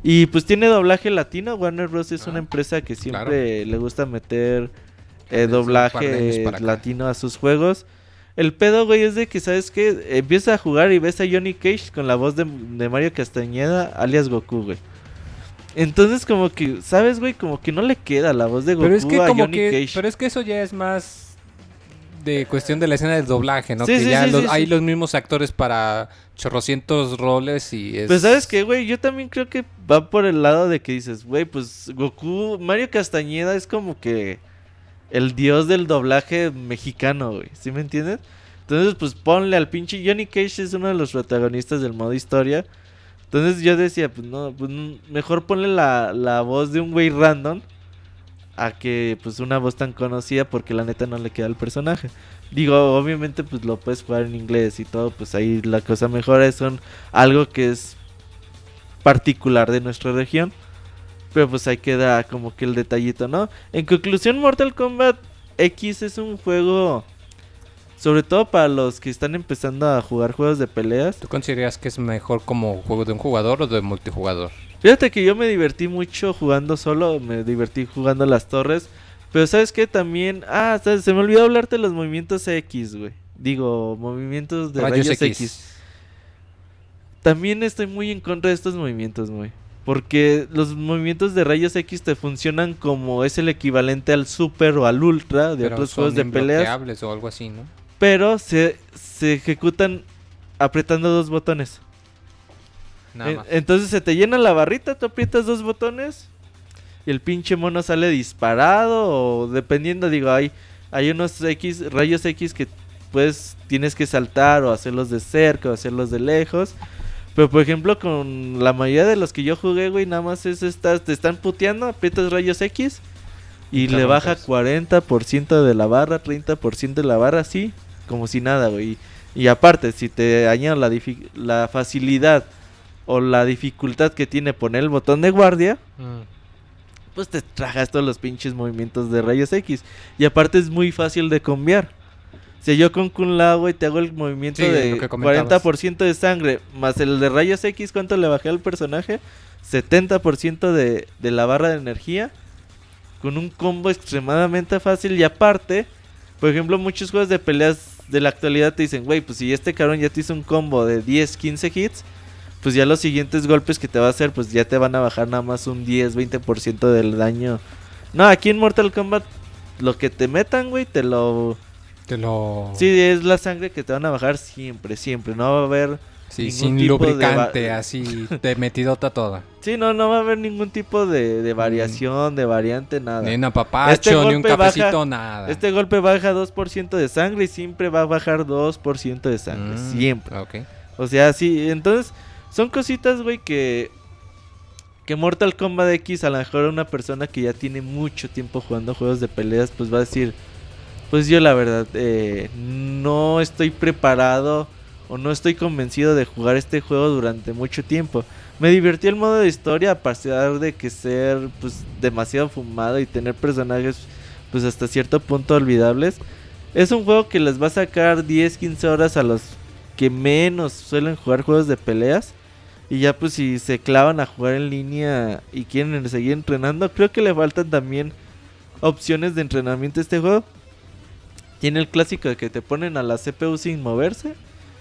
Y pues tiene doblaje latino, Warner Bros. es una Ah, empresa que siempre le gusta meter eh, doblaje latino a sus juegos. El pedo, güey, es de que, ¿sabes qué? Empiezas a jugar y ves a Johnny Cage con la voz de, de Mario Castañeda, alias Goku, güey. Entonces, como que, ¿sabes, güey? Como que no le queda la voz de Goku Pero es que a como Johnny que, Cage. pero es que eso ya es más de cuestión de la escena del doblaje, ¿no? Sí, que sí, ya sí, los- sí, hay los mismos actores para chorrocientos roles y es... Pues sabes qué, güey, yo también creo que va por el lado de que dices, güey, pues Goku, Mario Castañeda es como que el dios del doblaje mexicano, güey, ¿sí me entiendes? Entonces, pues ponle al pinche Johnny Cage es uno de los protagonistas del modo historia. Entonces yo decía, pues no, pues mejor ponle la, la voz de un güey random a que pues una voz tan conocida porque la neta no le queda al personaje. Digo, obviamente pues lo puedes jugar en inglés y todo, pues ahí la cosa mejora, son algo que es particular de nuestra región. Pero pues ahí queda como que el detallito, ¿no? En conclusión, Mortal Kombat X es un juego, sobre todo para los que están empezando a jugar juegos de peleas. ¿Tú consideras que es mejor como juego de un jugador o de multijugador? Fíjate que yo me divertí mucho jugando solo, me divertí jugando las torres. Pero sabes que también... Ah, ¿sabes? se me olvidó hablarte de los movimientos X, güey. Digo, movimientos de rayos, X. También estoy muy en contra de estos movimientos, güey. Porque los movimientos de rayos X te funcionan como es el equivalente al super o al ultra de Pero otros son juegos de peleas. o algo así, ¿no? Pero se, se ejecutan apretando dos botones. Nada En- más. Entonces se te llena la barrita, tú aprietas dos botones y el pinche mono sale disparado o dependiendo, digo, hay, hay unos X, rayos X que pues tienes que saltar o hacerlos de cerca o hacerlos de lejos. Pero por ejemplo con la mayoría de los que yo jugué, güey, nada más es estas, te están puteando, aprietas rayos X y le baja rompes. 40% de la barra, 30% de la barra, así, como si nada, güey. Y aparte, si te añado la, la facilidad o la dificultad que tiene poner el botón de guardia, Mm. pues te tragas todos los pinches movimientos de rayos X. Y aparte es muy fácil de cambiar. Si yo con Kun Lao, güey, te hago el movimiento Sí, de lo que comentabas. 40% de sangre, más el de rayos X, ¿cuánto le bajé al personaje? 70% de, de la barra de energía. Con un combo extremadamente fácil. Y aparte, por ejemplo, muchos juegos de peleas de la actualidad te dicen, güey, pues si este cabrón ya te hizo un combo de 10, 15 hits, pues ya los siguientes golpes que te va a hacer, pues ya te van a bajar nada más un 10, 20% del daño. No, aquí en Mortal Kombat, lo que te metan, güey, te lo... Te lo... Sí, es la sangre que te van a bajar siempre, siempre. No va a haber... Sí, sin de lubricante, así, *laughs* de metidota toda. Sí, no, no va a haber ningún tipo de, de variación, de variante, nada. Ni un apapacho, Este ni un golpe baja- cafecito, nada. Este golpe baja 2% de sangre y siempre va a bajar 2% de sangre. Mm, Siempre. Ok. O sea, sí, entonces son cositas, güey, que que Mortal Kombat X a lo mejor una persona que ya tiene mucho tiempo jugando juegos de peleas, pues va a decir, pues yo la verdad eh, no estoy preparado o no estoy convencido de jugar este juego durante mucho tiempo. Me divirtió el modo de historia a pesar de que ser pues demasiado fumado y tener personajes pues hasta cierto punto olvidables. Es un juego que les va a sacar 10, 15 horas a los que menos suelen jugar juegos de peleas. Y ya pues si se clavan a jugar en línea y quieren seguir entrenando, creo que le faltan también opciones de entrenamiento a este juego. Tiene el clásico de que te ponen a la CPU sin moverse.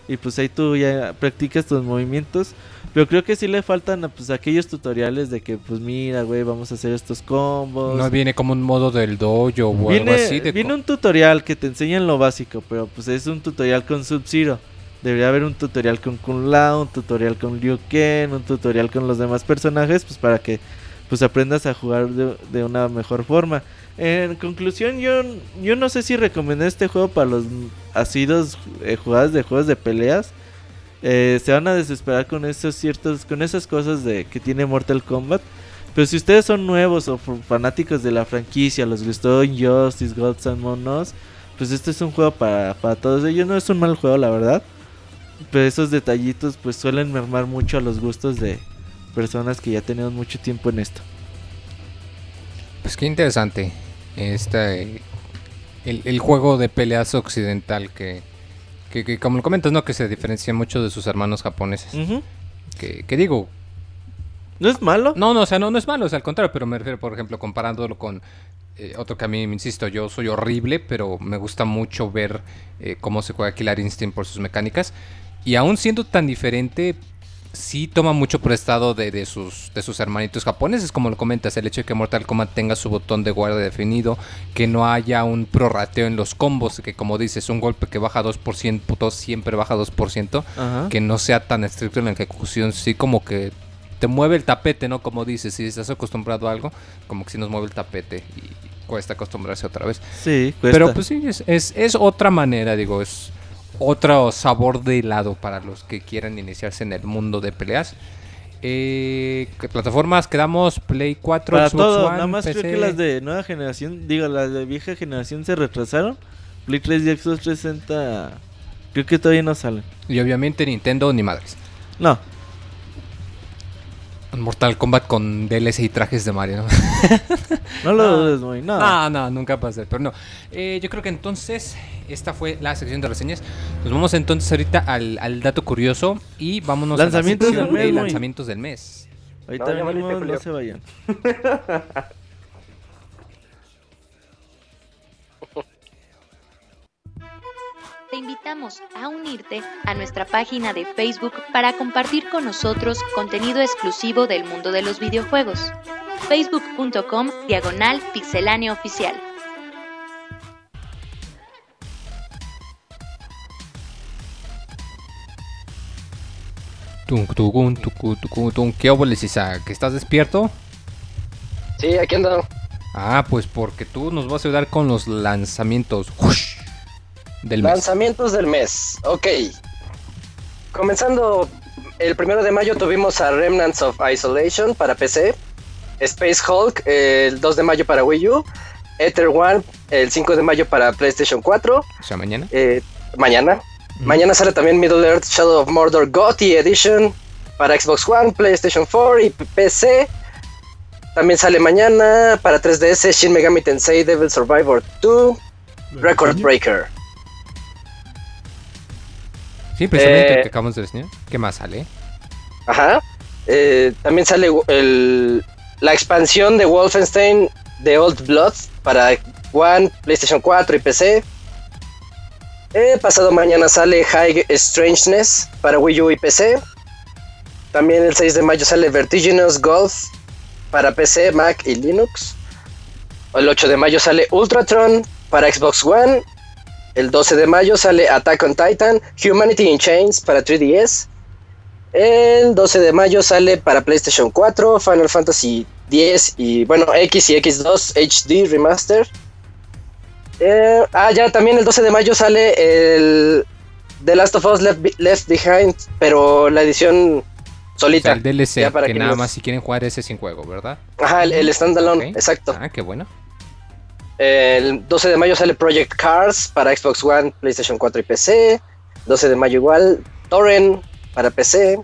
Y pues ahí tú ya practicas tus movimientos. Pero creo que sí le faltan pues aquellos tutoriales de que pues mira, güey, vamos a hacer estos combos. No viene como un modo del dojo o algo Viene, así. De viene un tutorial que te enseñan lo básico, pero pues es un tutorial con Sub-Zero. Debería haber un tutorial con Kun Lao, un tutorial con Liu Kang, un tutorial con los demás personajes, pues para que pues aprendas a jugar de, de una mejor forma. En conclusión, yo, yo no sé si recomendé este juego para los asidos eh, de juegos de peleas. Eh, se van a desesperar con esos ciertos, con esas cosas de que tiene Mortal Kombat. Pero si ustedes son nuevos o fanáticos de la franquicia, los gustó Injustice, Gods and Monos, pues este es un juego para, para todos ellos. No es un mal juego, la verdad. Pero esos detallitos pues suelen mermar mucho a los gustos de personas que ya tenemos mucho tiempo en esto. Pues qué interesante. Este, el, el juego de peleas occidental que, que, que, como lo comentas, ¿no? Que se diferencia mucho de sus hermanos japoneses. Que, que digo, No es malo. no, no, o sea, no, no es malo, o sea, al contrario, pero me refiero, por ejemplo, comparándolo con eh, otro que a mí, me insisto, yo soy horrible, pero me gusta mucho ver eh, cómo se juega Killer Instinct por sus mecánicas. Y aún siendo tan diferente, sí toma mucho prestado de, de sus, de sus hermanitos japoneses, como lo comentas, el hecho de que Mortal Kombat tenga su botón de guardia definido, que no haya un prorrateo en los combos, que como dices, un golpe que baja 2%, puto, siempre baja 2%, Ajá. que no sea tan estricto en la ejecución, sí como que te mueve el tapete, ¿no? Como dices, si estás acostumbrado a algo, como que sí nos mueve el tapete y cuesta acostumbrarse otra vez. Sí, cuesta. Pero pues sí, es, es, es otra manera, digo, es otro sabor de helado para los que quieran iniciarse en el mundo de peleas. Eh, ¿Qué plataformas quedamos? Play 4, Para Xbox todo, One, nada más creo que las de nueva generación, digo, las de vieja generación se retrasaron. Play 3 y Xbox 360 creo que todavía no salen. Y obviamente Nintendo ni madres. No. Mortal Kombat con DLC y trajes de Mario, ¿no? *laughs* No lo dudes, muy. No. No, no, nunca va a ser. Pero no. Eh, yo creo que entonces esta fue la sección de reseñas. Nos vamos entonces ahorita al, al dato curioso y vámonos Lanzamientos a la sección del mes, de lanzamientos del mes. Ahorita No, venimos, no se vayan. Te invitamos a unirte a nuestra página de Facebook para compartir con nosotros contenido exclusivo del mundo de los videojuegos. facebook.com diagonal pixelánea oficial. ¿Qué óboles, Isaac? ¿Estás despierto? Sí, aquí ando. Ah, pues porque tú nos vas a ayudar con los lanzamientos del mes. Lanzamientos del mes. Ok. Comenzando el primero de mayo tuvimos a Remnants of Isolation para PC. Space Hulk el 2 de mayo para Wii U. Ether One el 5 de mayo para PlayStation 4. O sea, mañana. eh, mañana. Mañana sale también Middle Earth Shadow of Mordor GOTY Edition para Xbox One, PlayStation 4 y PC. También sale mañana para 3DS Shin Megami Tensei Devil Survivor 2 Record Breaker. Sí, precisamente Eh, que acabamos de enseñar. ¿Qué más sale? Ajá. Eh, también sale el- la expansión de Wolfenstein The Old Blood para One, PlayStation 4 y PC. Eh, pasado mañana sale High Strangeness para Wii U y PC. También el 6 de mayo sale Vertiginous Golf para PC, Mac y Linux. El 8 de mayo sale Ultratron para Xbox One. El 12 de mayo sale Attack on Titan, Humanity in Chains para 3DS. El 12 de mayo sale para PlayStation 4, Final Fantasy 10 y bueno, X y X2 HD Remaster. Eh, ah, ya también el 12 de mayo sale el The Last of Us Left, Be- Left Behind, pero la edición O solita. sea, el DLC, ya para que que nada los- más si quieren jugar ese sin juego, ¿verdad? Ajá, el, el standalone, exacto. Ah, qué bueno. El 12 de mayo sale Project Cars para Xbox One, PlayStation 4 y PC. 12 de mayo igual. Torrent para PC.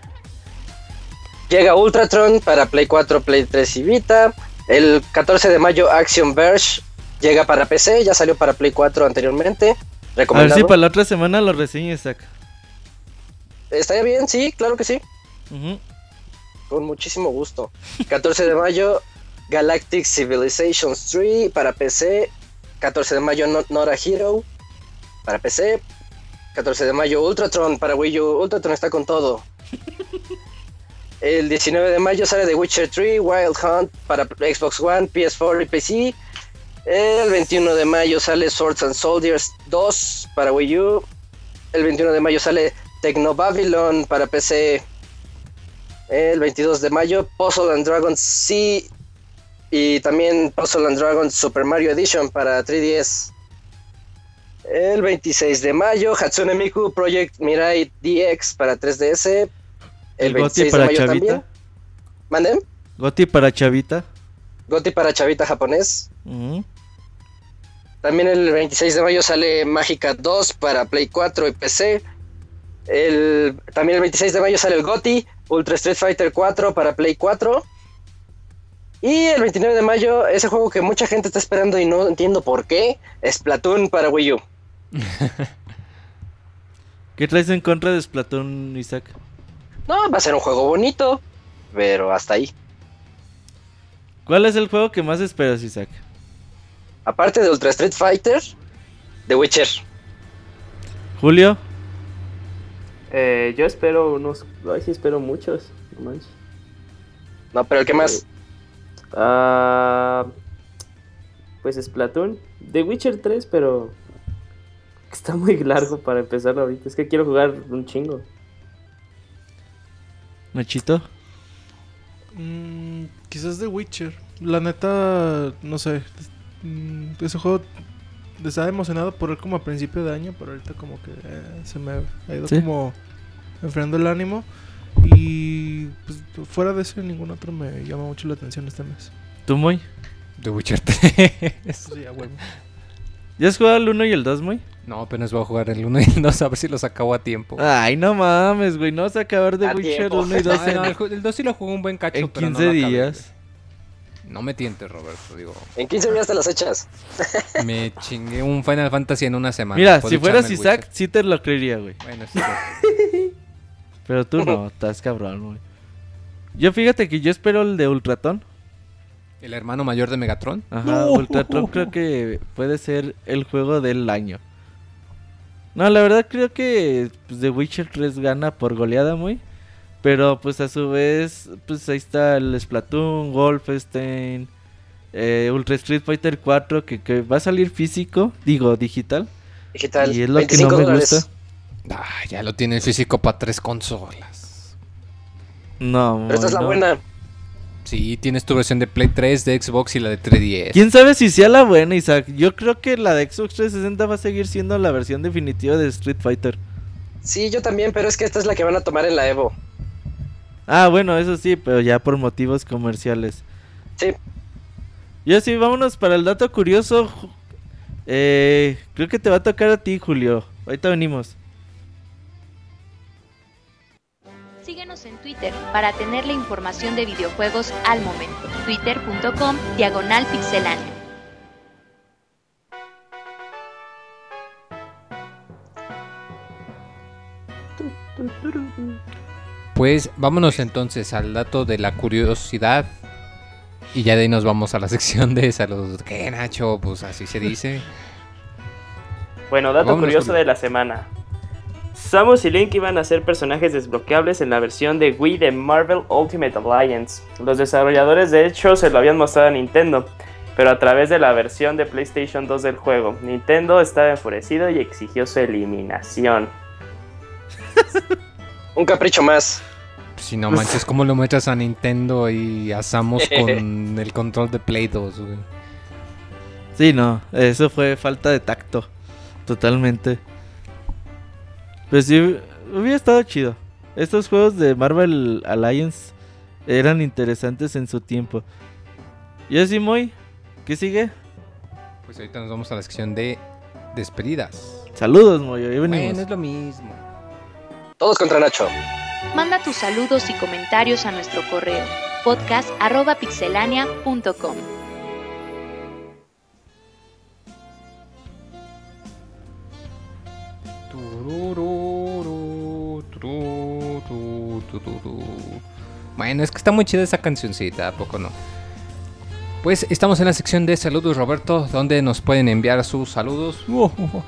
Llega Ultratron para Play 4, Play 3 y Vita. El 14 de mayo Action Verge llega para PC. Ya salió para Play 4 anteriormente. A ver si para la otra semana lo reseña Isaac. ¿Estaría bien? Sí, claro que sí. Con muchísimo gusto. *laughs* 14 de mayo, Galactic Civilizations 3 para PC. 14 de mayo, No- Nora Hero para PC. 14 de mayo, Ultratron para Wii U. Ultratron está con todo. El 19 de mayo sale The Witcher 3, Wild Hunt para Xbox One, PS4 y PC. El 21 de mayo sale Swords and Soldiers 2 para Wii U. El 21 de mayo sale Techno Babylon para PC. El 22 de mayo, Puzzle and Dragons C y también Puzzle and Dragons Super Mario Edition para 3DS. El 26 de mayo, Hatsune Miku Project Mirai DX para 3DS. El, El Goti 26 de mayo Chavita. también. ¿Manden? Goti para Chavita. Goti para Chavita japonés. También el 26 de mayo sale Mágica 2 para Play 4 y PC. El, también el 26 de mayo sale el GOTI Ultra Street Fighter 4 para Play 4. Y el 29 de mayo, ese juego que mucha gente está esperando y no entiendo por qué, Splatoon para Wii U. *laughs* ¿Qué traes en contra de Splatoon, Isaac? No, va a ser un juego bonito, pero hasta ahí. ¿Cuál es el juego que más esperas, Isaac? Aparte de Ultra Street Fighter, The Witcher. Julio, Eh, yo espero unos. Ay, sí, espero muchos. No manches. No, pero el que más. Ah, pues Splatoon. The Witcher 3, pero. Está muy largo para empezarlo ahorita. Es que quiero jugar un chingo. Nachito. Mm, quizás The Witcher. La neta, no sé. Mm, ese juego estaba emocionado por él como a principio de año, pero ahorita como que eh, se me ha ido Sí. como enfriando el ánimo. Y pues, fuera de ese, ningún otro me llama mucho la atención este mes. ¿Tú, Moy? The Witcher 3. Sí, a huevo. ¿Ya has jugado el 1 y el 2, Moy? No, apenas voy a jugar el 1 y el 2 a ver si los acabo a tiempo. Ay, no mames, güey. No vas a acabar de A Witcher tiempo. 1 y 2 No, *laughs* no, en, el, ju- el 2 sí lo jugué un buen cacho, en pero no 15 lo acabé, días. No me tientes, Roberto, digo. En 15 días te las echas. *laughs* Me chingué un Final Fantasy en una semana. Mira, si fueras Isaac, sí te lo creería, güey. Bueno, sí. *laughs* Pero tú no, *laughs* estás cabrón, güey. Yo fíjate que yo espero el de Ultratón. el hermano mayor de Megatron. Ajá, Ultratron creo que puede ser el juego del año. No, la verdad creo que pues, The Witcher 3 gana por goleada muy. Pero pues a su vez, pues ahí está el Splatoon, Wolfenstein, eh, Ultra Street Fighter 4 que, que va a salir físico, digo digital. Digital. Y es lo que 25 no me dólares. gusta. Ah, ya lo tiene el físico para tres consolas. No, Pero esta es la no. buena. Sí, tienes tu versión de Play 3, de Xbox y la de 3DS. ¿Quién sabe si sea la buena, Isaac? Yo creo que la de Xbox 360 va a seguir siendo la versión definitiva de Street Fighter. Sí, yo también, pero es que esta es la que van a tomar en la Evo. Ah, bueno, eso sí, pero ya por motivos comerciales. Sí. Y así, vámonos para el dato curioso. Eh, creo que te va a tocar a ti, Julio. Ahorita venimos. Síguenos en Twitter para tener la información de videojuegos al momento. Twitter.com Diagonal. Pues vámonos entonces al dato de la curiosidad. Y ya de ahí nos vamos a la *laughs* sección de saludos. ¿Qué, Nacho? Pues así se dice. *laughs* Bueno, dato Vámonos, curioso de la semana. Samus y Link iban a ser personajes desbloqueables en la versión de Wii de Marvel Ultimate Alliance. Los desarrolladores de hecho se lo habían mostrado a Nintendo, pero a través de la versión de PlayStation 2 del juego. Nintendo estaba enfurecido y exigió su eliminación. *laughs* Un capricho más. Si no manches, ¿cómo lo muestras a Nintendo y a Samus *laughs* con el control de Play 2, güey? Sí, no, eso fue falta de tacto. Totalmente. Pues sí, hubiera estado chido. Estos juegos de Marvel Alliance eran interesantes en su tiempo. Y así, muy. ¿Qué sigue? Pues ahorita nos vamos a la sección de despedidas. Saludos, Moy. Ahí venimos. Bueno, es lo mismo. Todos contra Nacho. Manda tus saludos y comentarios a nuestro correo podcast.pixelania.com. Bueno, es que está muy chida esa cancioncita, ¿a poco no? Pues estamos en la sección de saludos, Roberto, donde nos pueden enviar sus saludos.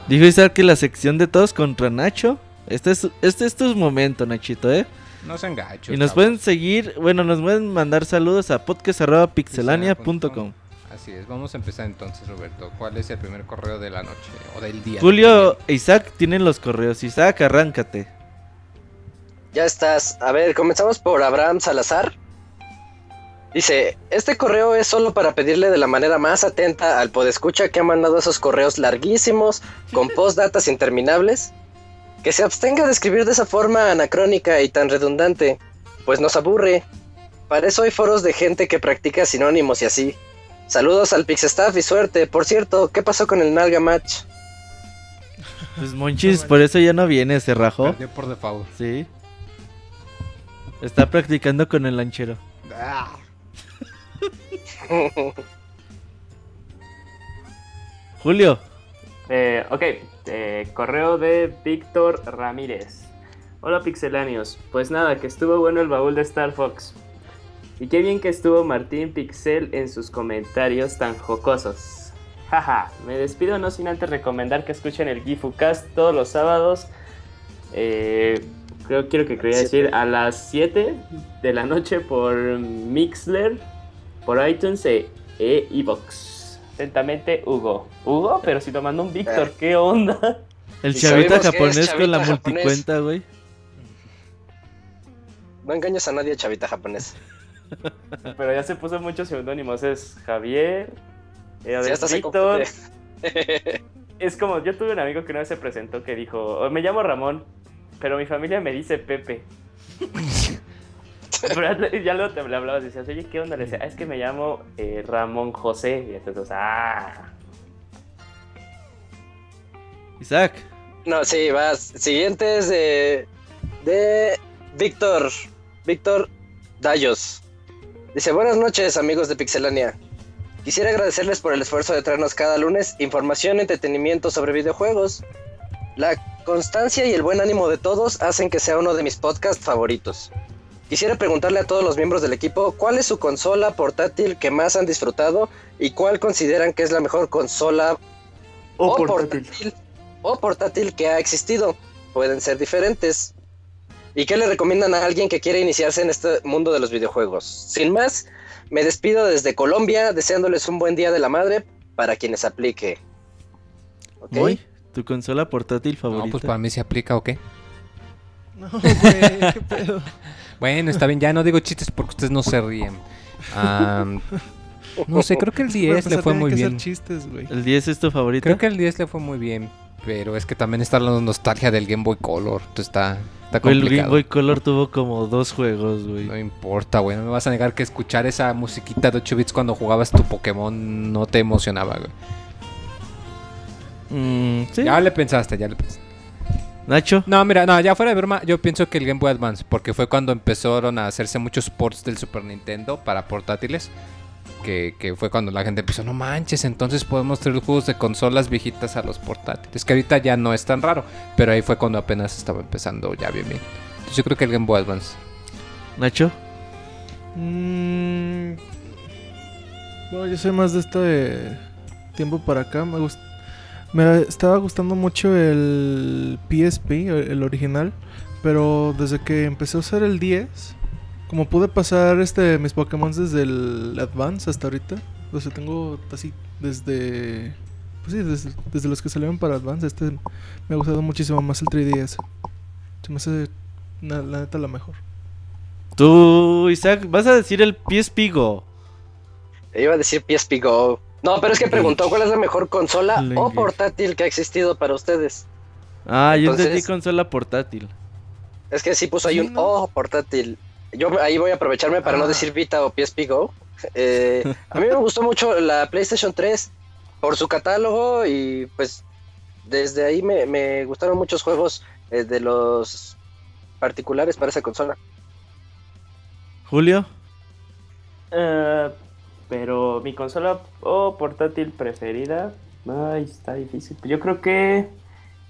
Dijo Isaac que la sección de todos contra Nacho. Este es, este es tu momento, Nachito, ¿eh? No sean gachos. Y nos pueden seguir, bueno, nos pueden mandar saludos a podcast.pixelania.com. Así es, vamos a empezar entonces, Roberto. ¿Cuál es el primer correo de la noche o del día? Julio e Isaac tienen los correos. Isaac, arráncate. Ya estás. A ver, comenzamos por Abraham Salazar. Dice, este correo es solo para pedirle de la manera más atenta al podescucha que ha mandado esos correos larguísimos, con *laughs* postdatas interminables, que se abstenga de escribir de esa forma anacrónica y tan redundante, pues nos aburre. Para eso hay foros de gente que practica sinónimos y así. Saludos al Pixestaff y suerte. Por cierto, ¿qué pasó con el Nalga Match? Pues Monchis, por eso ya no viene, se rajó. Perdió por default. Sí. Está practicando con el lanchero. *laughs* Julio. Eh, ok, eh, correo de Víctor Ramírez. Hola pixelanios, pues nada, que estuvo bueno el baúl de Star Fox. Y qué bien que estuvo Martín Pixel en sus comentarios tan jocosos. Jaja, me despido no sin antes recomendar que escuchen el GifuCast todos los sábados. Eh, creo quiero que quería decir a las 7 de la noche por Mixler, por iTunes e, e. Atentamente, Hugo. Hugo, pero si lo mandó un Víctor, ¿qué onda? El chavita japonés con la japonés. multicuenta, güey. No engañes a nadie, chavita japonés. *laughs* Pero ya se puso muchos seudónimos. Es Javier, eh, Sí, Víctor. *laughs* Es como, yo tuve un amigo que una vez se presentó que dijo, "Oh, me llamo Ramón, pero mi familia me dice Pepe. *laughs* *laughs* Bradley, ya luego te le hablabas y decías, oye, ¿qué onda? Le decía, "Ah, es que me llamo eh, Ramón José. Y entonces, ah. Isaac. No, sí, vas. Siguiente es de. de. Víctor. Víctor Dayos. Dice: Buenas noches, amigos de Pixelania. Quisiera agradecerles por el esfuerzo de traernos cada lunes información y entretenimiento sobre videojuegos. La constancia y el buen ánimo de todos hacen que sea uno de mis podcasts favoritos. Quisiera preguntarle a todos los miembros del equipo cuál es su consola portátil que más han disfrutado y cuál consideran que es la mejor consola O o portátil. portátil, o portátil que ha existido. Pueden ser diferentes. ¿Y qué le recomiendan a alguien que quiere iniciarse en este mundo de los videojuegos? Sin más, me despido desde Colombia deseándoles un buen día de la madre para quienes aplique. Tu consola portátil No, favorita. pues para mí se aplica o qué. No, güey, qué pedo. *laughs* Bueno, está bien, ya no digo chistes porque ustedes no se ríen. No sé, creo que el Para 10 le empezar, fue muy que bien. chistes, güey. ¿El 10 es tu favorito? Creo que el 10 le fue muy bien. Pero es que también está la nostalgia del Game Boy Color. Entonces está, está Güey, el Game complicado. Boy Color tuvo como dos juegos, güey. No importa, güey. No me vas a negar que escuchar esa musiquita de 8 bits cuando jugabas tu Pokémon no te emocionaba, güey. Mm, sí. Ya le pensaste, ya le pensaste. Nacho. No, mira, no, ya fuera de broma, yo pienso que el Game Boy Advance, porque fue cuando empezaron a hacerse muchos ports del Super Nintendo para portátiles, que, que fue cuando la gente empezó, no manches, entonces podemos traer juegos de consolas viejitas a los portátiles, que ahorita ya no es tan raro, pero ahí fue cuando apenas estaba empezando ya bien bien. Entonces yo creo que el Game Boy Advance. Nacho. Mm, bueno, yo soy más de este tiempo para acá. Me, gust- me estaba gustando mucho el PSP, el el original. Pero desde que empecé a usar el 10, como pude pasar este mis Pokémon desde el Advance hasta ahorita. O sea, tengo así desde. Pues sí, desde, desde los que salieron para Advance. Este me ha gustado muchísimo más el 3DS. Se me hace na- la neta la mejor. Tú, Isaac, vas a decir el PSP Go. Iba a decir PSP Go. No, pero es que preguntó cuál es la mejor consola o portátil que ha existido para ustedes. Ah, yo Entonces- entendí consola portátil. Es que sí puso ahí Sí, un ¿no? O portátil. Yo ahí voy a aprovecharme para no Ah. decir Vita o PSP Go. Eh, a mí me *laughs* gustó mucho la PlayStation 3 por su catálogo y pues desde ahí me, me gustaron muchos juegos eh, de los particulares para esa consola. Julio. Eh, pero mi consola o portátil preferida. Ay, está difícil. Yo creo que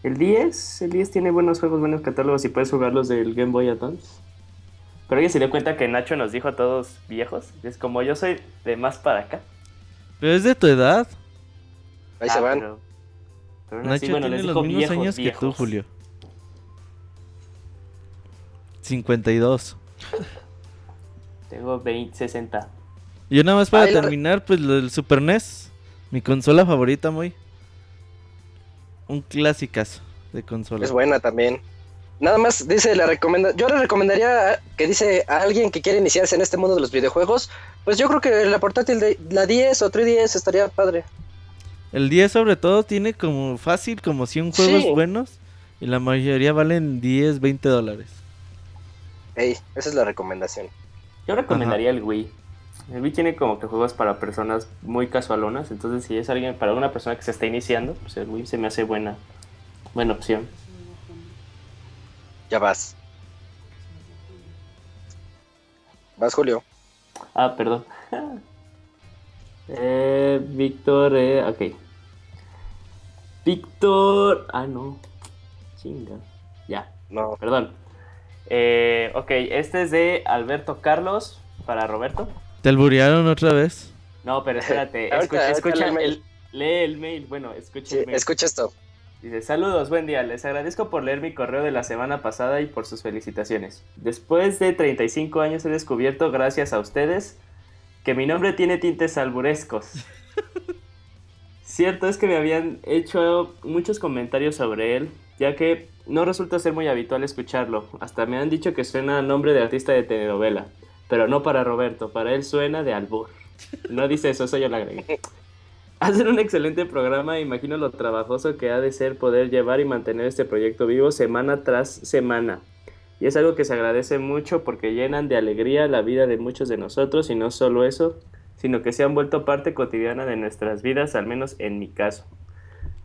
el 10. El 10 tiene buenos juegos, buenos catálogos y puedes jugarlos del Game Boy Advance. Pero alguien se dio cuenta que Nacho nos dijo a todos viejos. Es como yo soy de más para acá. Pero es de tu edad. Ahí Ah, se van. Pero, pero aún Nacho así, bueno, tiene les los dijo mismos viejos, años que tú. Julio. 52. Tengo 20, 60. Yo nada más para Ay, terminar, pues lo del Super NES. Mi consola favorita, muy. Un clásicas de consola. Es buena también. Nada más dice la recomenda. Yo le recomendaría que dice a alguien que quiere iniciarse en este mundo de los videojuegos. Pues yo creo que la portátil de la 10 o 3DS estaría padre. El 10 sobre todo tiene como fácil como 100 juegos Sí. buenos. Y la mayoría valen 10, 20 dólares. Ey, esa es la recomendación. Yo recomendaría el Wii. El Wii tiene como que juegos para personas muy casualonas. Entonces, si es alguien, para una persona que se está iniciando, pues el Wii se me hace buena, buena opción. Ya vas. Vas, Julio. Ah, perdón. *laughs* eh, Víctor, eh, ok. Víctor. Ah, no. Chinga. Ya, No. perdón. Eh, ok, este es de Alberto Carlos para Roberto. ¿Te alburearon otra vez? No, pero espérate. *laughs* Escucha, escucha el mail. el- lee el mail. Bueno, escucha Sí, el mail. escucha esto. Dice, saludos, buen día. Les agradezco por leer mi correo de la semana pasada y por sus felicitaciones. Después de 35 años he descubierto, gracias a ustedes, que mi nombre tiene tintes alburescos. *laughs* Cierto es que me habían hecho muchos comentarios sobre él, ya que no resulta ser muy habitual escucharlo. Hasta me han dicho que suena a nombre de artista de telenovela. Pero no para Roberto, para él suena de albur. No dice eso, eso yo lo agregué. Hacen un excelente programa, imagino lo trabajoso que ha de ser poder llevar y mantener este proyecto vivo semana tras semana. Y es algo que se agradece mucho porque llenan de alegría la vida de muchos de nosotros y no solo eso, sino que se han vuelto parte cotidiana de nuestras vidas, al menos en mi caso.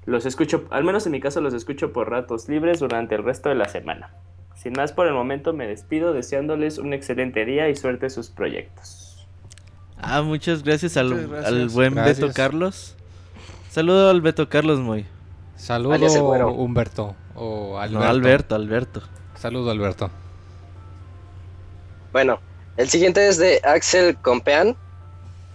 Los escucho, al menos en mi caso los escucho por ratos libres durante el resto de la semana. Sin más por el momento me despido deseándoles un excelente día y suerte en sus proyectos. Ah, muchas gracias al, Muchas gracias. al buen Gracias. Beto Carlos. Saludo al Beto Carlos, muy. Saludo. Humberto o Alberto. No, Alberto, Alberto. Saludo Alberto. Bueno, el siguiente es de Axel Compean.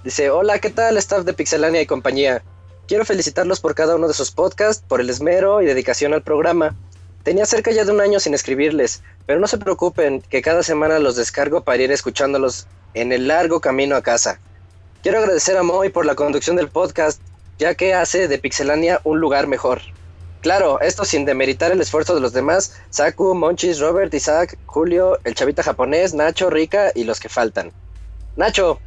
Dice, hola, ¿qué tal staff de Pixelania y compañía? Quiero felicitarlos por cada uno de sus podcasts, por el esmero y dedicación al programa. Tenía cerca ya de un año sin escribirles, pero no se preocupen, que cada semana los descargo para ir escuchándolos en el largo camino a casa. Quiero agradecer a Moy por la conducción del podcast, ya que hace de Pixelania un lugar mejor. Claro, esto sin demeritar el esfuerzo de los demás, Saku, Monchis, Robert, Isaac, Julio, el chavita japonés, Nacho, Rika y los que faltan. Nacho,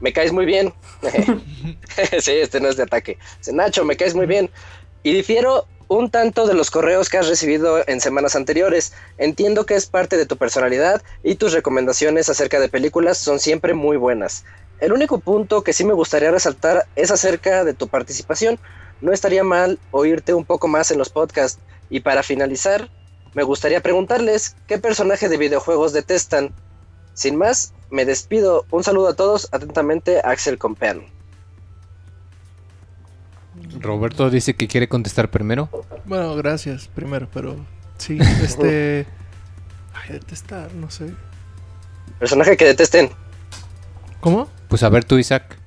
me caes muy bien. *laughs* *laughs* sí, este no es de ataque. Nacho, me caes muy bien. Y difiero un tanto de los correos que has recibido en semanas anteriores. Entiendo que es parte de tu personalidad y tus recomendaciones acerca de películas son siempre muy buenas. El único punto que sí me gustaría resaltar es acerca de tu participación. No estaría mal oírte un poco más en los podcasts. Y para finalizar, me gustaría preguntarles qué personaje de videojuegos detestan. Sin más, me despido. Un saludo a todos. Atentamente, Axel Compean. Roberto dice que quiere contestar primero. Bueno, gracias primero, pero sí, *laughs* este... Ay, detestar, no sé. Personaje que detesten. ¿Cómo? Pues a ver tú, Isaac.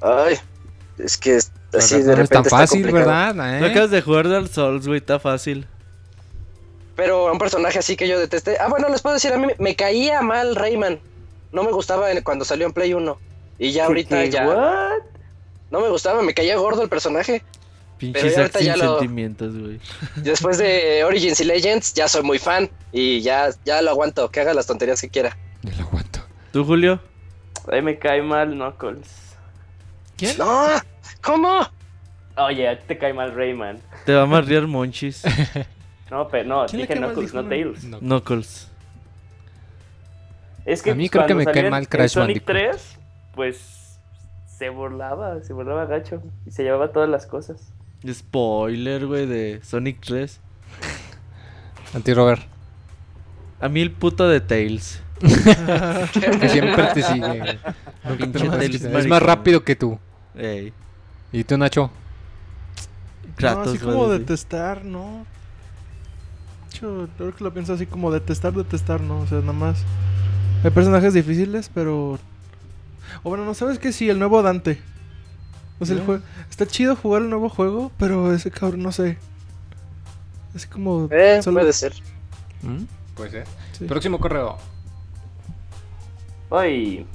Ay, es que es- así no de es repente tan está fácil. ¿verdad? Tú ¿Eh? acabas de jugar Dark Souls, güey, está fácil. Pero un personaje así que yo detesté. Ah, bueno, les puedo decir, a mí me caía mal Rayman. No me gustaba cuando salió en Play 1. Y ya ahorita ¿Qué- ya. what? No me gustaba, me caía gordo el personaje. Pinche Pero ya ahorita ya lo- sentimientos, güey. *laughs* Después de Origins y Legends, ya soy muy fan. Y ya, ya lo aguanto, que haga las tonterías que quiera. Yo lo aguanto. ¿Tú, Julio? Ay, me cae mal Knuckles. ¿Quién? ¡No! ¿Cómo? Oye, a ti te cae mal Rayman. Te va a marrear Monchis. *laughs* No, pero no, ¿Quién le dije Knuckles, dijo, no? Tails. No. Knuckles. Es que A mí creo que me cae mal en Crash Sonic Bandicoot. 3, pues se burlaba, se burlaba gacho y se llevaba todas las cosas. Spoiler, güey, de Sonic 3. A ti, Robert. A mí el puto de Tails. *laughs* Que siempre te sigue. *laughs* güey. Tails. Es más rápido que tú. Ey. ¿Y tú, Nacho? Kratos, no, así como detestar, ¿no? Hecho, creo que lo pienso así como detestar, detestar, ¿no? O sea, nada más. Hay personajes difíciles, pero. O bueno, no sabes que sí, el nuevo Dante. O sea, el Ya. juego. Está chido jugar el nuevo juego, pero ese cabrón, no sé. Así como. Eh, solo- puede ser. ¿Mm? Puede ser. sí. Próximo correo. Hoy.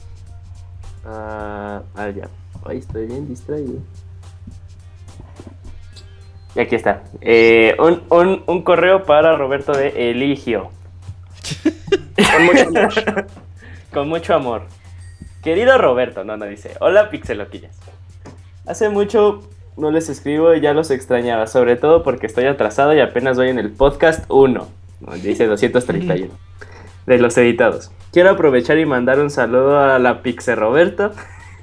Ah, ah, ya. Hoy estoy bien distraído. Y aquí está. Eh, un, un- un correo para Roberto de Eligio. *laughs* Con mucho amor. Con mucho amor. Querido Roberto, no, no dice. Hola, pixeloquillas. Hace mucho no les escribo y ya los extrañaba, sobre todo porque estoy atrasado y apenas voy en el podcast 1. No, dice 231. De los editados. Quiero aprovechar y mandar un saludo a la Pixe Roberto.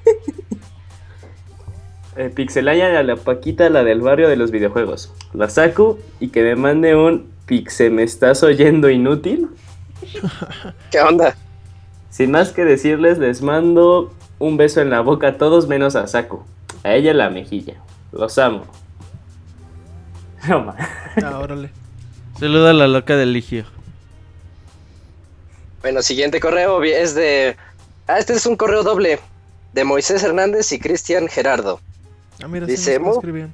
*laughs* eh, Pixelania y a la Paquita, la del barrio de los videojuegos. La Saku y que me mande un Pixe, ¿me estás oyendo inútil? *laughs* ¿Qué onda? Sin más que decirles, les mando un beso en la boca a todos menos a Saku. A ella la mejilla. Los amo. *laughs* No ma- Ah, órale. Saluda a la loca del Ligio. Bueno, siguiente correo es de. Ah, este es un correo doble. De Moisés Hernández y Cristian Gerardo. Ah, mira, Dice, sí, me "Mo- escribían.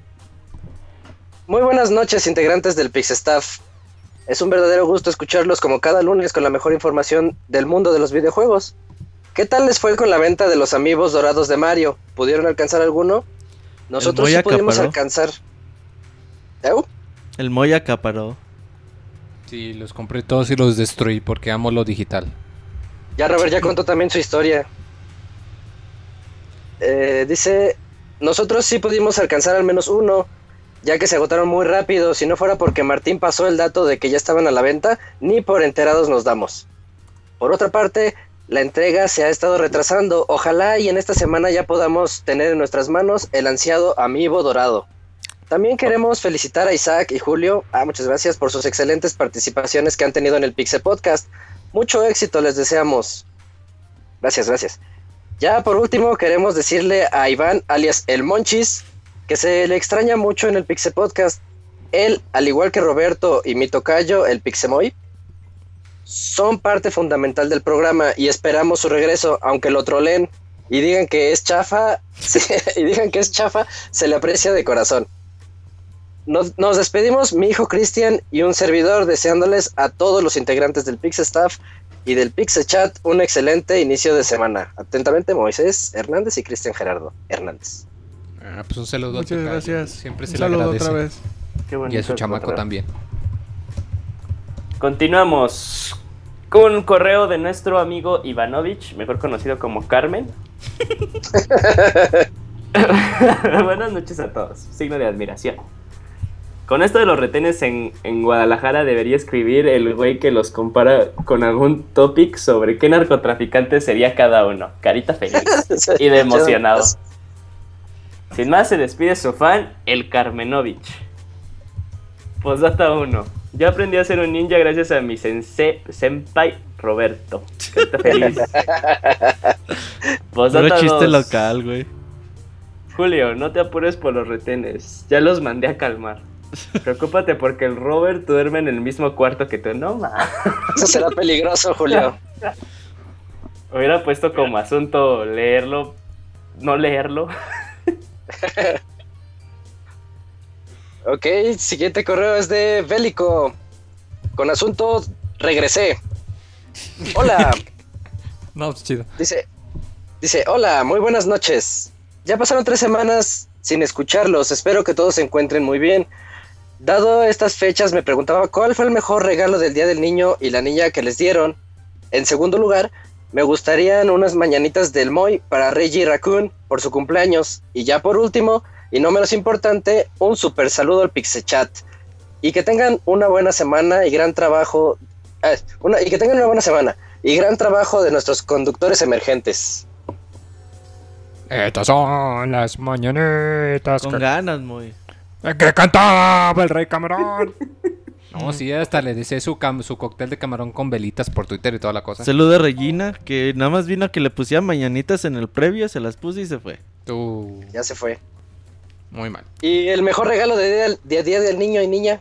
Muy buenas noches, integrantes del Pixestaff. Es un verdadero gusto escucharlos como cada lunes con la mejor información del mundo de los videojuegos. ¿Qué tal les fue con la venta de los amigos dorados de Mario? ¿Pudieron alcanzar alguno? Nosotros sí pudimos acaparó. alcanzar. ¿Eu? El Moy acaparó. Sí, los compré todos y los destruí porque amo lo digital. Ya Robert ya contó también su historia. Eh, dice, nosotros sí pudimos alcanzar al menos uno, ya que se agotaron muy rápido. Si no fuera porque Martín pasó el dato de que ya estaban a la venta, ni por enterados nos damos. Por otra parte, la entrega se ha estado retrasando. Ojalá y en esta semana ya podamos tener en nuestras manos el ansiado amiibo dorado. También queremos felicitar a Isaac y Julio. Ah, muchas gracias por sus excelentes participaciones que han tenido en el Pixel Podcast. Mucho éxito les deseamos. Gracias, gracias. Ya por último, queremos decirle a Iván, alias El Monchis, que se le extraña mucho en el Pixel Podcast. Él, al igual que Roberto y mi tocayo, el Pixemoy, son parte fundamental del programa y esperamos su regreso, aunque lo trolen y digan que es chafa, *laughs* y digan que es chafa, se le aprecia de corazón. Nos, nos despedimos, mi hijo Cristian y un servidor, deseándoles a todos los integrantes del Pixel Staff y del Pixel Chat un excelente inicio de semana. Atentamente, Moisés Hernández y Cristian Gerardo Hernández. Ah, pues un saludo. Muchas tocayo. gracias. Siempre se Un le saludo agradece. otra vez. Qué Y a su chamaco también. Continuamos con un correo de nuestro amigo Ivanovich, mejor conocido como Carmen. *laughs* Buenas noches a todos. Signo de admiración. Con esto de los retenes en, en Guadalajara debería escribir el güey que los compara con algún topic sobre qué narcotraficante sería cada uno. Carita feliz *laughs* y de emocionado. Sin más, se despide su fan, el Carmenovich. Postdata 1. Yo aprendí a ser un ninja gracias a mi sensei, senpai Roberto. Carita feliz. *laughs* Puro Postdata chiste 2. local, güey. Julio, no te apures por los retenes. Ya los mandé a calmar. Preocúpate porque el Robert duerme en el mismo cuarto que tú. No, ma. Eso será peligroso, Julio. Hubiera puesto como asunto leerlo, no leerlo. *laughs* Ok, siguiente correo es de Bélico. Con asunto, regresé. Hola, *laughs* No, pues chido. dice, dice, hola, muy buenas noches. Ya pasaron tres semanas sin escucharlos, espero que todos se encuentren muy bien. Dado estas fechas, me preguntaba cuál fue el mejor regalo del Día del Niño y la niña que les dieron. En segundo lugar, me gustarían unas mañanitas del Moy para Reggie Raccoon por su cumpleaños. Y ya por último, y no menos importante, un super saludo al Pixechat. Y que tengan una buena semana y gran trabajo. eh, una, y que tengan una buena semana y gran trabajo de nuestros conductores emergentes. Estas son las mañanitas Con que, ganas, muy. que cantaba el rey Camarón. *laughs* No, sí, hasta le deseé su, cam- su cóctel de camarón con velitas por Twitter y toda la cosa. Saludo a Regina, que nada más vino a que le pusiera mañanitas en el previo, se las puse y se fue. Tú, Ya se fue. muy mal. Y el mejor regalo de día, de día del niño y niña.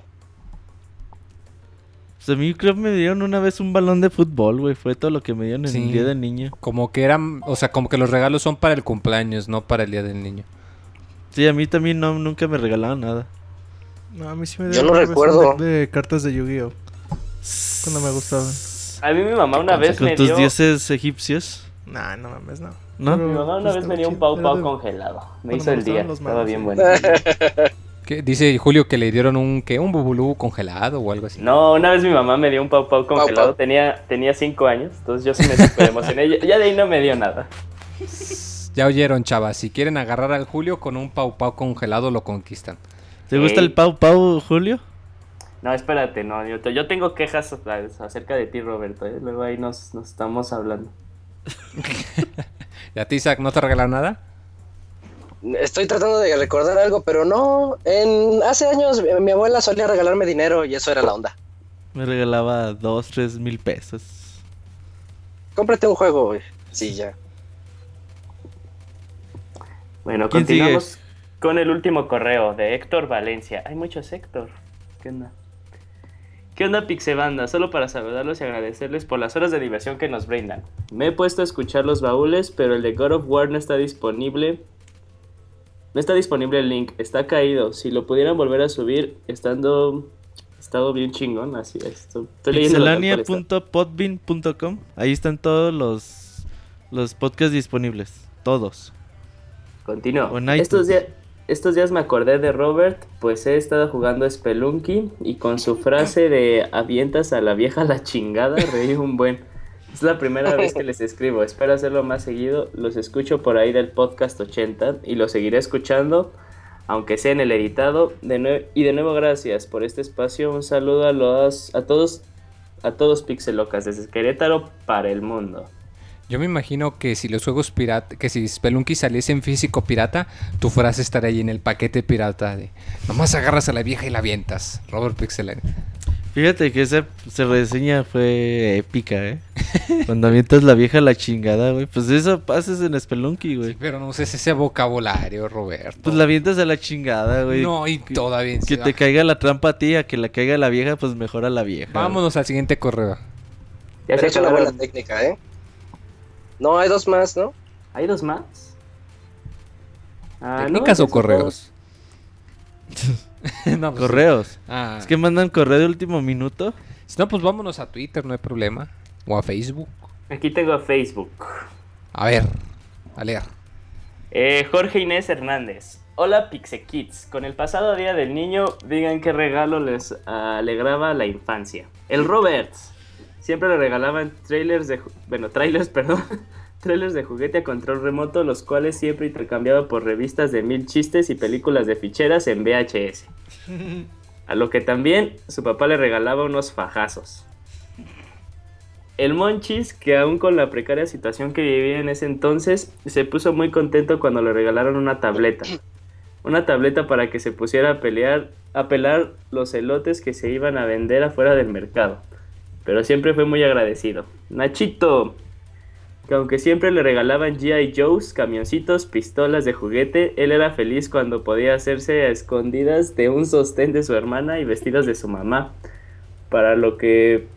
Pues a mí creo que me dieron una vez un balón de fútbol, güey. Fue todo lo que me dieron en Sí. el día del niño. Como que eran, o sea, como que los regalos son para el cumpleaños, no para el día del niño. Sí, a mí también no, nunca me regalaban nada. No, a mí sí me Yo no recuerdo. de cartas de Yu-Gi-Oh! Cuando me gustaban. A mí mi mamá una vez me tus dio... dioses egipcios, Nah, no mames, no. ¿no? Mi mamá una pues, vez me estaba dio un pau pau de- congelado. Me cuando hizo me el día. Estaba bien bueno. *laughs* ¿Qué? Dice Julio que le dieron un, ¿qué? Un bubulú congelado o algo así. No, una vez mi mamá me dio un pau pau congelado. pau. Tenía, tenía cinco años. Entonces yo sí me super emocioné. Ya- Ya de ahí no me dio nada. Ya oyeron, chavas. Si quieren agarrar al Julio con un pau pau congelado, lo conquistan. ¿Te gusta Ey. el Pau Pau, Julio? No, espérate, no. Yo, yo tengo quejas acerca de ti, Roberto. ¿eh? Luego ahí nos, nos estamos hablando. *laughs* ¿Y a ti, Isaac, no te regalaron nada? Estoy tratando de recordar algo, pero no. En hace años mi, mi abuela solía regalarme dinero y eso era la onda. Me regalaba dos, tres mil pesos. Cómprate un juego, güey. Sí, ya. Bueno, ¿Quién sigue? Con el último correo de Héctor Valencia. Hay muchos Héctor. ¿Qué onda? ¿Qué onda, Pixebanda? Solo para saludarlos y agradecerles por las horas de diversión que nos brindan. Me he puesto a escuchar los baúles, pero el de God of War no está disponible. No está disponible el link, está caído. Si lo pudieran volver a subir, estando. Estado bien chingón, así es. Estoy leyendo Ahí están todos los, los podcasts disponibles. Todos. Continúo. Estos, días, estos días me acordé de Robert, pues he estado jugando Spelunky y con su frase de avientas a la vieja la chingada, reí un buen. Es la primera vez que les escribo, espero hacerlo más seguido, los escucho por ahí del podcast 80 y los seguiré escuchando, aunque sea en el editado. De y de nuevo gracias por este espacio, un saludo a, los, a todos, a todos Pixelocas desde Querétaro para el mundo. Yo me imagino que si los juegos pirata, que si Spelunky saliese en físico pirata, tu frase estaría ahí en el paquete pirata de nomás agarras a la vieja y la avientas. Robert Pixel. Fíjate que esa se reseña fue épica, ¿eh? *laughs* Cuando avientas la vieja a la chingada, güey. Pues eso pasas en Spelunky, güey. Pero no uses ese vocabulario, Roberto. Pues la avientas a la chingada, güey. No, y todavía. Que te caiga la trampa a ti, a que la caiga la vieja, pues mejor a la vieja. Vámonos al siguiente correo. Ya se es una acabaron. buena técnica, ¿eh? No, hay dos más, ¿no? ¿Hay dos más? Ah, no, ¿Técnicas o esos correos? *laughs* no, pues, Correos. Ah. Es que mandan correo de último minuto. Si no, pues vámonos a Twitter, no hay problema. O a Facebook. Aquí tengo Facebook. A ver, a leer. Eh, Jorge Inés Hernández. Hola Pixekids. Con el pasado día del niño, digan qué regalo les alegraba la infancia. El Roberts. Siempre le regalaban trailers de... Bueno, trailers, *laughs* perdón. trailers de juguete a control remoto, los cuales siempre intercambiaba por revistas de mil chistes y películas de ficheras en VHS. *laughs* A lo que también su papá le regalaba unos fajazos. El Monchis, que aún con la precaria situación que vivía en ese entonces, se puso muy contento cuando le regalaron una tableta. Una tableta para que se pusiera a pelear, a pelar los elotes que se iban a vender afuera del mercado. Pero siempre fue muy agradecido. Nachito, que aunque siempre le regalaban GI Joes, camioncitos, pistolas de juguete, él era feliz cuando podía hacerse a escondidas de un sostén de su hermana y vestidas de su mamá. Para lo que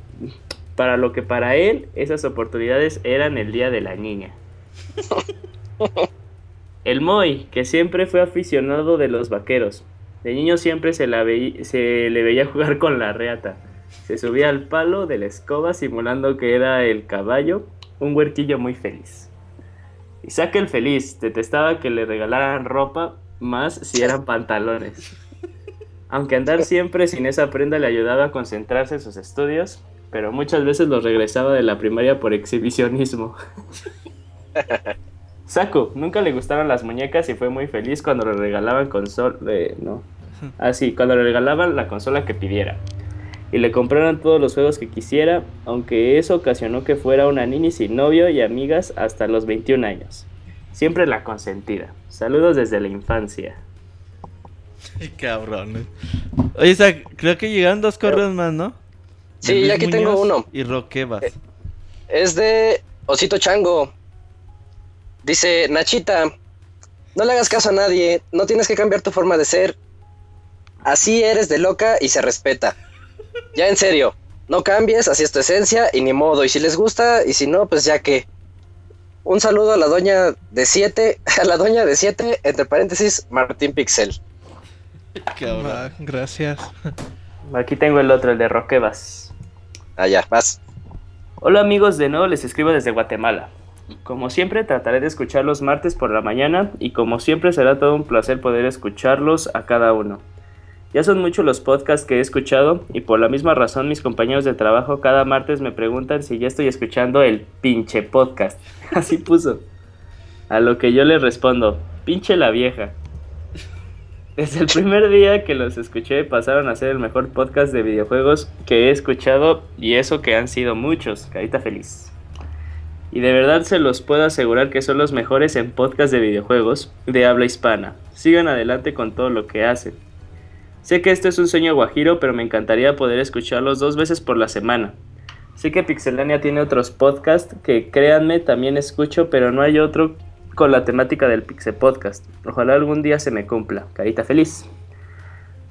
para lo que para él esas oportunidades eran el día de la niña. *laughs* El Moy, que siempre fue aficionado de los vaqueros. De niño siempre se, la se le veía jugar con la reata. Se subía al palo de la escoba simulando que era el caballo, un huerquillo muy feliz. Isaac el feliz detestaba que le regalaran ropa, más si eran *laughs* pantalones. Aunque andar siempre sin esa prenda le ayudaba a concentrarse en sus estudios, pero muchas veces los regresaba de la primaria por exhibicionismo. *laughs* Saku, nunca le gustaron las muñecas y fue muy feliz cuando le regalaban consola. no. Ah, sí, cuando le regalaban la consola que pidiera. Y le compraron todos los juegos que quisiera, aunque eso ocasionó que fuera una niña sin novio y amigas hasta los 21 años. Siempre la consentida. Saludos desde la infancia. Ay, cabrones. Oye, Isaac, creo que llegaron dos correos más, ¿no? Sí, Luis aquí tengo uno. Y Roquebas. Es de Osito Chango. Dice, Nachita, no le hagas caso a nadie, no tienes que cambiar tu forma de ser. Así eres de loca y se respeta. Ya en serio, no cambies, así es tu esencia y ni modo. Y si les gusta, y si no, pues ya que. Un saludo a la doña de 7, *laughs* a la doña de 7, entre paréntesis, Martín Pixel. *laughs* Cabrón. Va, gracias. *laughs* Aquí tengo el otro, el de Roquebas. Allá, vas. Hola amigos, de nuevo les escribo desde Guatemala. Como siempre trataré de escuchar los martes por la mañana y como siempre será todo un placer poder escucharlos a cada uno. Ya son muchos los podcasts que he escuchado y por la misma razón mis compañeros de trabajo cada martes me preguntan si ya estoy escuchando el pinche podcast. *laughs* Así puso. A lo que yo les respondo, pinche la vieja. Desde el primer día que los escuché pasaron a ser el mejor podcast de videojuegos que he escuchado y eso que han sido muchos, carita feliz. Y de verdad se los puedo asegurar que son los mejores en podcast de videojuegos de habla hispana. Sigan adelante con todo lo que hacen. Sé que esto es un sueño guajiro, pero me encantaría poder escucharlos dos veces por la semana. Sé que Pixelania tiene otros podcasts que créanme también escucho, pero no hay otro con la temática del Pixel Podcast. Ojalá algún día se me cumpla. Carita feliz.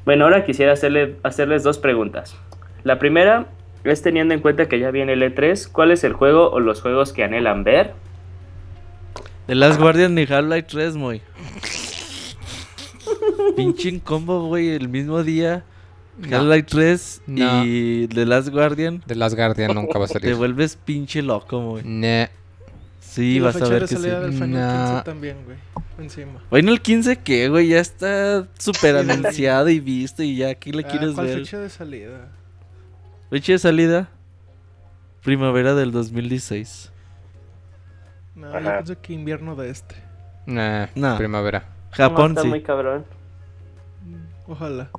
Bueno, ahora quisiera hacerle, hacerles dos preguntas. La primera es teniendo en cuenta que ya viene el E3, ¿cuál es el juego o los juegos que anhelan ver? The Last Guardian y Half-Life 3, muy. Pinche combo, güey, el mismo día. No. Half-Life 3 No. y The Last Guardian. De Last Guardian nunca va a Te salir. vuelves pinche loco, güey. Nah. Sí, y vas a ver que sí. salida del Final Nah. 15 también, güey. Encima. Bueno, el 15 que, güey, ya está súper *laughs* anunciado y visto y ya aquí le Ah, quieres ¿Cuál ver. fecha de salida? Fecha de salida. Primavera del 2016. No, yo pienso que invierno de este. Nah. No. Primavera. Japón está sí. muy cabrón. Ojalá.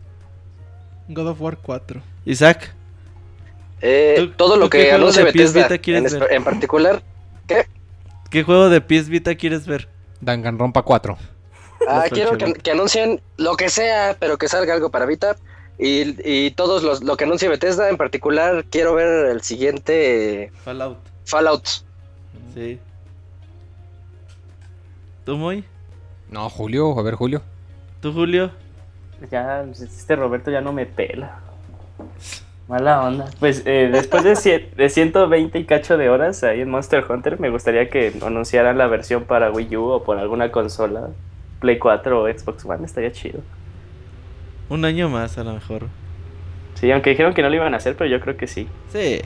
God of War 4. Isaac, Eh, ¿Tú- todo lo que PS Bethesda en, ver? espe- en particular, ¿qué? ¿Qué juego de PS Vita quieres ver? Danganronpa 4. Ah, quiero que anuncien lo que sea, pero que salga algo para Vita. Y, y todos los, lo que anuncie Bethesda, en particular, quiero ver el siguiente Fallout. Fallout. Sí. ¿Tú, Moy? No, Julio, a ver, Julio. ¿Tú, Julio? Ya, pues, este Roberto ya no me pela. Mala onda. Pues eh, después de, cien- de 120 y cacho de horas ahí en Monster Hunter, me gustaría que anunciaran la versión para Wii U o por alguna consola. Play 4 o Xbox One, estaría chido. Un año más, a lo mejor. Sí, aunque dijeron que no lo iban a hacer, pero yo creo que sí. Sí.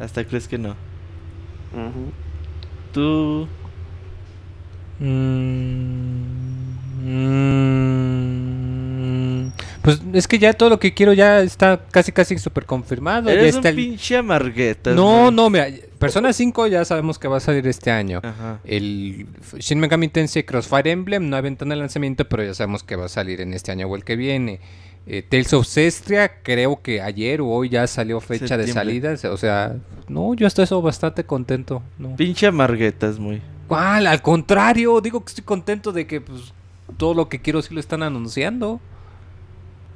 Hasta crees que no. Tú. Mm, Pues es que ya todo lo que quiero ya está casi casi súper confirmado. Ya Eres un está el- pinche amargueta. No, no, mira, Persona 5 ya sabemos que va a salir este año. Ajá. El Shin Megami Tensei Crossfire Emblem no hay ventana de lanzamiento, pero ya sabemos que va a salir en este año o el que viene. Eh, Tales of Cestria, creo que ayer o hoy ya salió fecha de salida. O sea, no, yo hasta eso bastante contento. No. Pinche amarguetas, muy. ¿Cuál? Al contrario, digo que estoy contento de que pues, todo lo que quiero sí lo están anunciando.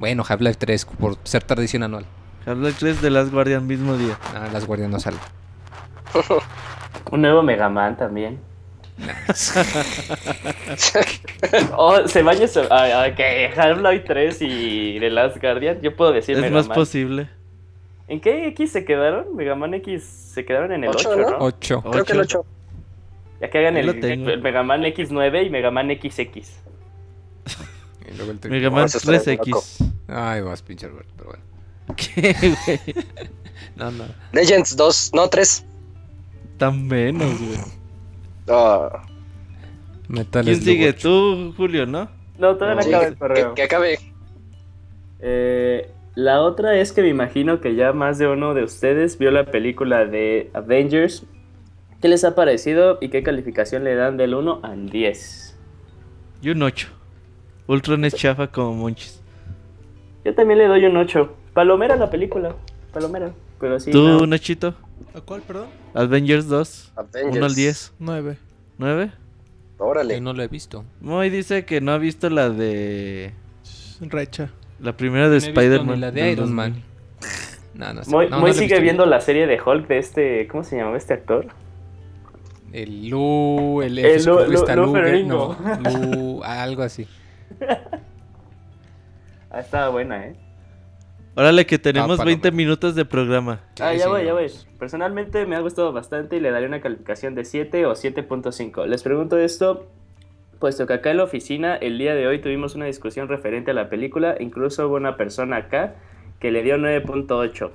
Bueno, Half-Life 3 por ser tradición anual. Half-Life 3 de Last Guardian mismo día. Ah, las guardias no salen. *laughs* Un nuevo Mega Man también. *laughs* oh, se vaya a, a que Half-Life 3 y The Last Guardian. Yo puedo decir es Mega más Man. posible. ¿En qué X se quedaron? Mega Man X se quedaron en el Ocho, 8, ¿no? ¿no? 8. Creo que el Ocho. 8. Ya que hagan el, el Mega Man X9 y Mega Man XX. Y luego el tri- Mega Man eso estaría 3X. Ay, vas, pinche Albert, pero bueno. *laughs* ¿Qué, güey? No, no. Legends 2, no 3. Tan menos, güey. Ah, Metal ¿Quién sigue? 8. Tú, Julio, ¿no? No, todavía no sí, acaba el que, correo. que acabe. Eh, la otra es que me imagino que ya más de uno de ustedes vio la película de Avengers. ¿Qué les ha parecido y qué calificación le dan del 1 al 10? Y un 8. Ultron es chafa como Monchis. Yo también le doy un 8. Palomera la película. Palomera. Pero sí. ¿Tú, no. Nachito? ¿A cuál, perdón? Avengers 2. Avengers. 1 al 10. 9. ¿9? Órale. Que no lo he visto. Moy dice que no ha visto la de. Recha. La primera de No Spider-Man. la de Iron 2000. Man. No, no, sé. Moy, no, Moy sigue viendo la serie de Hulk de este. ¿Cómo se llamaba este actor? El Lu, el, El Lu- Lu- Lu Luger, no, Lu, algo así. Ah, estaba buena, ¿eh? Órale, que tenemos Ah, 20 palomera. minutos de programa. Ah, ya sí, voy, ya voy. Personalmente me ha gustado bastante y le daré una calificación de 7 o 7.5. Les pregunto esto, puesto que acá en la oficina el día de hoy tuvimos una discusión referente a la película, incluso hubo una persona acá que le dio 9.8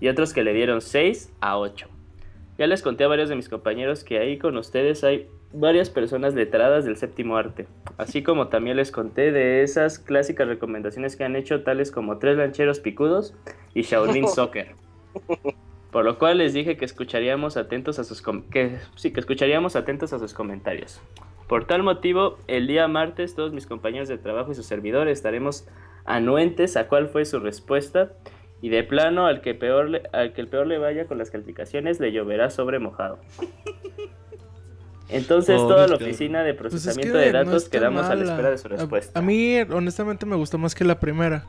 y otros que le dieron 6 a 8. Ya les conté a varios de mis compañeros que ahí con ustedes hay varias personas letradas del séptimo arte, así como también les conté de esas clásicas recomendaciones que han hecho tales como Tres Lancheros Picudos y Shaolin *laughs* Soccer. Por lo cual les dije que escucharíamos atentos a sus que sí, que escucharíamos atentos a sus comentarios. Por tal motivo, el día martes todos mis compañeros de trabajo y su servidor estaremos anuentes a cuál fue su respuesta y de plano al que peor le, al que el peor le vaya con las calificaciones le lloverá sobre mojado. *laughs* Entonces Pobres toda la oficina de Pues es procesamiento que de datos quedamos a la espera de su A- respuesta. A, mí, honestamente, me gustó más que la primera.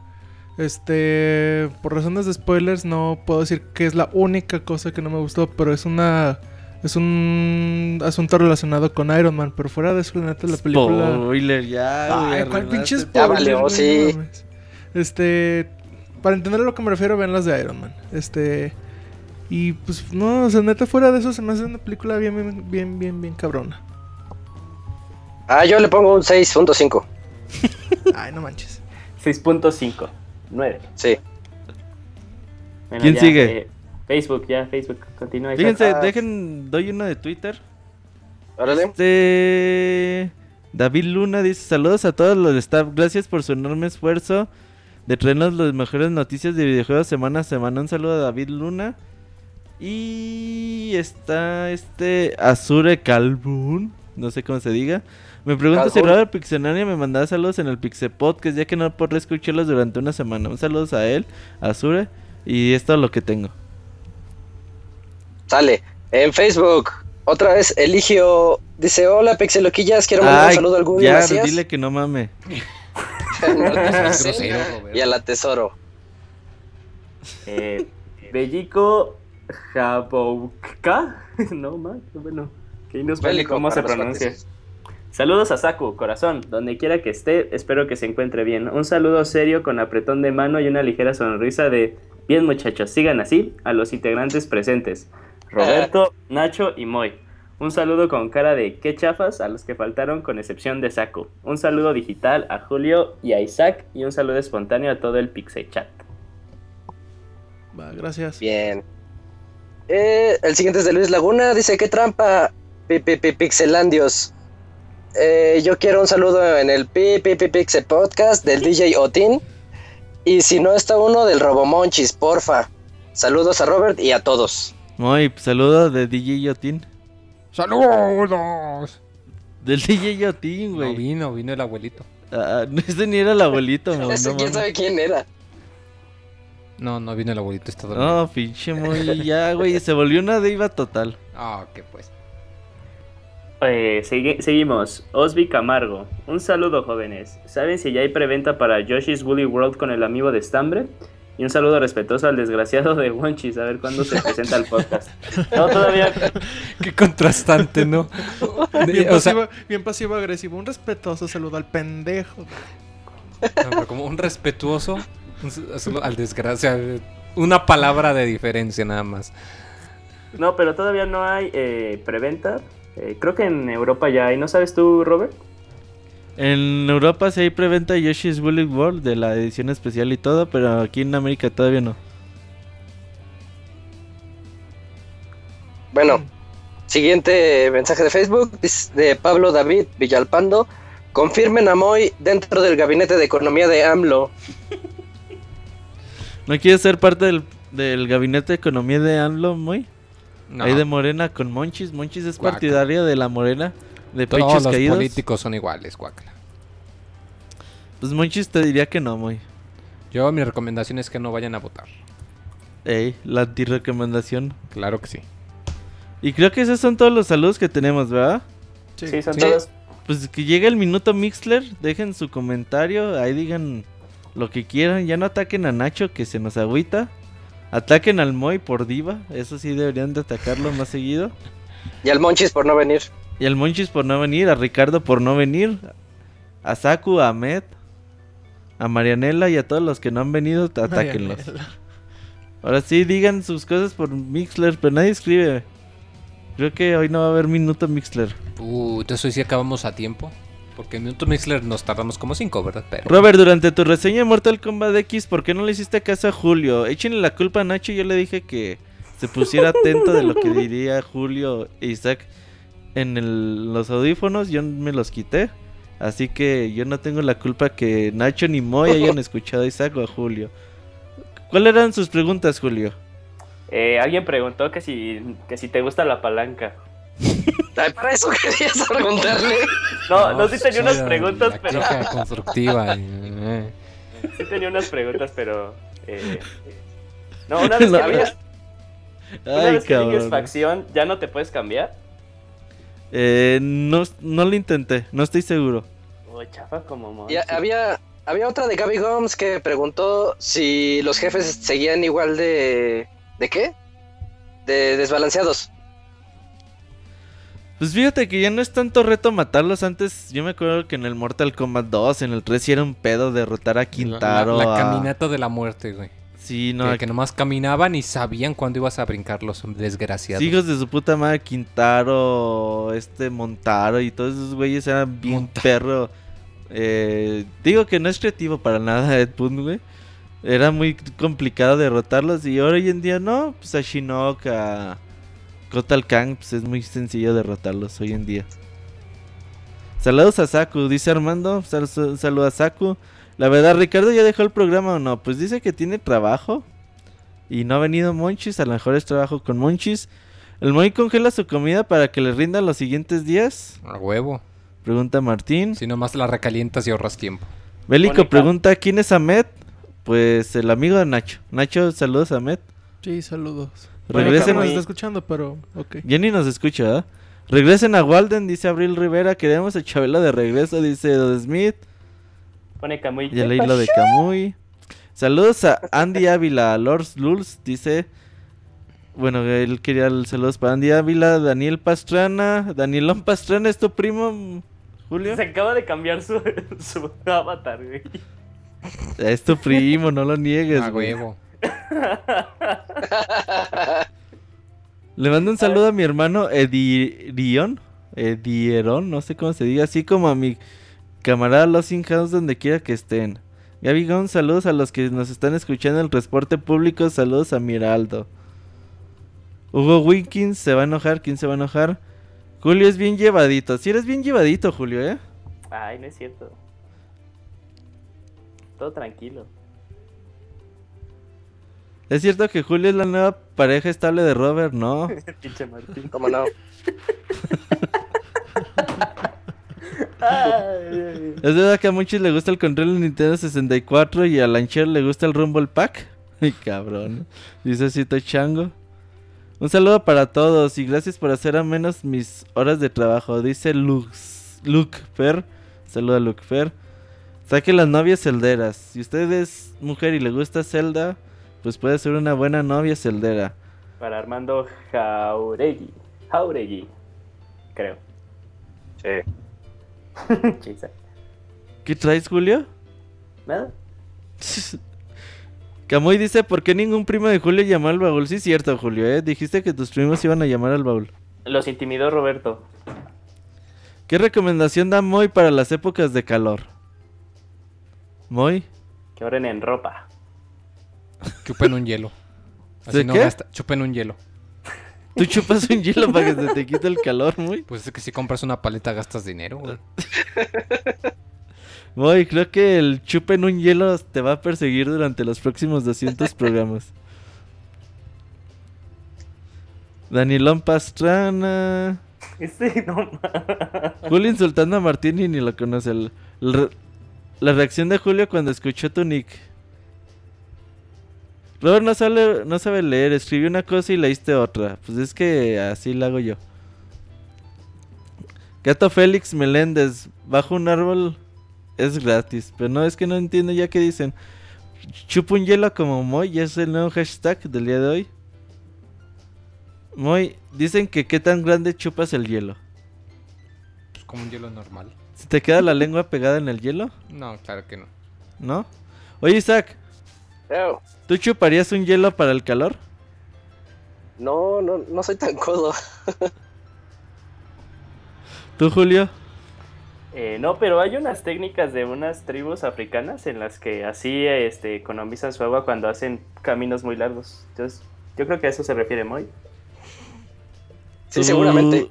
Este, por razones de spoilers, no puedo decir que es la única cosa que no me gustó, pero es una. Es un asunto relacionado con Iron Man. Pero fuera de eso, la neta, la película. Spoiler, ya. güey, Ay, ¿cuál arruinaste pinche spoiler? valió, sí. No mames. Este. Para entender a lo que me refiero, vean las de Iron Man. Este. Y pues, no, o sea, neta, fuera de eso, se me hace una película bien, bien, bien, bien, bien cabrona. Ah, yo le pongo un 6.5. *laughs* Ay, no manches. 6.5. 9. Sí. Bueno, ¿Quién ya, sigue? eh, Facebook, ya, Facebook. Continúa. Fíjense, Ah. dejen, doy una de Twitter. Órale. Este. David Luna dice: Saludos a todos los de staff. Gracias por su enorme esfuerzo de traernos las mejores noticias de videojuegos semana a semana. Un saludo a David Luna. Y está este Azure Calvun. No sé cómo se diga. Me pregunto si. Robert Pixelania me mandaba saludos en el Pixel Podcast, ya que no podré escucharlos durante una semana. Un saludo a él, a Azure. Y es todo lo que tengo. Sale. En Facebook, Otra vez, Eligio dice: Hola, Pixeloquillas, quiero mandar un saludo al Google ya, dile que no mame. *laughs* *laughs* grosero, y a la Tesoro. Eh, Bellico Jabouka. *laughs* No, más, bueno. Que nos vale cómo se pronuncia. Saludos a Saku, corazón, donde quiera que esté, espero que se encuentre bien. Un saludo serio con apretón de mano y una ligera sonrisa de bien muchachos, sigan así a los integrantes presentes. Roberto, *laughs* Nacho y Moy. Un saludo con cara de qué chafas a los que faltaron con excepción de Saku. Un saludo digital a Julio y a Isaac y un saludo espontáneo a todo el Pixel Chat. Va, gracias. Bien. Eh, el siguiente es de Luis Laguna. Dice: ¿Qué trampa? Pi, pi, pi, Pixelandios. Eh, yo quiero un saludo en el Pi, pi, pi, Pixel Podcast del DJ Otin. Y si no está uno, del Robomonchis, porfa. Saludos a Robert y a todos. Muy, saludo de DJ Yotin. ¡Saludos! Del DJ Yotin, No güey. vino, vino el abuelito. Ah, no, ese ni era el abuelito, *laughs* no, no quién sabe quién era. No, no vino el abuelito, está dormido. No, pinche muy ya, güey, se volvió una diva total. Ah, que pues. Eh, segui- seguimos. Osby Camargo. Un saludo, jóvenes. ¿Saben si ya hay preventa para Yoshi's Woolly World con el amigo de Stambre? Y un saludo respetuoso al desgraciado de Wonchis, a ver cuándo se presenta el podcast. No, todavía. *laughs* Qué contrastante, ¿no? Bien, o sea, pasivo, bien pasivo agresivo. Un respetuoso saludo al pendejo. no, pero como un respetuoso solo al desgracia. Una palabra de diferencia nada más. No, pero todavía no hay eh, preventa. Eh, creo que en Europa ya hay. ¿No sabes tú, Robert? En Europa sí hay preventa de Yoshi's Woolly World de la edición especial y todo, pero aquí en América todavía no. Bueno, siguiente mensaje de Facebook es de Pablo David Villalpando. Confirmen a Moy dentro del gabinete de economía de AMLO. ¿No quieres ser parte del, del gabinete de economía de AMLO, muy? No, Ahí de Morena con Monchis. Monchis es partidaria de la Morena, de todos pechos los caídos. políticos son iguales, guácala. Pues Monchis te diría que no, muy. Yo mi recomendación es que no vayan a votar. Ey, la antirecomendación. Claro que sí. Y creo que esos son todos los saludos que tenemos, ¿verdad? Sí, son Sí. todos. Pues que llegue el minuto Mixler, dejen su comentario, ahí digan lo que quieran, ya no ataquen a Nacho que se nos agüita. Ataquen al Moy por diva, eso sí deberían de atacarlo más seguido. Y al Monchis por no venir. Y al Monchis por no venir, a Ricardo por no venir, a Saku, a Ahmed, a Marianela y a todos los que no han venido, atáquenlos. Ahora sí, digan sus cosas por Mixler, pero nadie escribe. Creo que hoy no va a haber minuto Mixler. Uh, entonces hoy sí acabamos a tiempo. Porque en Minuto Mixler nos tardamos como 5, ¿verdad? Pero. Robert, durante tu reseña de Mortal Kombat X, ¿por qué no le hiciste caso a Julio? Échenle la culpa a Nacho, yo le dije que se pusiera atento de lo que diría Julio e Isaac en el- los audífonos, yo me los quité. Así que yo no tengo la culpa que Nacho ni Moy hayan escuchado a Isaac o a Julio. ¿Cuáles eran sus preguntas, Julio? Eh, alguien preguntó que si, que si te gusta la palanca. *laughs* Para eso querías preguntarle. No, no, sí tenía unas preguntas, la pero. constructiva. y, eh. Sí tenía unas preguntas, pero. eh, No, una *laughs* vez No, que llegues, una Ay, vez que cabrón. facción, ¿ya no te puedes cambiar? Eh, no, no lo intenté, no estoy seguro. Uy, chafa como mon. Y había, había otra de Gaby Gomes que preguntó si los jefes seguían igual de. ¿De qué? De desbalanceados. Pues fíjate que ya no es tanto reto matarlos. Antes yo me acuerdo que en el Mortal Kombat 2, en el 3 sí era un pedo derrotar a La, Quintaro. la a- caminata de la muerte, güey. Sí, no, que, que nomás caminaban y sabían cuándo ibas a brincar los desgraciados. hijos de su puta madre, Quintaro, este Montaro y todos esos güeyes eran bien Montaro. perro. Eh, digo que no es creativo para nada Ed Boon, güey. Era muy complicado derrotarlos y ahora hoy en día no, pues a Shinnok, a Kotal Kang, pues es muy sencillo derrotarlos hoy en día. Saludos a Saku, dice Armando, sal- sal- saluda a Saku. La verdad, Ricardo ya dejó el programa o no, pues dice que tiene trabajo. Y no ha venido Monchis, a lo mejor es trabajo con Monchis. ¿El Moy congela su comida para que le rinda los siguientes días? A huevo. Pregunta Martín. Si nomás la recalientas y ahorras tiempo. Bélico pregunta, ¿quién es Ahmed? Pues el amigo de Nacho. Nacho, saludos a Ahmed. Sí, saludos. Bueno, Regresen. Carlos está escuchando, pero ok. Jenny nos escucha, ¿verdad? Regresen a Walden, dice Abril Rivera. Queremos a Chabela de regreso, dice Dod Smith. Pone Camuy. Y leí lo de Camuy. Saludos a Andy Ávila, a Lord Lulz, dice. Bueno, él quería el saludos para Andy Ávila, Daniel Pastrana. Danielón Pastrana es tu primo, Julio. Se acaba de cambiar su, *laughs* su avatar, güey. Es tu primo, no lo niegues, A güey. huevo. *laughs* Le mando un saludo a mi hermano Edirion. Edieron, no sé cómo se diga. Así como a mi camarada Los House donde quiera que estén. Gaby Gon, saludos a los que nos están escuchando en el transporte público. Saludos a Miraldo. Hugo Winkins se va a enojar. ¿Quién se va a enojar? Julio es bien llevadito. Si eres bien llevadito, Julio, ¿eh? Ay, no es cierto. Todo tranquilo. ¿Es cierto que Julio es la nueva pareja estable de Robert? No. *laughs* Pinche Martín. ¿Cómo no? Ay, *laughs* ¿Es verdad que a muchos le gusta el control de Nintendo 64 y a Lancher le gusta el Rumble Pack? *laughs* Ay, cabrón. Dice Cito Chango. Un saludo para todos y gracias por hacer a menos mis horas de trabajo. Dice Lux, Luke Fer. Saluda a Luke Fer. Saque las novias celderas. Si usted es mujer y le gusta Zelda, pues puede ser una buena novia celdera. Para Armando Jauregui. Jauregui. Creo. Sí. *laughs* ¿Qué traes, Julio? ¿Nada? *laughs* Camuy dice, ¿por qué ningún primo de Julio llamó al baúl? Sí, cierto, Julio, ¿eh? Dijiste que tus primos iban a llamar al baúl. Los intimidó Roberto. ¿Qué recomendación da Moy para las épocas de calor? Moy, Que oren en ropa. Chupen un hielo. Así ¿De no qué? gasta. Chupen un hielo. tú chupas un hielo para que se te quite el calor, Moy. Pues es que si compras una paleta gastas dinero, güey. *laughs* Moy, creo que el chupen un hielo te va a perseguir durante los próximos 200 programas. *laughs* Danilón Pastrana. Este no Julio insultando a Martín y ni lo conoce. El- la reacción de Julio cuando escuchó tu nick. Robert no sabe, no sabe leer, escribió una cosa y leíste otra. Pues es que así la hago yo. Gato Félix Meléndez, bajo un árbol es gratis. Pero no, es que no entiendo ya que dicen. Chupa un hielo como Moy, ya es el nuevo hashtag del día de hoy. Moy, dicen que qué tan grande chupas el hielo. Pues como un hielo normal. ¿Se te queda la lengua pegada en el hielo? No, claro que no. ¿No? Oye, Isaac, ¿tú chuparías un hielo para el calor? No, no, no soy tan codo. *laughs* ¿Tú, Julio? Eh, no, pero hay unas técnicas de unas tribus africanas en las que así este, economizan su agua cuando hacen caminos muy largos. Entonces, yo creo que a eso se refiere Moy. Sí, ¿Tú- seguramente.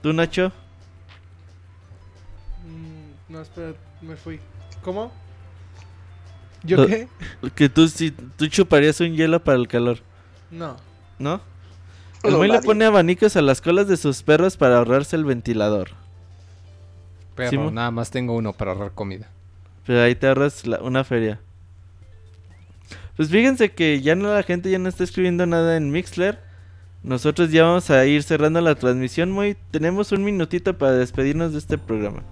¿Tú, Nacho? Mm, no, espera, me fui. ¿Cómo? ¿Yo qué? Que tú sí, tú chuparías un hielo para el calor, No. ¿no? El No, Moy le pone abanicos a las colas de sus perros para ahorrarse el ventilador. Pero Sí, nada más tengo uno para ahorrar comida. Pero ahí te ahorras la- una feria. Pues fíjense que ya no la gente ya no está escribiendo nada en Mixler. Nosotros ya vamos a ir cerrando la transmisión. Muy, tenemos un minutito para despedirnos de este programa.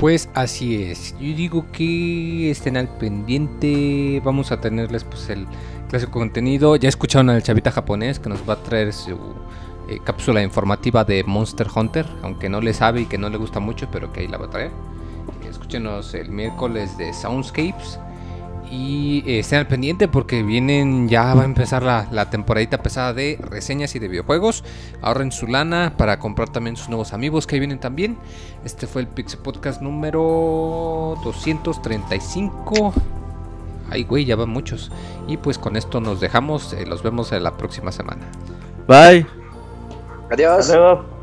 Pues así es. Yo digo que estén al pendiente. Vamos a tenerles pues el clásico contenido. Ya escucharon al chavita japonés que nos va a traer su eh, cápsula informativa de Monster Hunter. Aunque no le sabe y que no le gusta mucho, pero que ahí la va a traer. Escúchenos el miércoles de Soundscapes. Y eh, estén al pendiente porque vienen, ya va a empezar la, la temporadita pesada de reseñas y de videojuegos. Ahorren su lana para comprar también sus nuevos amigos que ahí vienen también. Este fue el Pixel Podcast número 235. Ay, güey, ya van muchos. Y pues con esto nos dejamos. eh, los vemos en la próxima semana. Bye. Adiós. Hasta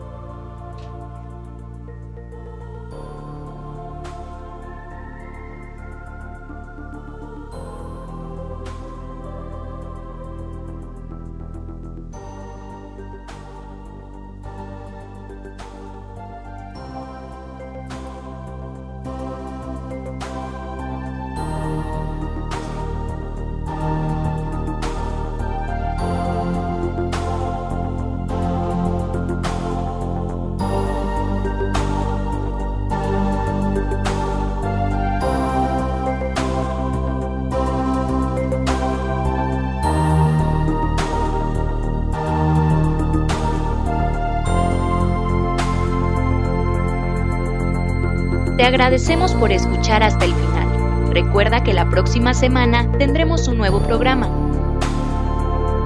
próxima semana tendremos un nuevo programa.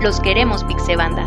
Los queremos, Pixebanda.